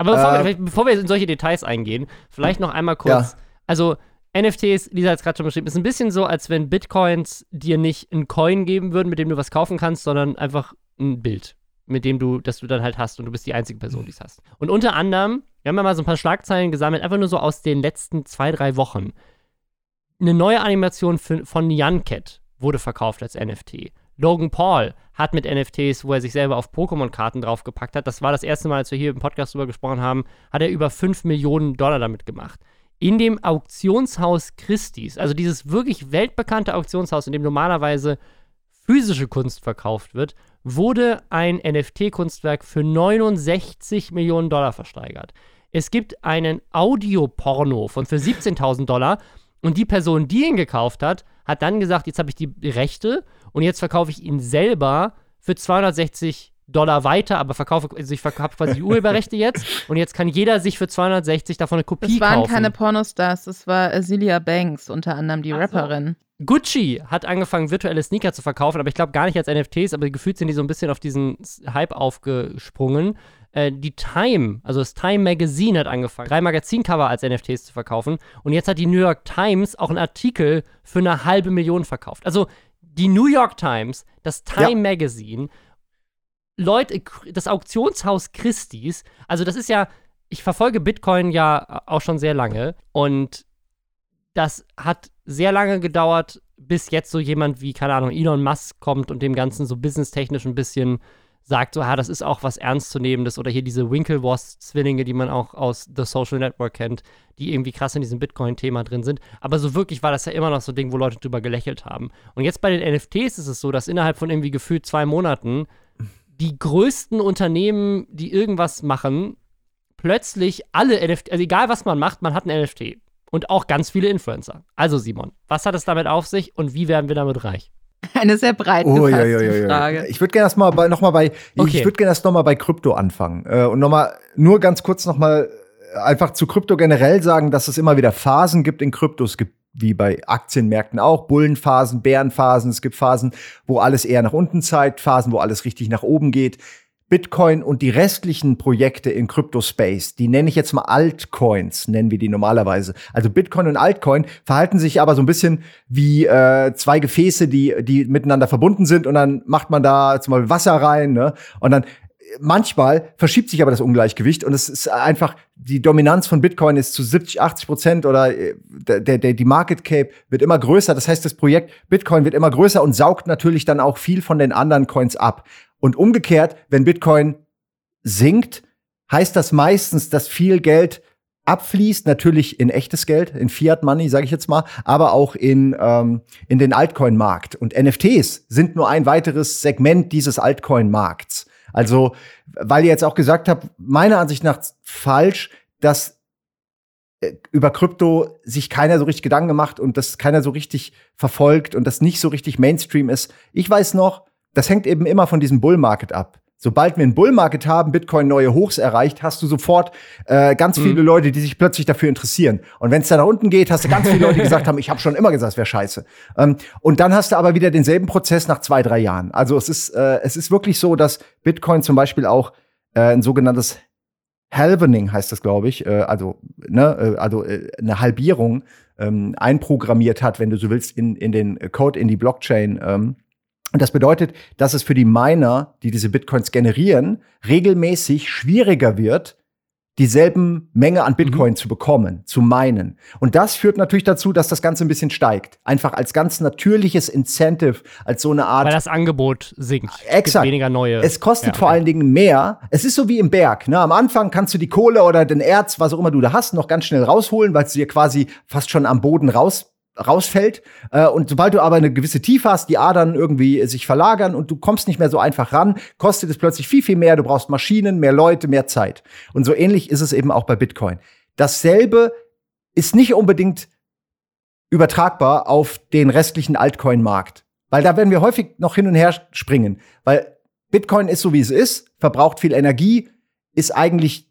Aber bevor, äh, wir, bevor, wir, in solche Details eingehen, vielleicht noch einmal kurz. Ja. Also, NFTs, Lisa hat es gerade schon beschrieben, ist ein bisschen so, als wenn Bitcoins dir nicht einen Coin geben würden, mit dem du was kaufen kannst, sondern einfach ein Bild, mit dem du, das du dann halt hast und du bist die einzige Person, die es hast. Und unter anderem, wir haben ja mal so ein paar Schlagzeilen gesammelt, einfach nur so aus den letzten zwei, drei Wochen. Eine neue Animation für, von Nyan Cat wurde verkauft als NFT. Logan Paul hat mit NFTs, wo er sich selber auf Pokémon-Karten draufgepackt hat, das war das erste Mal, als wir hier im Podcast drüber gesprochen haben, hat er über 5 Millionen Dollar damit gemacht. In dem Auktionshaus Christie's, also dieses wirklich weltbekannte Auktionshaus, in dem normalerweise physische Kunst verkauft wird, wurde ein NFT-Kunstwerk für 69 Millionen Dollar versteigert. Es gibt einen Audioporno von für 17.000 Dollar und die Person, die ihn gekauft hat, hat dann gesagt, jetzt habe ich die Rechte und jetzt verkaufe ich ihn selber für 260 Dollar weiter, aber verkaufe, also ich verkaufe quasi die Urheberrechte jetzt und jetzt kann jeder sich für 260 davon eine Kopie kaufen. Das waren
kaufen. keine Pornostars, das war Azealia Banks, unter anderem die Ach Rapperin.
Gucci hat angefangen, virtuelle Sneaker zu verkaufen, aber ich glaube gar nicht als NFTs, aber gefühlt sind die so ein bisschen auf diesen Hype aufgesprungen. Äh, die Time, also das Time Magazine hat angefangen, drei Magazincover als NFTs zu verkaufen. Und jetzt hat die New York Times auch einen Artikel für eine halbe Million verkauft. Also die New York Times, das Time ja. Magazine, Leute, das Auktionshaus Christie's, also das ist ja, ich verfolge Bitcoin ja auch schon sehr lange und das hat sehr lange gedauert, bis jetzt so jemand wie, keine Ahnung, Elon Musk kommt und dem Ganzen so businesstechnisch ein bisschen sagt, so, ha, das ist auch was Ernstzunehmendes oder hier diese Winklevoss-Zwillinge, die man auch aus The Social Network kennt, die irgendwie krass in diesem Bitcoin-Thema drin sind. Aber so wirklich war das ja immer noch so ein Ding, wo Leute drüber gelächelt haben. Und jetzt bei den NFTs ist es so, dass innerhalb von irgendwie gefühlt zwei Monaten die größten Unternehmen, die irgendwas machen, plötzlich alle NFT, also egal was man macht, man hat ein NFT. Und auch ganz viele Influencer. Also Simon, was hat es damit auf sich und wie werden wir damit reich?
Eine sehr breit oh, ja, ja, ja, Frage.
Ich würde gerne erst mal bei, noch mal bei, okay. ich würde gerne erst noch mal bei Krypto anfangen äh, und noch mal nur ganz kurz noch mal äh, einfach zu Krypto generell sagen, dass es immer wieder Phasen gibt in Krypto. Es gibt wie bei Aktienmärkten auch Bullenphasen, Bärenphasen. Es gibt Phasen, wo alles eher nach unten zeigt, Phasen, wo alles richtig nach oben geht. Bitcoin und die restlichen Projekte in Crypto-Space, die nenne ich jetzt mal Altcoins, nennen wir die normalerweise. Also Bitcoin und Altcoin verhalten sich aber so ein bisschen wie äh, zwei Gefäße, die, die miteinander verbunden sind und dann macht man da zum Beispiel Wasser rein ne? und dann manchmal verschiebt sich aber das Ungleichgewicht und es ist einfach, die Dominanz von Bitcoin ist zu 70, 80 Prozent oder äh, der, der, die Market Cap wird immer größer. Das heißt, das Projekt Bitcoin wird immer größer und saugt natürlich dann auch viel von den anderen Coins ab. Und umgekehrt, wenn Bitcoin sinkt, heißt das meistens, dass viel Geld abfließt, natürlich in echtes Geld, in Fiat Money, sage ich jetzt mal, aber auch in, ähm, in den Altcoin-Markt. Und NFTs sind nur ein weiteres Segment dieses Altcoin-Markts. Also, weil ihr jetzt auch gesagt habt, meiner Ansicht nach falsch, dass äh, über Krypto sich keiner so richtig Gedanken gemacht und das keiner so richtig verfolgt und das nicht so richtig Mainstream ist. Ich weiß noch, das hängt eben immer von diesem Bull Market ab. Sobald wir einen Bull Market haben, Bitcoin neue Hochs erreicht, hast du sofort äh, ganz mhm. viele Leute, die sich plötzlich dafür interessieren. Und wenn es da nach unten geht, hast du ganz viele Leute, die gesagt haben, ich habe schon immer gesagt, es wäre scheiße. Ähm, und dann hast du aber wieder denselben Prozess nach zwei, drei Jahren. Also es ist, äh, es ist wirklich so, dass Bitcoin zum Beispiel auch äh, ein sogenanntes Halvening heißt das, glaube ich, äh, also, ne, äh, also äh, eine Halbierung ähm, einprogrammiert hat, wenn du so willst, in, in den Code, in die Blockchain. Ähm, und das bedeutet, dass es für die Miner, die diese Bitcoins generieren, regelmäßig schwieriger wird, dieselben Menge an Bitcoin mhm. zu bekommen, zu meinen. Und das führt natürlich dazu, dass das Ganze ein bisschen steigt. Einfach als ganz natürliches Incentive, als so eine Art.
Weil das Angebot sinkt.
Exakt.
Weniger neue.
Es kostet ja, okay. vor allen Dingen mehr. Es ist so wie im Berg. Ne? Am Anfang kannst du die Kohle oder den Erz, was auch immer du da hast, noch ganz schnell rausholen, weil es dir quasi fast schon am Boden raus rausfällt. Äh, und sobald du aber eine gewisse Tiefe hast, die Adern irgendwie sich verlagern und du kommst nicht mehr so einfach ran, kostet es plötzlich viel, viel mehr. Du brauchst Maschinen, mehr Leute, mehr Zeit. Und so ähnlich ist es eben auch bei Bitcoin. Dasselbe ist nicht unbedingt übertragbar auf den restlichen Altcoin-Markt. Weil da werden wir häufig noch hin und her springen. Weil Bitcoin ist so, wie es ist, verbraucht viel Energie, ist eigentlich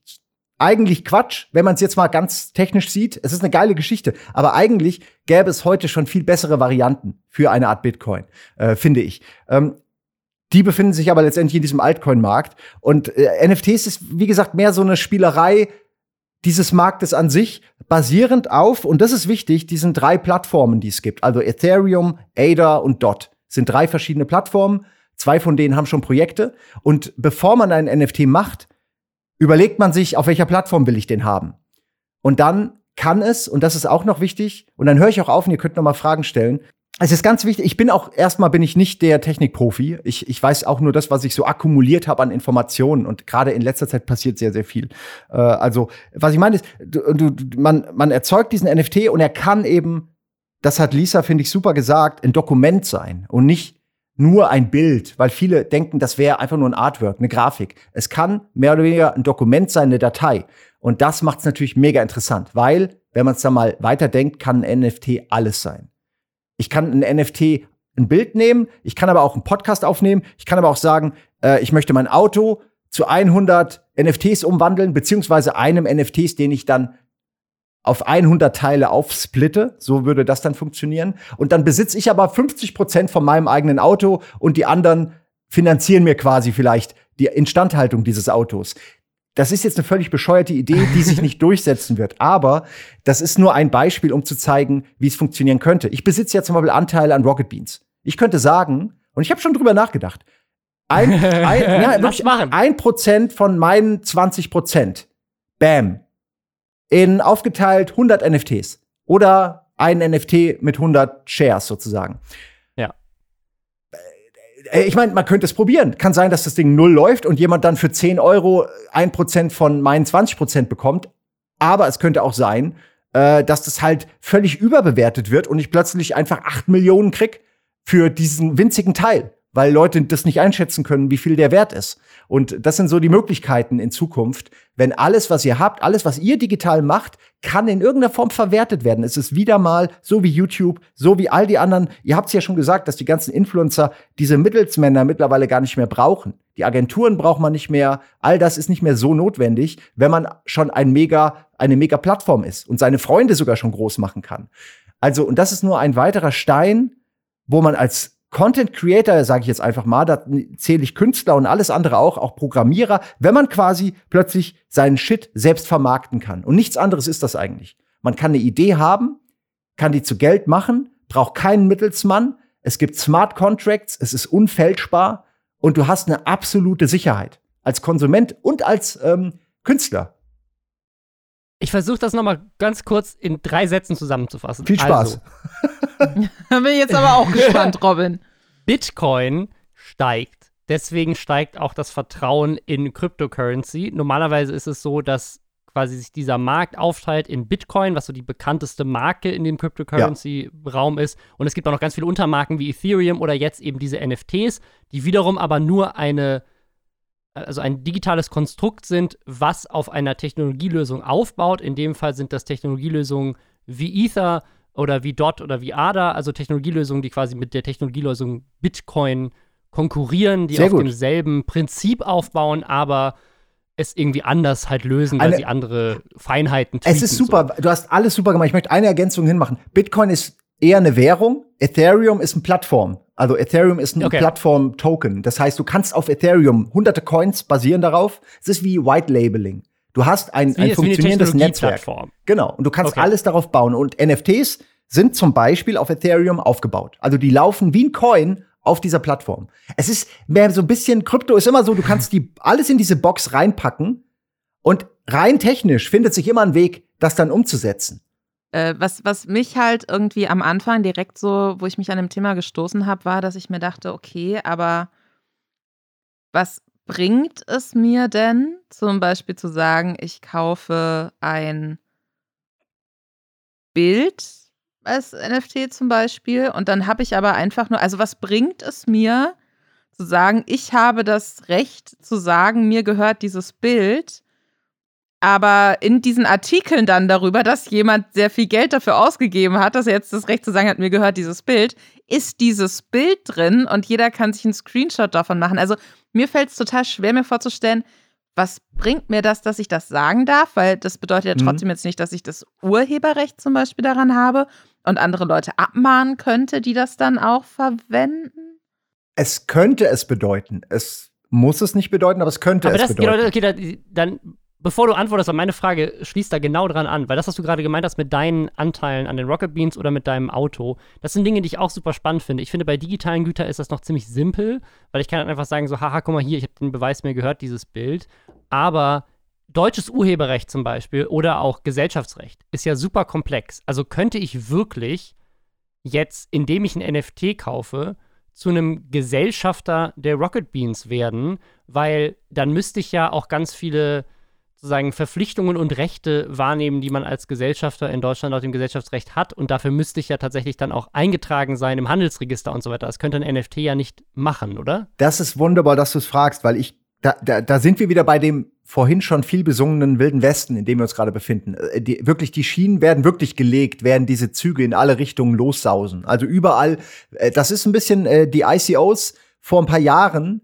eigentlich Quatsch, wenn man es jetzt mal ganz technisch sieht. Es ist eine geile Geschichte, aber eigentlich gäbe es heute schon viel bessere Varianten für eine Art Bitcoin, äh, finde ich. Ähm, Die befinden sich aber letztendlich in diesem Altcoin-Markt. Und äh, NFTs ist, wie gesagt, mehr so eine Spielerei dieses Marktes an sich, basierend auf, und das ist wichtig, diesen drei Plattformen, die es gibt. Also Ethereum, ADA und DOT sind drei verschiedene Plattformen. Zwei von denen haben schon Projekte. Und bevor man ein NFT macht, überlegt man sich, auf welcher Plattform will ich den haben. Und dann kann es, und das ist auch noch wichtig, und dann höre ich auch auf und ihr könnt noch mal Fragen stellen. Es ist ganz wichtig, ich bin auch, erstmal bin ich nicht der Technikprofi. Ich, ich weiß auch nur das, was ich so akkumuliert habe an Informationen. Und gerade in letzter Zeit passiert sehr, sehr viel. Äh, also, was ich meine ist, du, du, man, man erzeugt diesen NFT und er kann eben, das hat Lisa, finde ich, super gesagt, ein Dokument sein und nicht nur ein Bild, weil viele denken, das wäre einfach nur ein Artwork, eine Grafik. Es kann mehr oder weniger ein Dokument sein, eine Datei. Und das macht es natürlich mega interessant, weil, wenn man es da mal weiterdenkt, kann ein NFT alles sein. Ich kann ein NFT ein Bild nehmen, ich kann aber auch einen Podcast aufnehmen, ich kann aber auch sagen, äh, ich möchte mein Auto zu 100 NFTs umwandeln, beziehungsweise einem NFTs, den ich dann auf 100 Teile aufsplitte, so würde das dann funktionieren. Und dann besitze ich aber 50 Prozent von meinem eigenen Auto und die anderen finanzieren mir quasi vielleicht die Instandhaltung dieses Autos. Das ist jetzt eine völlig bescheuerte Idee, die sich nicht durchsetzen wird. Aber das ist nur ein Beispiel, um zu zeigen, wie es funktionieren könnte. Ich besitze ja zum Beispiel Anteile an Rocket Beans. Ich könnte sagen, und ich habe schon drüber nachgedacht, ein, ein, ja, ein Prozent von meinen 20 Prozent, bam, in aufgeteilt 100 NFTs oder ein NFT mit 100 Shares sozusagen. Äh, ich meine, man könnte es probieren. Kann sein, dass das Ding null läuft und jemand dann für 10 Euro 1% von meinen 20% bekommt. Aber es könnte auch sein, äh, dass das halt völlig überbewertet wird und ich plötzlich einfach 8 Millionen krieg für diesen winzigen Teil weil Leute das nicht einschätzen können, wie viel der wert ist. Und das sind so die Möglichkeiten in Zukunft, wenn alles, was ihr habt, alles, was ihr digital macht, kann in irgendeiner Form verwertet werden. Es ist wieder mal so wie YouTube, so wie all die anderen. Ihr habt es ja schon gesagt, dass die ganzen Influencer diese Mittelsmänner mittlerweile gar nicht mehr brauchen. Die Agenturen braucht man nicht mehr. All das ist nicht mehr so notwendig, wenn man schon ein mega, eine mega Plattform ist und seine Freunde sogar schon groß machen kann. Also, und das ist nur ein weiterer Stein, wo man als Content Creator, sage ich jetzt einfach mal, da zähle ich Künstler und alles andere auch, auch Programmierer, wenn man quasi plötzlich seinen Shit selbst vermarkten kann. Und nichts anderes ist das eigentlich. Man kann eine Idee haben, kann die zu Geld machen, braucht keinen Mittelsmann, es gibt Smart Contracts, es ist unfälschbar und du hast eine absolute Sicherheit als Konsument und als ähm, Künstler.
Ich versuche das noch mal ganz kurz in drei Sätzen zusammenzufassen.
Viel Spaß.
Also, da bin ich jetzt aber auch gespannt, Robin.
Bitcoin steigt. Deswegen steigt auch das Vertrauen in Cryptocurrency. Normalerweise ist es so, dass quasi sich dieser Markt aufteilt in Bitcoin, was so die bekannteste Marke in dem Cryptocurrency-Raum ist. Und es gibt auch noch ganz viele Untermarken wie Ethereum oder jetzt eben diese NFTs, die wiederum aber nur eine also ein digitales Konstrukt sind, was auf einer Technologielösung aufbaut. In dem Fall sind das Technologielösungen wie Ether oder wie DOT oder wie ADA, also Technologielösungen, die quasi mit der Technologielösung Bitcoin konkurrieren, die
Sehr
auf
gut.
demselben Prinzip aufbauen, aber es irgendwie anders halt lösen, weil
Eine-
sie andere Feinheiten
Es ist super. Du hast alles super gemacht. Ich möchte eine Ergänzung hinmachen. Bitcoin ist eher eine Währung. Ethereum ist eine Plattform. Also Ethereum ist ein
Okay.
Plattform-Token. Das heißt, du kannst auf Ethereum hunderte Coins basieren darauf. Es ist wie White Labeling. Du hast ein, ein
Wie, eine
funktionierendes Netzwerk. Genau. Und du kannst
Okay.
alles darauf bauen. Und NFTs sind zum Beispiel auf Ethereum aufgebaut. Also die laufen wie ein Coin auf dieser Plattform. Es ist mehr so ein bisschen, Krypto ist immer so, du kannst die alles in diese Box reinpacken und rein technisch findet sich immer ein Weg, das dann umzusetzen.
Äh, was, was mich halt irgendwie am Anfang direkt so, wo ich mich an dem Thema gestoßen habe, war, dass ich mir dachte, okay, aber was bringt es mir denn, zum Beispiel zu sagen, ich kaufe ein Bild als NFT zum Beispiel und dann habe ich aber einfach nur, also was bringt es mir zu sagen, ich habe das Recht zu sagen, mir gehört dieses Bild, aber in diesen Artikeln dann darüber, dass jemand sehr viel Geld dafür ausgegeben hat, dass er jetzt das Recht zu sagen hat, mir gehört dieses Bild, ist dieses Bild drin und jeder kann sich einen Screenshot davon machen. Also mir fällt es total schwer, mir vorzustellen, was bringt mir das, dass ich das sagen darf? Weil das bedeutet ja
Mhm.
trotzdem jetzt nicht, dass ich das Urheberrecht zum Beispiel daran habe und andere Leute abmahnen könnte, die das dann auch verwenden.
Es könnte es bedeuten. Es muss es nicht bedeuten, aber es könnte
aber
es
das,
bedeuten.
Genau, okay, dann, bevor du antwortest, meine Frage schließt da genau dran an, weil das, was du gerade gemeint hast mit deinen Anteilen an den Rocket Beans oder mit deinem Auto, das sind Dinge, die ich auch super spannend finde. Ich finde, bei digitalen Gütern ist das noch ziemlich simpel, weil ich kann einfach sagen, so, haha, guck mal hier, ich habe den Beweis mir gehört, dieses Bild. Aber deutsches Urheberrecht zum Beispiel oder auch Gesellschaftsrecht ist ja super komplex. Also könnte ich wirklich jetzt, indem ich ein NFT kaufe, zu einem Gesellschafter der Rocket Beans werden, weil dann müsste ich ja auch ganz viele sozusagen Verpflichtungen und Rechte wahrnehmen, die man als Gesellschafter in Deutschland laut dem Gesellschaftsrecht hat. Und dafür müsste ich ja tatsächlich dann auch eingetragen sein im Handelsregister und so weiter. Das könnte ein NFT ja nicht machen, oder?
Das ist wunderbar, dass du es fragst, weil ich, da, da, da sind wir wieder bei dem vorhin schon viel besungenen Wilden Westen, in dem wir uns gerade befinden. Äh, die, wirklich, die Schienen werden wirklich gelegt, werden diese Züge in alle Richtungen lossausen. Also überall, äh, das ist ein bisschen äh, die ICOs vor ein paar Jahren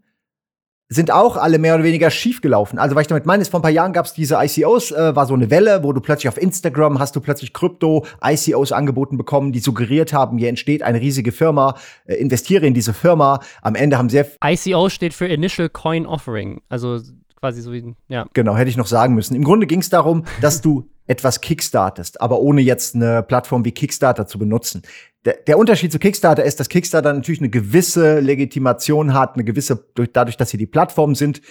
sind auch alle mehr oder weniger schief gelaufen. Also, was ich damit meine, ist, vor ein paar Jahren gab es diese ICOs, äh, war so eine Welle, wo du plötzlich auf Instagram hast du plötzlich Krypto-ICOs angeboten bekommen, die suggeriert haben, hier entsteht eine riesige Firma, äh, investiere in diese Firma. Am Ende haben sehr
ICO steht für Initial Coin Offering, also quasi so wie, ja.
Genau, hätte ich noch sagen müssen. Im Grunde ging es darum, dass du etwas kickstartest, aber ohne jetzt eine Plattform wie Kickstarter zu benutzen. Der, der Unterschied zu Kickstarter ist, dass Kickstarter natürlich eine gewisse Legitimation hat, eine gewisse, durch, dadurch, dass sie die Plattform sind,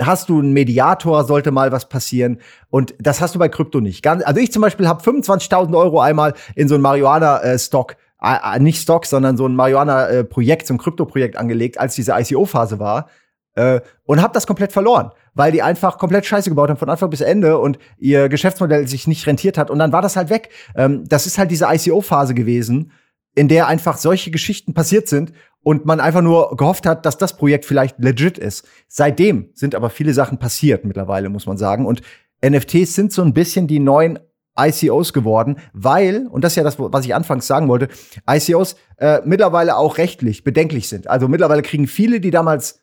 hast du einen Mediator, sollte mal was passieren. Und das hast du bei Krypto nicht. Ganz, also ich zum Beispiel habe 25.000 Euro einmal in so einen Marihuana-Stock, äh, äh, nicht Stock, sondern so ein Marihuana-Projekt, so ein Krypto-Projekt angelegt, als diese ICO-Phase war. Äh, und habe das komplett verloren, weil die einfach komplett Scheiße gebaut haben von Anfang bis Ende und ihr Geschäftsmodell sich nicht rentiert hat und dann war das halt weg. Ähm, das ist halt diese ICO-Phase gewesen, in der einfach solche Geschichten passiert sind und man einfach nur gehofft hat, dass das Projekt vielleicht legit ist. Seitdem sind aber viele Sachen passiert mittlerweile, muss man sagen. Und NFTs sind so ein bisschen die neuen ICOs geworden, weil, und das ist ja das, was ich anfangs sagen wollte, ICOs äh, mittlerweile auch rechtlich bedenklich sind. Also mittlerweile kriegen viele, die damals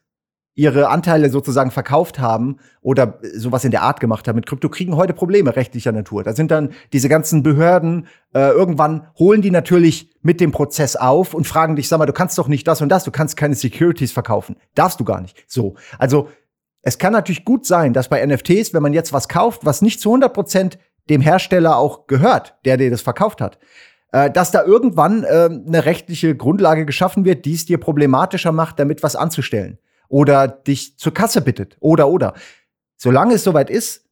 ihre Anteile sozusagen verkauft haben oder sowas in der Art gemacht haben mit Krypto, kriegen heute Probleme rechtlicher Natur. Da sind dann diese ganzen Behörden, äh, irgendwann holen die natürlich mit dem Prozess auf und fragen dich, sag mal, du kannst doch nicht das und das, du kannst keine Securities verkaufen. Darfst du gar nicht. So. Also, es kann natürlich gut sein, dass bei NFTs, wenn man jetzt was kauft, was nicht zu 100 Prozent dem Hersteller auch gehört, der dir das verkauft hat, äh, dass da irgendwann äh, eine rechtliche Grundlage geschaffen wird, die es dir problematischer macht, damit was anzustellen oder dich zur Kasse bittet oder oder. Solange es soweit ist,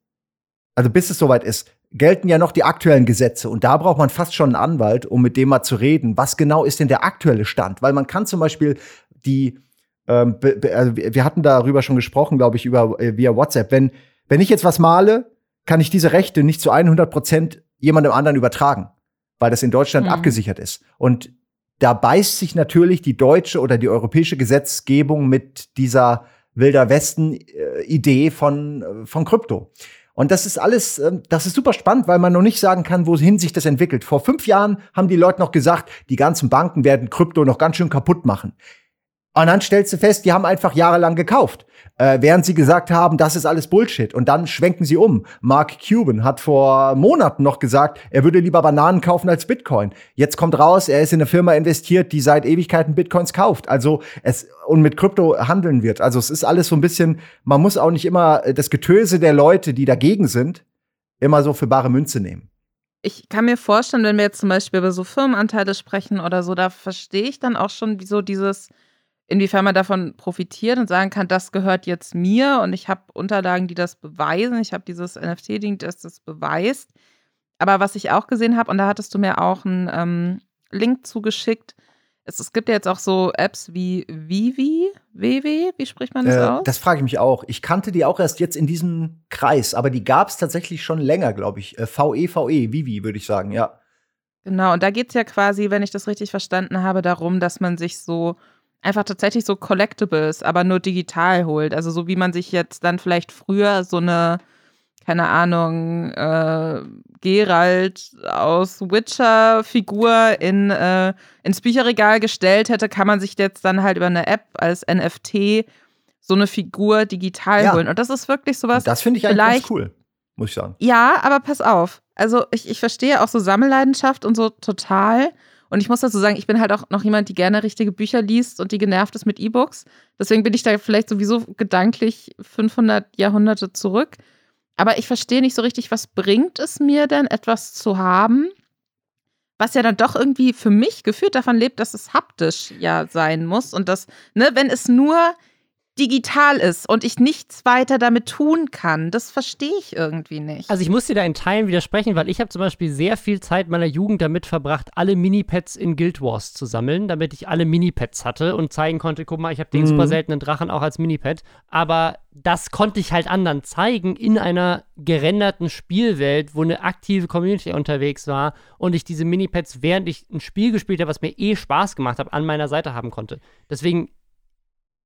also bis es soweit ist, gelten ja noch die aktuellen Gesetze und da braucht man fast schon einen Anwalt, um mit dem mal zu reden. Was genau ist denn der aktuelle Stand? Weil man kann zum Beispiel die, ähm, also wir hatten darüber schon gesprochen, glaube ich, über äh, via WhatsApp. Wenn wenn ich jetzt was male, kann ich diese Rechte nicht zu 100 Prozent jemandem anderen übertragen, weil das in Deutschland mhm. abgesichert ist. Und da beißt sich natürlich die deutsche oder die europäische Gesetzgebung mit dieser Wilder Westen-Idee von, äh, von Krypto. Und das ist alles, ähm, das ist super spannend, weil man noch nicht sagen kann, wohin sich das entwickelt. Vor fünf Jahren haben die Leute noch gesagt, die ganzen Banken werden Krypto noch ganz schön kaputt machen. Und dann stellst du fest, die haben einfach jahrelang gekauft, äh, während sie gesagt haben, das ist alles Bullshit. Und dann schwenken sie um. Mark Cuban hat vor Monaten noch gesagt, er würde lieber Bananen kaufen als Bitcoin. Jetzt kommt raus, er ist in eine Firma investiert, die seit Ewigkeiten Bitcoins kauft. Also es und mit Krypto handeln wird. Also es ist alles so ein bisschen, man muss auch nicht immer das Getöse der Leute, die dagegen sind, immer so für bare Münze nehmen
ich kann mir vorstellen, wenn wir jetzt zum Beispiel über so Firmenanteile sprechen oder so, da verstehe ich dann auch schon, wieso dieses, inwiefern man davon profitiert und sagen kann, das gehört jetzt mir und ich habe Unterlagen, die das beweisen. Ich habe dieses NFT-Ding, das das beweist. Aber was ich auch gesehen habe, und da hattest du mir auch einen ähm, Link zugeschickt, es, es, gibt ja jetzt auch so Apps wie Vivi, Vivi, wie spricht man das äh, aus?
Das frage ich mich auch. Ich kannte die auch erst jetzt in diesem Kreis, aber die gab es tatsächlich schon länger, glaube ich. Äh, VE, VE, Vivi, würde ich sagen, ja.
Genau, und da geht es ja quasi, wenn ich das richtig verstanden habe, darum, dass man sich so einfach tatsächlich so Collectibles, aber nur digital holt. Also so wie man sich jetzt dann vielleicht früher so eine, keine Ahnung, äh, Geralt aus Witcher-Figur in, äh, ins Bücherregal gestellt hätte, kann man sich jetzt dann halt über eine App als NFT so eine Figur digital ja. holen. Und das ist wirklich sowas.
Das finde ich eigentlich ganz cool, muss ich sagen.
Ja, aber pass auf. Also ich, ich verstehe auch so Sammelleidenschaft und so total. Und ich muss dazu sagen, ich bin halt auch noch jemand, die gerne richtige Bücher liest und die genervt ist mit E-Books. Deswegen bin ich da vielleicht sowieso gedanklich 500 Jahrhunderte zurück. Aber ich verstehe nicht so richtig, was bringt es mir denn, etwas zu haben, was ja dann doch irgendwie für mich gefühlt davon lebt, dass es haptisch ja sein muss und dass, ne, wenn es nur digital ist und ich nichts weiter damit tun kann. Das verstehe ich irgendwie nicht.
Also ich muss dir da in Teilen widersprechen, weil ich habe zum Beispiel sehr viel Zeit meiner Jugend damit verbracht, alle Minipads in Guild Wars zu sammeln, damit ich alle Minipads hatte und zeigen konnte, guck mal, ich habe den mhm. super seltenen Drachen auch als Minipad. Aber das konnte ich halt anderen zeigen in einer gerenderten Spielwelt, wo eine aktive Community unterwegs war und ich diese Minipads, während ich ein Spiel gespielt habe, was mir eh Spaß gemacht hat, an meiner Seite haben konnte. Deswegen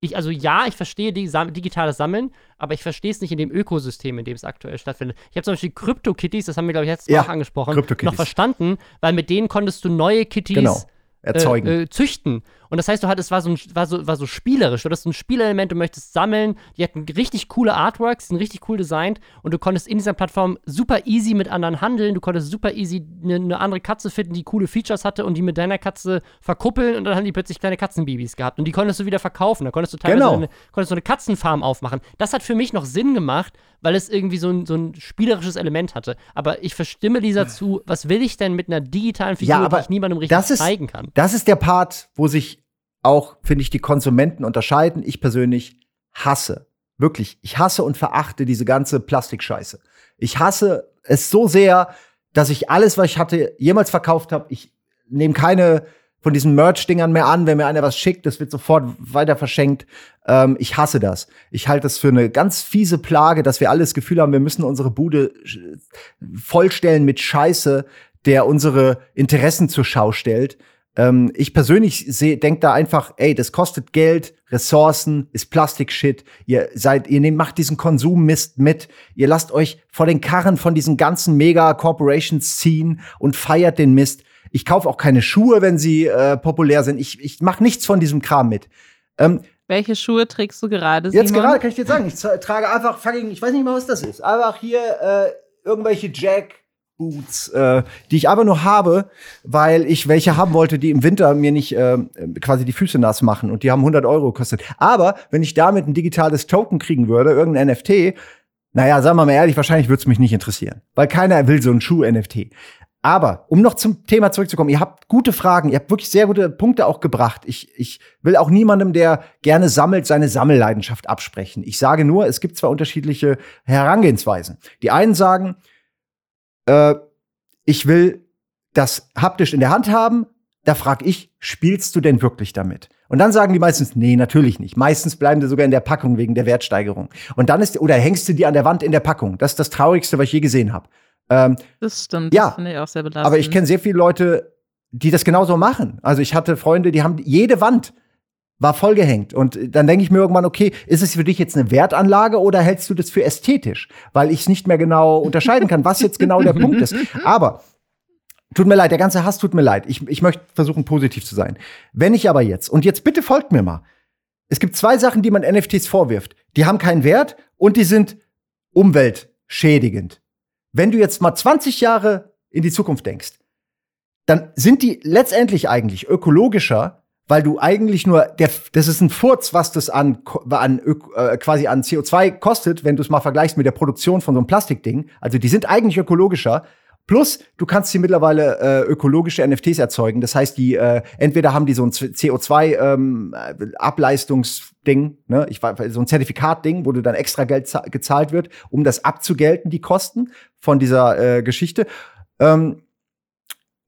ich, also ja, ich verstehe digitales Sammeln, aber ich verstehe es nicht in dem Ökosystem, in dem es aktuell stattfindet. Ich habe zum Beispiel Crypto-Kitties, das haben wir, glaube ich, jetzt ja, auch angesprochen, noch verstanden, weil mit denen konntest du neue Kitties genau. Erzeugen. Äh, äh, züchten. Und das heißt, du hattest, war so, ein, war so, war so spielerisch. Du hattest ein Spielelement, du möchtest sammeln. Die hatten richtig coole Artworks, sind richtig cool designt. Und du konntest in dieser Plattform super easy mit anderen handeln. Du konntest super easy eine, eine andere Katze finden, die coole Features hatte und die mit deiner Katze verkuppeln. Und dann haben die plötzlich kleine Katzenbabys gehabt. Und die konntest du wieder verkaufen. Da konntest du teilweise genau. eine, konntest du eine Katzenfarm aufmachen. Das hat für mich noch Sinn gemacht, weil es irgendwie so ein, so ein spielerisches Element hatte. Aber ich verstimme Lisa zu, was will ich denn mit einer digitalen Figur, ja, die ich niemandem richtig ist, zeigen kann?
Das ist der Part, wo sich auch, finde ich, die Konsumenten unterscheiden. Ich persönlich hasse, wirklich, ich hasse und verachte diese ganze Plastikscheiße. Ich hasse es so sehr, dass ich alles, was ich hatte, jemals verkauft habe, ich nehme keine von diesen Merch-Dingern mehr an. Wenn mir einer was schickt, das wird sofort weiter verschenkt. Ähm, ich hasse das. Ich halte das für eine ganz fiese Plage, dass wir alle das Gefühl haben, wir müssen unsere Bude vollstellen mit Scheiße, der unsere Interessen zur Schau stellt. Ähm, ich persönlich denke da einfach, ey, das kostet Geld, Ressourcen, ist Plastik-Shit. Ihr seid, ihr nehmt, macht diesen Konsummist mit. Ihr lasst euch vor den Karren von diesen ganzen Mega-Corporations ziehen und feiert den Mist. Ich kaufe auch keine Schuhe, wenn sie äh, populär sind. Ich, ich mache nichts von diesem Kram mit. Ähm,
Welche Schuhe trägst du gerade?
Simon? Jetzt gerade kann ich dir sagen, ich trage einfach fucking, ich weiß nicht mal, was das ist. Einfach hier äh, irgendwelche Jack Boots, äh, die ich aber nur habe, weil ich welche haben wollte, die im Winter mir nicht äh, quasi die Füße nass machen und die haben 100 Euro gekostet. Aber wenn ich damit ein digitales Token kriegen würde, irgendein NFT, naja, sagen wir mal ehrlich, wahrscheinlich würde es mich nicht interessieren, weil keiner will so ein Schuh-NFT. Aber um noch zum Thema zurückzukommen, ihr habt gute Fragen, ihr habt wirklich sehr gute Punkte auch gebracht. Ich, ich will auch niemandem, der gerne sammelt, seine Sammelleidenschaft absprechen. Ich sage nur, es gibt zwar unterschiedliche Herangehensweisen. Die einen sagen, äh, ich will das haptisch in der Hand haben. Da frage ich, spielst du denn wirklich damit? Und dann sagen die meistens, nee, natürlich nicht. Meistens bleiben die sogar in der Packung wegen der Wertsteigerung. Und dann ist, oder hängst du die an der Wand in der Packung. Das ist das Traurigste, was ich je gesehen habe.
Ähm, das stimmt,
ja, das finde ich auch sehr belastend. Aber ich kenne sehr viele Leute, die das genauso machen. Also ich hatte Freunde, die haben jede Wand war vollgehängt. Und dann denke ich mir irgendwann, okay, ist es für dich jetzt eine Wertanlage oder hältst du das für ästhetisch? Weil ich es nicht mehr genau unterscheiden kann, was jetzt genau der Punkt ist. Aber Tut mir leid, der ganze Hass tut mir leid. Ich, ich möchte versuchen, positiv zu sein. Wenn ich aber jetzt, und jetzt bitte folgt mir mal. Es gibt zwei Sachen, die man NFTs vorwirft. Die haben keinen Wert und die sind umweltschädigend. Wenn du jetzt mal 20 Jahre in die Zukunft denkst, dann sind die letztendlich eigentlich ökologischer weil du eigentlich nur, der, das ist ein Furz, was das an, an äh, quasi an CO2 kostet, wenn du es mal vergleichst mit der Produktion von so einem Plastikding. Also die sind eigentlich ökologischer. Plus, du kannst hier mittlerweile äh, ökologische NFTs erzeugen. Das heißt, die äh, entweder haben die so ein CO2-Ableistungsding, ähm, ne? ich war so ein Zertifikatding, wo du dann extra Geld gezahlt wird, um das abzugelten, die Kosten von dieser äh, Geschichte. Ähm,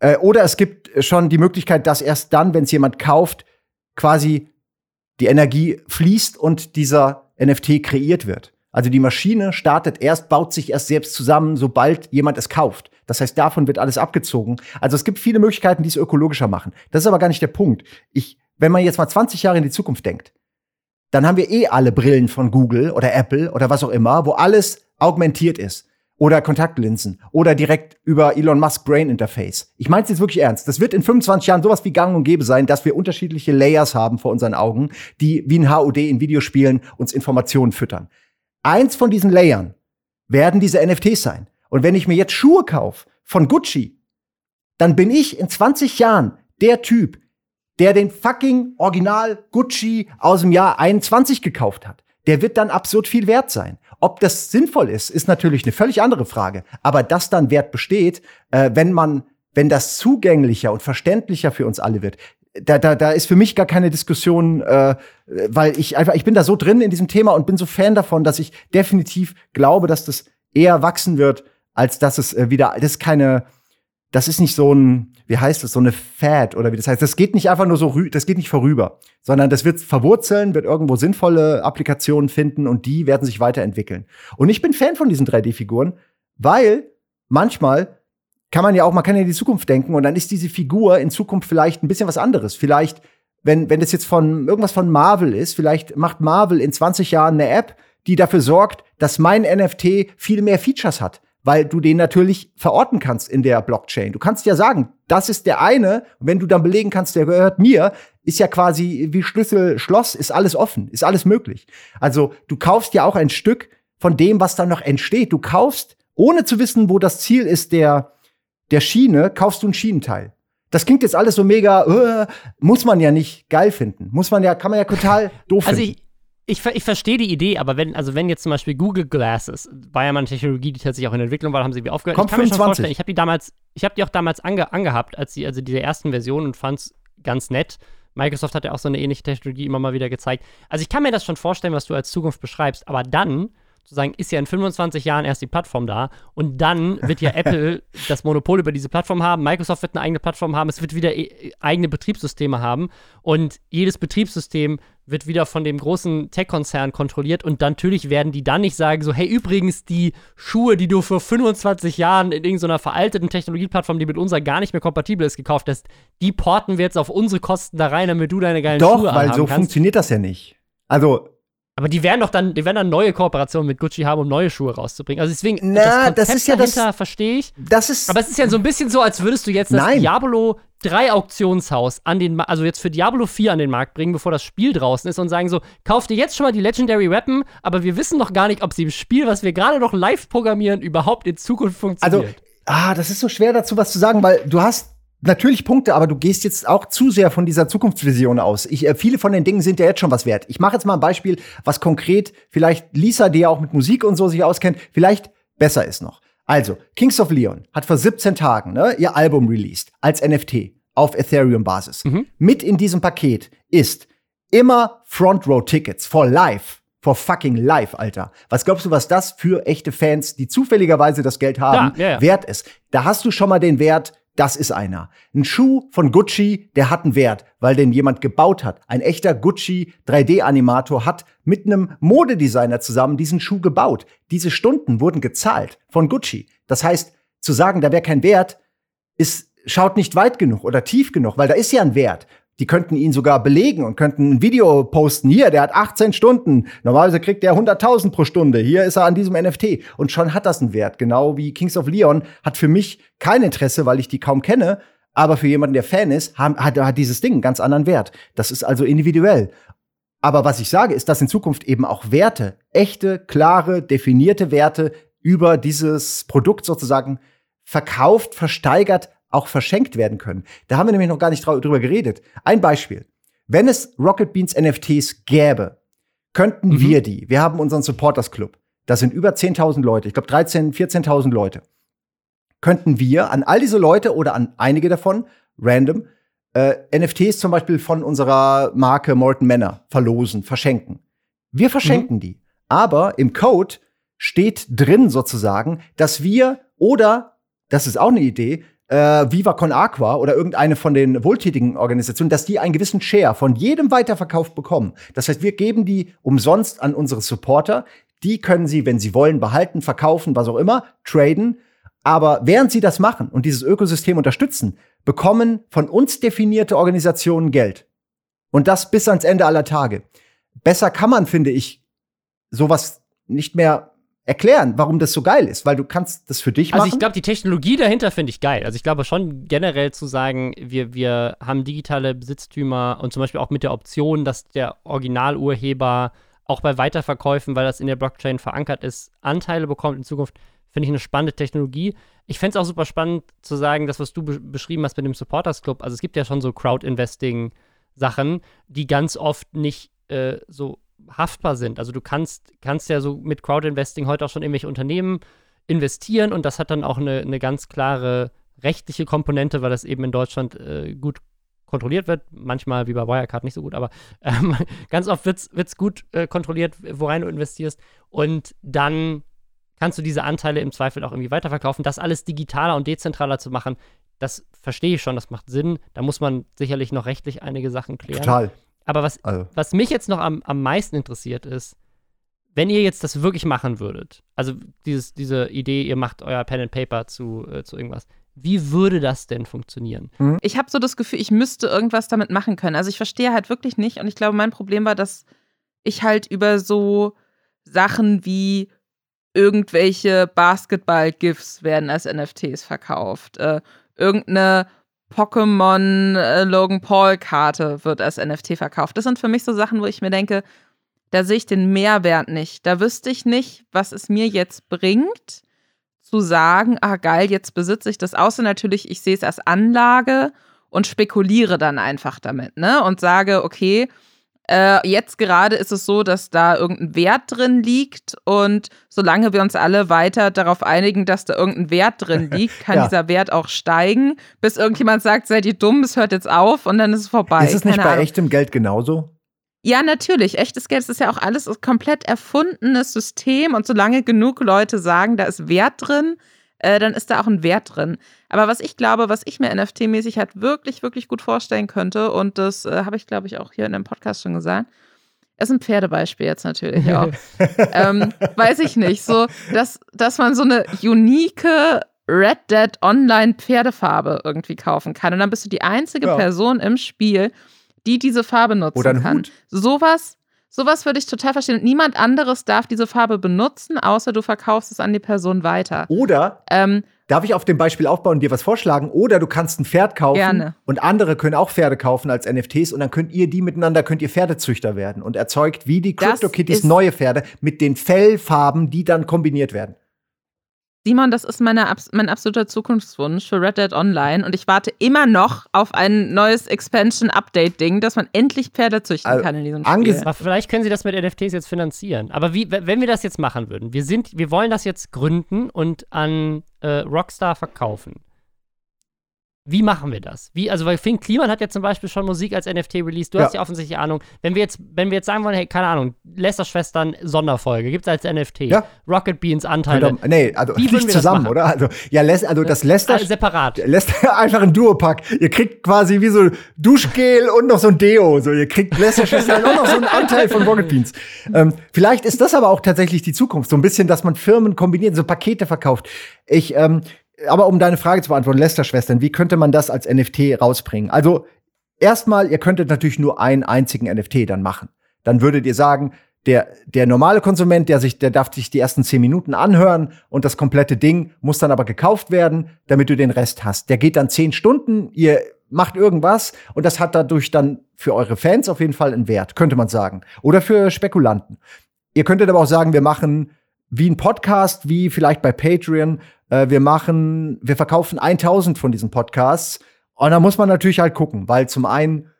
äh, oder es gibt schon die Möglichkeit, dass erst dann, wenn es jemand kauft, quasi die Energie fließt und dieser NFT kreiert wird. Also die Maschine startet erst, baut sich erst selbst zusammen, sobald jemand es kauft. Das heißt, davon wird alles abgezogen. Also es gibt viele Möglichkeiten, die es ökologischer machen. Das ist aber gar nicht der Punkt. Ich, wenn man jetzt mal 20 Jahre in die Zukunft denkt, dann haben wir eh alle Brillen von Google oder Apple oder was auch immer, wo alles augmentiert ist oder Kontaktlinsen oder direkt über Elon Musk Brain Interface. Ich meine es jetzt wirklich ernst. Das wird in 25 Jahren sowas wie gang und gäbe sein, dass wir unterschiedliche Layers haben vor unseren Augen, die wie ein HUD in Videospielen uns Informationen füttern. Eins von diesen Layern werden diese NFTs sein. Und wenn ich mir jetzt Schuhe kaufe von Gucci, dann bin ich in 20 Jahren der Typ, der den fucking Original Gucci aus dem Jahr 21 gekauft hat, der wird dann absurd viel wert sein. Ob das sinnvoll ist, ist natürlich eine völlig andere Frage. Aber dass dann Wert besteht, äh, wenn man, wenn das zugänglicher und verständlicher für uns alle wird, da, da, da ist für mich gar keine Diskussion, äh, weil ich einfach, ich bin da so drin in diesem Thema und bin so Fan davon, dass ich definitiv glaube, dass das eher wachsen wird, als dass es äh, wieder, das ist keine, das ist nicht so ein, wie heißt das, so eine Fad oder wie das heißt. Das geht nicht einfach nur so, das geht nicht vorüber, sondern das wird verwurzeln, wird irgendwo sinnvolle Applikationen finden und die werden sich weiterentwickeln. Und ich bin Fan von diesen 3D-Figuren, weil manchmal kann man ja auch, man kann ja in die Zukunft denken und dann ist diese Figur in Zukunft vielleicht ein bisschen was anderes. Vielleicht, wenn, wenn das jetzt von irgendwas von Marvel ist, vielleicht macht Marvel in 20 Jahren eine App, die dafür sorgt, dass mein NFT viel mehr Features hat weil du den natürlich verorten kannst in der Blockchain. Du kannst ja sagen, das ist der eine, und wenn du dann belegen kannst, der gehört mir, ist ja quasi wie Schlüssel Schloss, ist alles offen, ist alles möglich. Also du kaufst ja auch ein Stück von dem, was dann noch entsteht. Du kaufst, ohne zu wissen, wo das Ziel ist der, der Schiene, kaufst du ein Schienenteil. Das klingt jetzt alles so mega, uh, muss man ja nicht geil finden. Muss man ja, kann man ja total doof
also
finden.
Ich ich, verstehe die Idee, aber wenn, also wenn jetzt zum Beispiel Google Glasses, war ja mal eine Technologie, die tatsächlich auch in Entwicklung war, haben sie wie aufgehört.
Kommt
ich kann
25.
mir schon vorstellen, ich habe die damals, ich habe die auch damals ange, angehabt, als sie, also diese ersten Versionen und fand es ganz nett. Microsoft hat ja auch so eine ähnliche Technologie immer mal wieder gezeigt. Also ich kann mir das schon vorstellen, was du als Zukunft beschreibst, aber dann sozusagen ist ja in 25 Jahren erst die Plattform da und dann wird ja Apple das Monopol über diese Plattform haben, Microsoft wird eine eigene Plattform haben, es wird wieder e eigene Betriebssysteme haben und jedes Betriebssystem wird wieder von dem großen Tech-Konzern kontrolliert und natürlich werden die dann nicht sagen so, hey übrigens die Schuhe, die du vor 25 Jahren in irgendeiner veralteten Technologieplattform, die mit unserer gar nicht mehr kompatibel ist, gekauft hast, die porten wir jetzt auf unsere Kosten da rein, damit du deine geilen
Doch,
Schuhe
weil so
kannst.
funktioniert das ja nicht. Also
Aber die werden doch dann, die werden dann neue Kooperationen mit Gucci haben, um neue Schuhe rauszubringen. Also deswegen,
Na,
das,
das ist ja das-
dahinter verstehe ich.
das ist
Aber es ist ja so ein bisschen so, als würdest du jetzt das
Nein.
Diablo 3 Auktionshaus an den, also jetzt für Diablo 4 an den Markt bringen, bevor das Spiel draußen ist und sagen so, kauf dir jetzt schon mal die Legendary Weapon, aber wir wissen noch gar nicht, ob sie im Spiel, was wir gerade noch live programmieren, überhaupt in Zukunft funktioniert.
Also, ah, das ist so schwer dazu was zu sagen, weil du hast natürlich Punkte, aber du gehst jetzt auch zu sehr von dieser Zukunftsvision aus. Ich, äh, viele von den Dingen sind ja jetzt schon was wert. Ich mache jetzt mal ein Beispiel, was konkret vielleicht Lisa, die ja auch mit Musik und so sich auskennt, vielleicht besser ist noch. Also, Kings of Leon hat vor 17 Tagen ne, ihr Album released als NFT auf Ethereum-Basis.
Mhm.
Mit in diesem Paket ist immer Front Row Tickets for life. For fucking life, Alter. Was glaubst du, was das für echte Fans, die zufälligerweise das Geld haben,
Ja, ja.
wert ist? Da hast du schon mal den Wert, das ist einer. Ein Schuh von Gucci, der hat einen Wert, weil den jemand gebaut hat. Ein echter Gucci 3D-Animator hat mit einem Modedesigner zusammen diesen Schuh gebaut. Diese Stunden wurden gezahlt von Gucci. Das heißt, zu sagen, da wäre kein Wert, ist, schaut nicht weit genug oder tief genug, weil da ist ja ein Wert. Die könnten ihn sogar belegen und könnten ein Video posten. Hier, der hat 18 Stunden. Normalerweise kriegt der 100.000 pro Stunde. Hier ist er an diesem NFT. Und schon hat das einen Wert. Genau wie Kings of Leon hat für mich kein Interesse, weil ich die kaum kenne. Aber für jemanden, der Fan ist, hat, hat, dieses Ding einen ganz anderen Wert. Das ist also individuell. Aber was ich sage, ist, dass in Zukunft eben auch Werte, echte, klare, definierte Werte über dieses Produkt sozusagen verkauft, versteigert, auch verschenkt werden können. Da haben wir nämlich noch gar nicht drüber geredet. Ein Beispiel. Wenn es Rocket Beans NFTs gäbe, könnten
Mhm.
wir die, wir haben unseren Supporters Club, da sind über 10.000 Leute, ich glaube 13.000, 14.000 Leute, könnten wir an all diese Leute oder an einige davon, random, äh, NFTs zum Beispiel von unserer Marke Molten Manor verlosen, verschenken. Wir verschenken die. Aber im Code steht drin sozusagen, dass wir oder, das ist auch eine Idee, äh, Viva Con Aqua oder irgendeine von den wohltätigen Organisationen, dass die einen gewissen Share von jedem Weiterverkauf bekommen. Das heißt, wir geben die umsonst an unsere Supporter. Die können sie, wenn sie wollen, behalten, verkaufen, was auch immer, traden. Aber während sie das machen und dieses Ökosystem unterstützen, bekommen von uns definierte Organisationen Geld. Und das bis ans Ende aller Tage. Besser kann man, finde ich, sowas nicht mehr erklären, warum das so geil ist, weil du kannst das für dich
Also
machen.
ich glaube, die Technologie dahinter finde ich geil. Also ich glaube schon generell zu sagen, wir, wir haben digitale Besitztümer und zum Beispiel auch mit der Option, dass der Originalurheber auch bei Weiterverkäufen, weil das in der Blockchain verankert ist, Anteile bekommt in Zukunft, Finde ich eine spannende Technologie. Ich fände es auch super spannend zu sagen, das, was du be beschrieben hast mit dem Supporters Club. Also es gibt ja schon so Crowd-Investing-Sachen, die ganz oft nicht äh, so haftbar sind. Also du kannst, kannst ja so mit Crowd-Investing heute auch schon irgendwelche Unternehmen investieren und das hat dann auch eine, eine ganz klare rechtliche Komponente, weil das eben in Deutschland äh, gut kontrolliert wird. Manchmal wie bei Wirecard nicht so gut, aber ähm, ganz oft wird es gut äh, kontrolliert, worein du investierst. Und dann kannst du diese Anteile im Zweifel auch irgendwie weiterverkaufen. Das alles digitaler und dezentraler zu machen, das verstehe ich schon, das macht Sinn. Da muss man sicherlich noch rechtlich einige Sachen klären.
Total.
Aber was, also. was mich jetzt noch am, am meisten interessiert ist, wenn ihr jetzt das wirklich machen würdet, also dieses, diese Idee, ihr macht euer Pen and Paper zu, äh, zu irgendwas, wie würde das denn funktionieren?
Mhm. Ich habe so das Gefühl, ich müsste irgendwas damit machen können. Also ich verstehe halt wirklich nicht und ich glaube, mein Problem war, dass ich halt über so Sachen wie irgendwelche Basketball-GIFs werden als NFTs verkauft. Äh, irgendeine Pokémon äh, Logan Paul Karte wird als NFT verkauft. Das sind für mich so Sachen, wo ich mir denke, da sehe ich den Mehrwert nicht. Da wüsste ich nicht, was es mir jetzt bringt, zu sagen, ah geil, jetzt besitze ich das. Außer natürlich, ich sehe es als Anlage und spekuliere dann einfach damit, ne? Und sage, okay, äh, jetzt gerade ist es so, dass da irgendein Wert drin liegt und solange wir uns alle weiter darauf einigen, dass da irgendein Wert drin liegt, kann ja. dieser Wert auch steigen, bis irgendjemand sagt, seid ihr dumm, es hört jetzt auf und dann ist es vorbei.
Ist es nicht Keine bei Ahnung. echtem Geld genauso?
Ja, natürlich. Echtes Geld ist ja auch alles komplett erfundenes System und solange genug Leute sagen, da ist Wert drin, äh, dann ist da auch ein Wert drin. Aber was ich glaube, was ich mir NFT-mäßig halt wirklich, wirklich gut vorstellen könnte, und das äh, habe ich, glaube ich, auch hier in dem Podcast schon gesagt, ist ein Pferdebeispiel jetzt natürlich auch. ähm, weiß ich nicht. So, dass, dass man so eine unique Red Dead Online Pferdefarbe irgendwie kaufen kann. Und dann bist du die einzige ja. Person im Spiel, die diese Farbe nutzen kann.
Hut.
Sowas Sowas würde ich total verstehen. Und niemand anderes darf diese Farbe benutzen, außer du verkaufst es an die Person weiter.
Oder ähm, darf ich auf dem Beispiel aufbauen und dir was vorschlagen? Oder du kannst ein Pferd kaufen
gerne.
und andere können auch Pferde kaufen als NFTs und dann könnt ihr die miteinander, könnt ihr Pferdezüchter werden und erzeugt wie die CryptoKitties neue Pferde mit den Fellfarben, die dann kombiniert werden.
Simon, das ist meine, mein absoluter Zukunftswunsch für Red Dead Online und ich warte immer noch auf ein neues Expansion-Update-Ding, dass man endlich Pferde züchten also, kann in diesem Spiel.
Aber vielleicht können sie das mit NFTs jetzt finanzieren. Aber wie, wenn wir das jetzt machen würden, wir, sind, wir wollen das jetzt gründen und an äh, Rockstar verkaufen. Wie machen wir das? Wie, also, weil Finn Kliman hat ja zum Beispiel schon Musik als NFT released. Du ja. hast ja offensichtlich Ahnung. Wenn wir jetzt, wenn wir jetzt sagen wollen, hey, keine Ahnung, Lester-Schwestern Sonderfolge, gibt es als NFT. Ja. Rocket Beans Anteile.
Doch, nee, also Wie nicht zusammen, oder? Also, ja, Les, also das Lester. Also
separat.
Lester, einfach ein Duopack. Ihr kriegt quasi wie so Duschgel und noch so ein Deo. So, ihr kriegt Lester-Schwestern und noch so einen Anteil von Rocket Beans. Ähm, vielleicht ist das aber auch tatsächlich die Zukunft. So ein bisschen, dass man Firmen kombiniert, so Pakete verkauft. Ich, ähm, aber um deine Frage zu beantworten, Lester-Schwestern, wie könnte man das als NFT rausbringen? Also, erstmal, ihr könntet natürlich nur einen einzigen NFT dann machen. Dann würdet ihr sagen, der, der normale Konsument, der sich, der darf sich die ersten zehn Minuten anhören und das komplette Ding muss dann aber gekauft werden, damit du den Rest hast. Der geht dann zehn Stunden, ihr macht irgendwas und das hat dadurch dann für eure Fans auf jeden Fall einen Wert, könnte man sagen. Oder für Spekulanten. Ihr könntet aber auch sagen, wir machen wie ein Podcast, wie vielleicht bei Patreon, äh, wir machen, wir verkaufen 1000 von diesen Podcasts. Und da muss man natürlich halt gucken, weil zum einen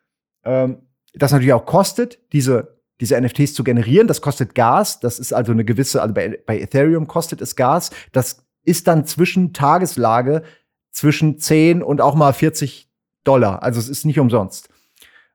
ähm, das natürlich auch kostet, diese, diese NFTs zu generieren. Das kostet Gas. Das ist also eine gewisse, also bei, bei Ethereum kostet es Gas. Das ist dann zwischen Tageslage zwischen 10 und auch mal 40 Dollar. Also es ist nicht umsonst.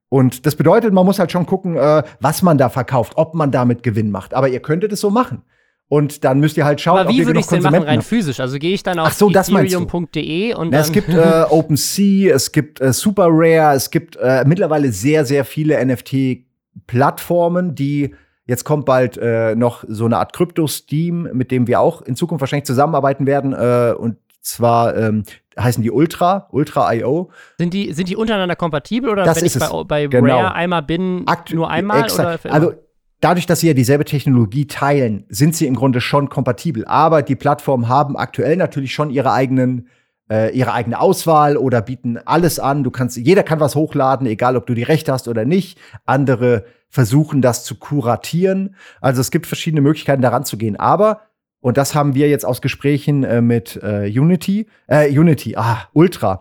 Und das bedeutet, man muss halt schon gucken, äh, was man da verkauft, ob man damit Gewinn macht. Aber ihr könntet es so machen. Und dann müsst ihr halt schauen,
Aber wie würde ich denn machen, rein physisch? Also gehe ich dann auf
so,
ethereum.de und
Na, Es gibt äh, OpenSea, es gibt äh, Super Rare, es gibt äh, mittlerweile sehr, sehr viele NFT-Plattformen, die Jetzt kommt bald äh, noch so eine Art Krypto-Steam, mit dem wir auch in Zukunft wahrscheinlich zusammenarbeiten werden. Äh, und zwar ähm, heißen die Ultra, Ultra.io.
Sind die, sind die untereinander kompatibel oder
das
wenn ich bei, bei genau. Rare einmal bin, Akt nur einmal? Oder
also dadurch, dass sie ja dieselbe Technologie teilen, sind sie im Grunde schon kompatibel. Aber die Plattformen haben aktuell natürlich schon ihre eigenen äh, ihre eigene Auswahl oder bieten alles an. Du kannst, jeder kann was hochladen, egal ob du die Rechte hast oder nicht. Andere versuchen das zu kuratieren. Also es gibt verschiedene Möglichkeiten, daran zu gehen. Aber und das haben wir jetzt aus Gesprächen äh, mit äh, Unity, äh, Unity, ah, Ultra,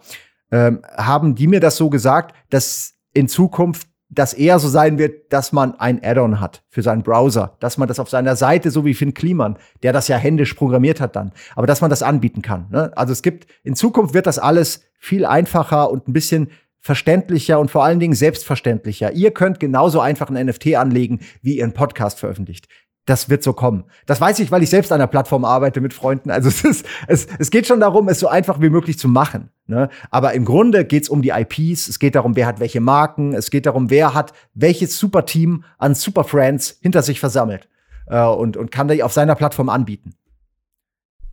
ähm, haben die mir das so gesagt, dass in Zukunft das eher so sein wird, dass man ein Add-on hat für seinen Browser, dass man das auf seiner Seite, so wie Finn Kliman, der das ja händisch programmiert hat dann, aber dass man das anbieten kann. Ne? Also es gibt, in Zukunft wird das alles viel einfacher und ein bisschen verständlicher und vor allen Dingen selbstverständlicher. Ihr könnt genauso einfach ein NFT anlegen, wie ihr einen Podcast veröffentlicht das wird so kommen. Das weiß ich, weil ich selbst an der Plattform arbeite mit Freunden. Also es, ist, es, es geht schon darum, es so einfach wie möglich zu machen. Ne? Aber im Grunde geht es um die IPs, es geht darum, wer hat welche Marken, es geht darum, wer hat welches Superteam an Superfriends hinter sich versammelt äh, und, und kann die auf seiner Plattform anbieten.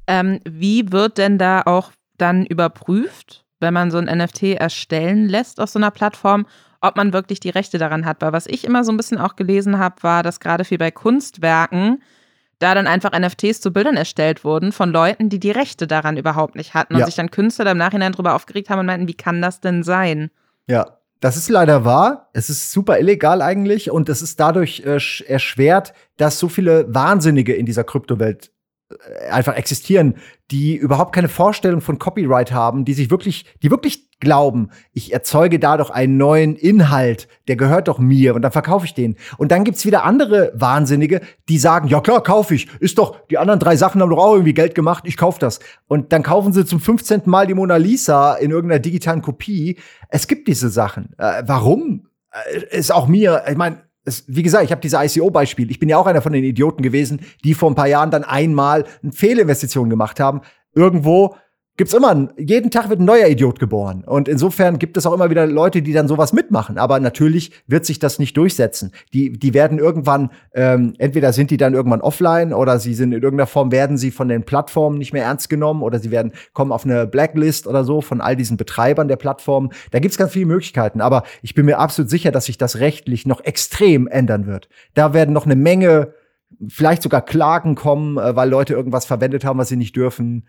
Ähm, wie wird denn da auch dann überprüft, wenn man so ein NFT erstellen lässt auf so einer Plattform, ob man wirklich die Rechte daran hat. Weil was ich immer so ein bisschen auch gelesen habe, war, dass gerade viel bei Kunstwerken da dann einfach NFTs zu Bildern erstellt wurden von Leuten, die die Rechte daran überhaupt nicht hatten und ja. sich dann Künstler im Nachhinein darüber aufgeregt haben und meinten, wie kann das denn sein?
Ja, das ist leider wahr. Es ist super illegal eigentlich und es ist dadurch äh, erschwert, dass so viele Wahnsinnige in dieser Kryptowelt einfach existieren, die überhaupt keine Vorstellung von Copyright haben, die sich wirklich, die wirklich glauben, ich erzeuge da doch einen neuen Inhalt, der gehört doch mir und dann verkaufe ich den. Und dann gibt's wieder andere Wahnsinnige, die sagen, ja klar, kaufe ich, ist doch, die anderen drei Sachen haben doch auch irgendwie Geld gemacht, ich kaufe das. Und dann kaufen sie zum 15. Mal die Mona Lisa in irgendeiner digitalen Kopie. Es gibt diese Sachen. Äh, warum? Äh, ist auch mir, ich meine, es, wie gesagt, ich habe diese ICO-Beispiel. Ich bin ja auch einer von den Idioten gewesen, die vor ein paar Jahren dann einmal eine Fehlinvestition gemacht haben. Irgendwo gibt's immer, jeden Tag wird ein neuer Idiot geboren. Und insofern gibt es auch immer wieder Leute, die dann sowas mitmachen. Aber natürlich wird sich das nicht durchsetzen. Die, die werden irgendwann, ähm, entweder sind die dann irgendwann offline oder sie sind in irgendeiner Form, werden sie von den Plattformen nicht mehr ernst genommen oder sie werden, kommen auf eine Blacklist oder so von all diesen Betreibern der Plattformen. Da gibt's ganz viele Möglichkeiten. Aber ich bin mir absolut sicher, dass sich das rechtlich noch extrem ändern wird. Da werden noch eine Menge vielleicht sogar Klagen kommen, äh, weil Leute irgendwas verwendet haben, was sie nicht dürfen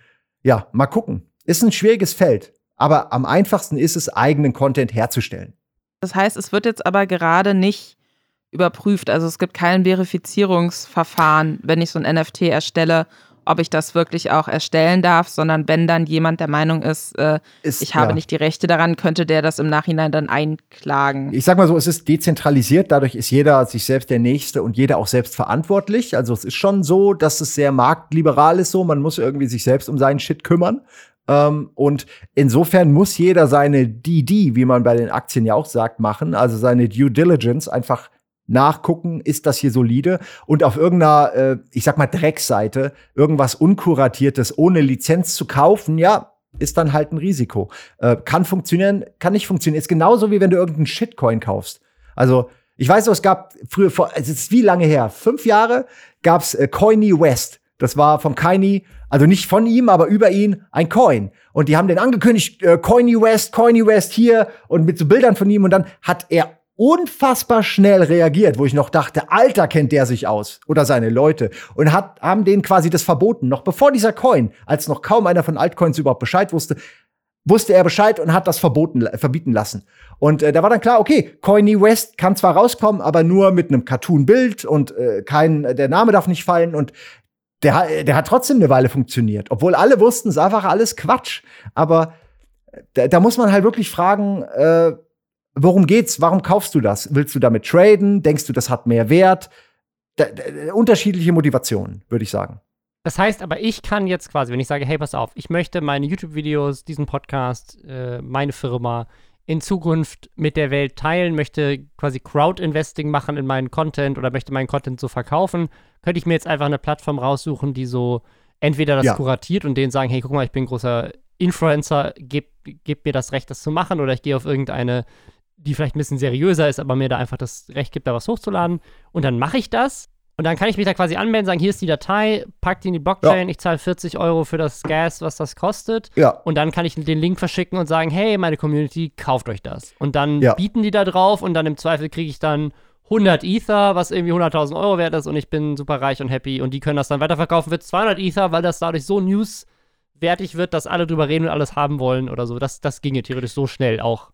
ja, mal gucken. Ist ein schwieriges Feld, aber am einfachsten ist es, eigenen Content herzustellen.
Das heißt, es wird jetzt aber gerade nicht überprüft. Also es gibt kein Verifizierungsverfahren, wenn ich so ein NFT erstelle ob ich das wirklich auch erstellen darf, sondern wenn dann jemand der Meinung ist, äh, ist ich habe ja. nicht die Rechte daran, könnte der das im Nachhinein dann einklagen.
Ich sag mal so, es ist dezentralisiert, dadurch ist jeder sich selbst der Nächste und jeder auch selbst verantwortlich. Also es ist schon so, dass es sehr marktliberal ist so, man muss irgendwie sich selbst um seinen Shit kümmern. Ähm, und insofern muss jeder seine DD, wie man bei den Aktien ja auch sagt, machen, also seine Due Diligence einfach nachgucken, ist das hier solide und auf irgendeiner, äh, ich sag mal, Dreckseite irgendwas Unkuratiertes ohne Lizenz zu kaufen, ja, ist dann halt ein Risiko. Äh, kann funktionieren, kann nicht funktionieren. Ist genauso wie wenn du irgendeinen Shitcoin kaufst. Also, ich weiß noch, es gab früher, vor, es ist wie lange her? Fünf Jahre gab's äh, Coiny West. Das war vom Kanye, also nicht von ihm, aber über ihn ein Coin. Und die haben den angekündigt, äh, Coiny West, Coiny West hier und mit so Bildern von ihm. Und dann hat er unfassbar schnell reagiert, wo ich noch dachte, Alter, kennt der sich aus oder seine Leute und hat, haben denen quasi das verboten. Noch bevor dieser Coin, als noch kaum einer von Altcoins überhaupt Bescheid wusste, wusste er Bescheid und hat das verboten, verbieten lassen. Und äh, da war dann klar, okay, Coiny West kann zwar rauskommen, aber nur mit einem Cartoon-Bild und äh, kein, der Name darf nicht fallen und der, der hat trotzdem eine Weile funktioniert. Obwohl alle wussten, es ist einfach alles Quatsch. Aber äh, da, da muss man halt wirklich fragen, äh, Worum geht's? Warum kaufst du das? Willst du damit traden? Denkst du, das hat mehr Wert? Da, unterschiedliche Motivationen, würde ich sagen.
Das heißt aber, ich kann jetzt quasi, wenn ich sage, hey, pass auf, ich möchte meine YouTube-Videos, diesen Podcast, äh, meine Firma in Zukunft mit der Welt teilen, möchte quasi Crowd-Investing machen in meinen Content oder möchte meinen Content so verkaufen, könnte ich mir jetzt einfach eine Plattform raussuchen, die so entweder das ja. kuratiert und denen sagen, hey, guck mal, ich bin ein großer Influencer, gib, gib mir das Recht, das zu machen, oder ich gehe auf irgendeine die vielleicht ein bisschen seriöser ist, aber mir da einfach das Recht gibt, da was hochzuladen. Und dann mache ich das. Und dann kann ich mich da quasi anmelden, sagen, hier ist die Datei, pack die in die Blockchain, ja. ich zahle 40 Euro für das Gas, was das kostet.
Ja.
Und dann kann ich den Link verschicken und sagen, hey, meine Community, kauft euch das. Und dann ja. bieten die da drauf und dann im Zweifel kriege ich dann 100 Ether, was irgendwie 100.000 Euro wert ist und ich bin super reich und happy und die können das dann weiterverkaufen für 200 Ether, weil das dadurch so newswertig wird, dass alle drüber reden und alles haben wollen oder so. Das, das ginge theoretisch so schnell auch.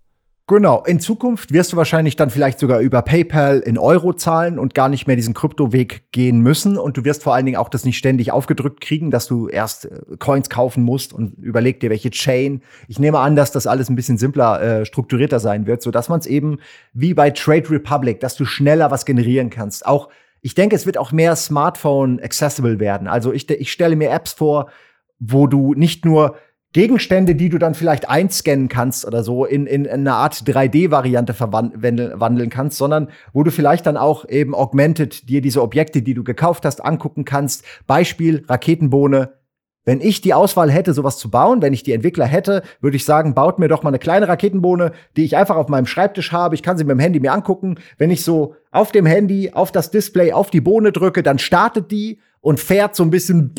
Genau. In Zukunft wirst du wahrscheinlich dann vielleicht sogar über PayPal in Euro zahlen und gar nicht mehr diesen Kryptoweg gehen müssen. Und du wirst vor allen Dingen auch das nicht ständig aufgedrückt kriegen, dass du erst äh, Coins kaufen musst und überleg dir, welche Chain. Ich nehme an, dass das alles ein bisschen simpler, äh, strukturierter sein wird, so dass man es eben wie bei Trade Republic, dass du schneller was generieren kannst. Auch ich denke, es wird auch mehr Smartphone accessible werden. Also ich, ich stelle mir Apps vor, wo du nicht nur Gegenstände, die du dann vielleicht einscannen kannst oder so, in, in, in eine Art 3D-Variante verwandeln kannst, sondern wo du vielleicht dann auch eben augmented dir diese Objekte, die du gekauft hast, angucken kannst. Beispiel Raketenbohne. Wenn ich die Auswahl hätte, sowas zu bauen, wenn ich die Entwickler hätte, würde ich sagen, baut mir doch mal eine kleine Raketenbohne, die ich einfach auf meinem Schreibtisch habe. Ich kann sie mit dem Handy mir angucken. Wenn ich so auf dem Handy, auf das Display, auf die Bohne drücke, dann startet die und fährt so ein bisschen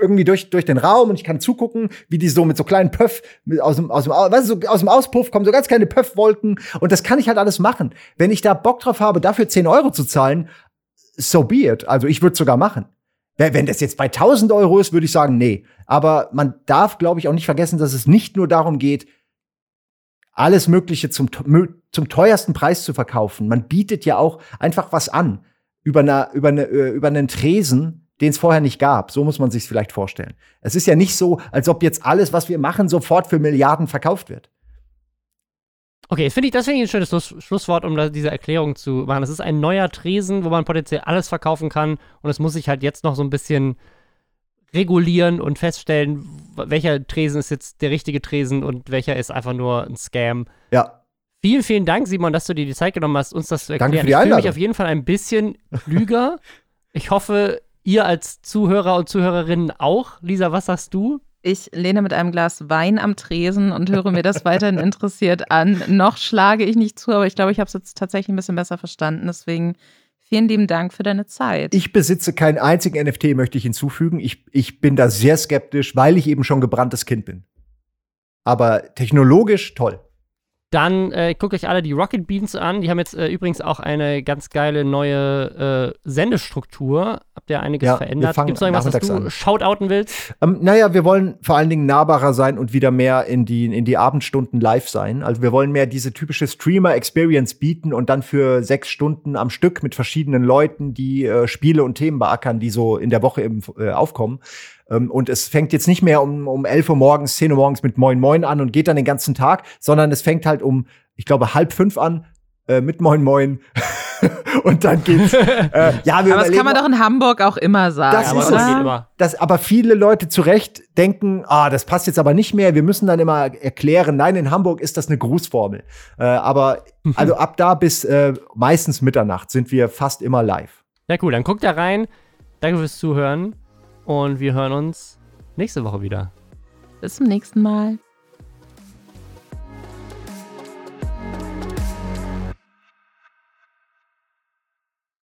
irgendwie durch, durch den Raum und ich kann zugucken, wie die so mit so kleinen Pöff aus dem, aus dem, weißt du, so aus dem Auspuff kommen so ganz kleine Pöffwolken und das kann ich halt alles machen. Wenn ich da Bock drauf habe, dafür 10 Euro zu zahlen, so be it. Also ich würde sogar machen. Wenn das jetzt bei 1000 Euro ist, würde ich sagen, nee. Aber man darf, glaube ich, auch nicht vergessen, dass es nicht nur darum geht, alles Mögliche zum, zum teuersten Preis zu verkaufen. Man bietet ja auch einfach was an über, eine, über, eine, äh, über einen Tresen, den es vorher nicht gab. So muss man sich vielleicht vorstellen. Es ist ja nicht so, als ob jetzt alles, was wir machen, sofort für Milliarden verkauft wird.
Okay, das finde ich, ich ein schönes Schluss, Schlusswort, um da, diese Erklärung zu machen. Es ist ein neuer Tresen, wo man potenziell alles verkaufen kann und es muss sich halt jetzt noch so ein bisschen regulieren und feststellen, welcher Tresen ist jetzt der richtige Tresen und welcher ist einfach nur ein Scam.
Ja.
Vielen, vielen Dank, Simon, dass du dir die Zeit genommen hast, uns das zu erklären.
Danke für die Einladung.
Ich fühle mich auf jeden Fall ein bisschen klüger. ich hoffe, ihr als Zuhörer und Zuhörerinnen auch. Lisa, was sagst du?
Ich lehne mit einem Glas Wein am Tresen und höre mir das weiterhin interessiert an. Noch schlage ich nicht zu, aber ich glaube, ich habe es jetzt tatsächlich ein bisschen besser verstanden. Deswegen vielen lieben Dank für deine Zeit.
Ich besitze keinen einzigen NFT, möchte ich hinzufügen. Ich, ich bin da sehr skeptisch, weil ich eben schon gebranntes Kind bin. Aber technologisch toll.
Dann äh, guckt euch alle die Rocket Beans an. Die haben jetzt äh, übrigens auch eine ganz geile neue äh, Sendestruktur. Habt ihr einiges ja, verändert? Gibt es noch irgendwas, was du an. shoutouten willst?
Ähm, naja, wir wollen vor allen Dingen nahbarer sein und wieder mehr in die, in die Abendstunden live sein. Also wir wollen mehr diese typische Streamer-Experience bieten und dann für sechs Stunden am Stück mit verschiedenen Leuten, die äh, Spiele und Themen beackern, die so in der Woche eben äh, aufkommen. Ähm, und es fängt jetzt nicht mehr um, um 11 Uhr morgens, 10 Uhr morgens mit Moin Moin an und geht dann den ganzen Tag, sondern es fängt halt um, ich glaube, halb fünf an äh, mit Moin Moin. und dann geht's. Äh,
ja, wir aber das kann man doch in Hamburg auch immer sagen.
Das ist es. Immer. Das, aber viele Leute zu Recht denken, ah, das passt jetzt aber nicht mehr. Wir müssen dann immer erklären, nein, in Hamburg ist das eine Grußformel. Äh, aber also ab da bis äh, meistens Mitternacht sind wir fast immer live.
Ja, cool. Dann guckt da rein. Danke fürs Zuhören. Und wir hören uns nächste Woche wieder.
Bis zum nächsten Mal.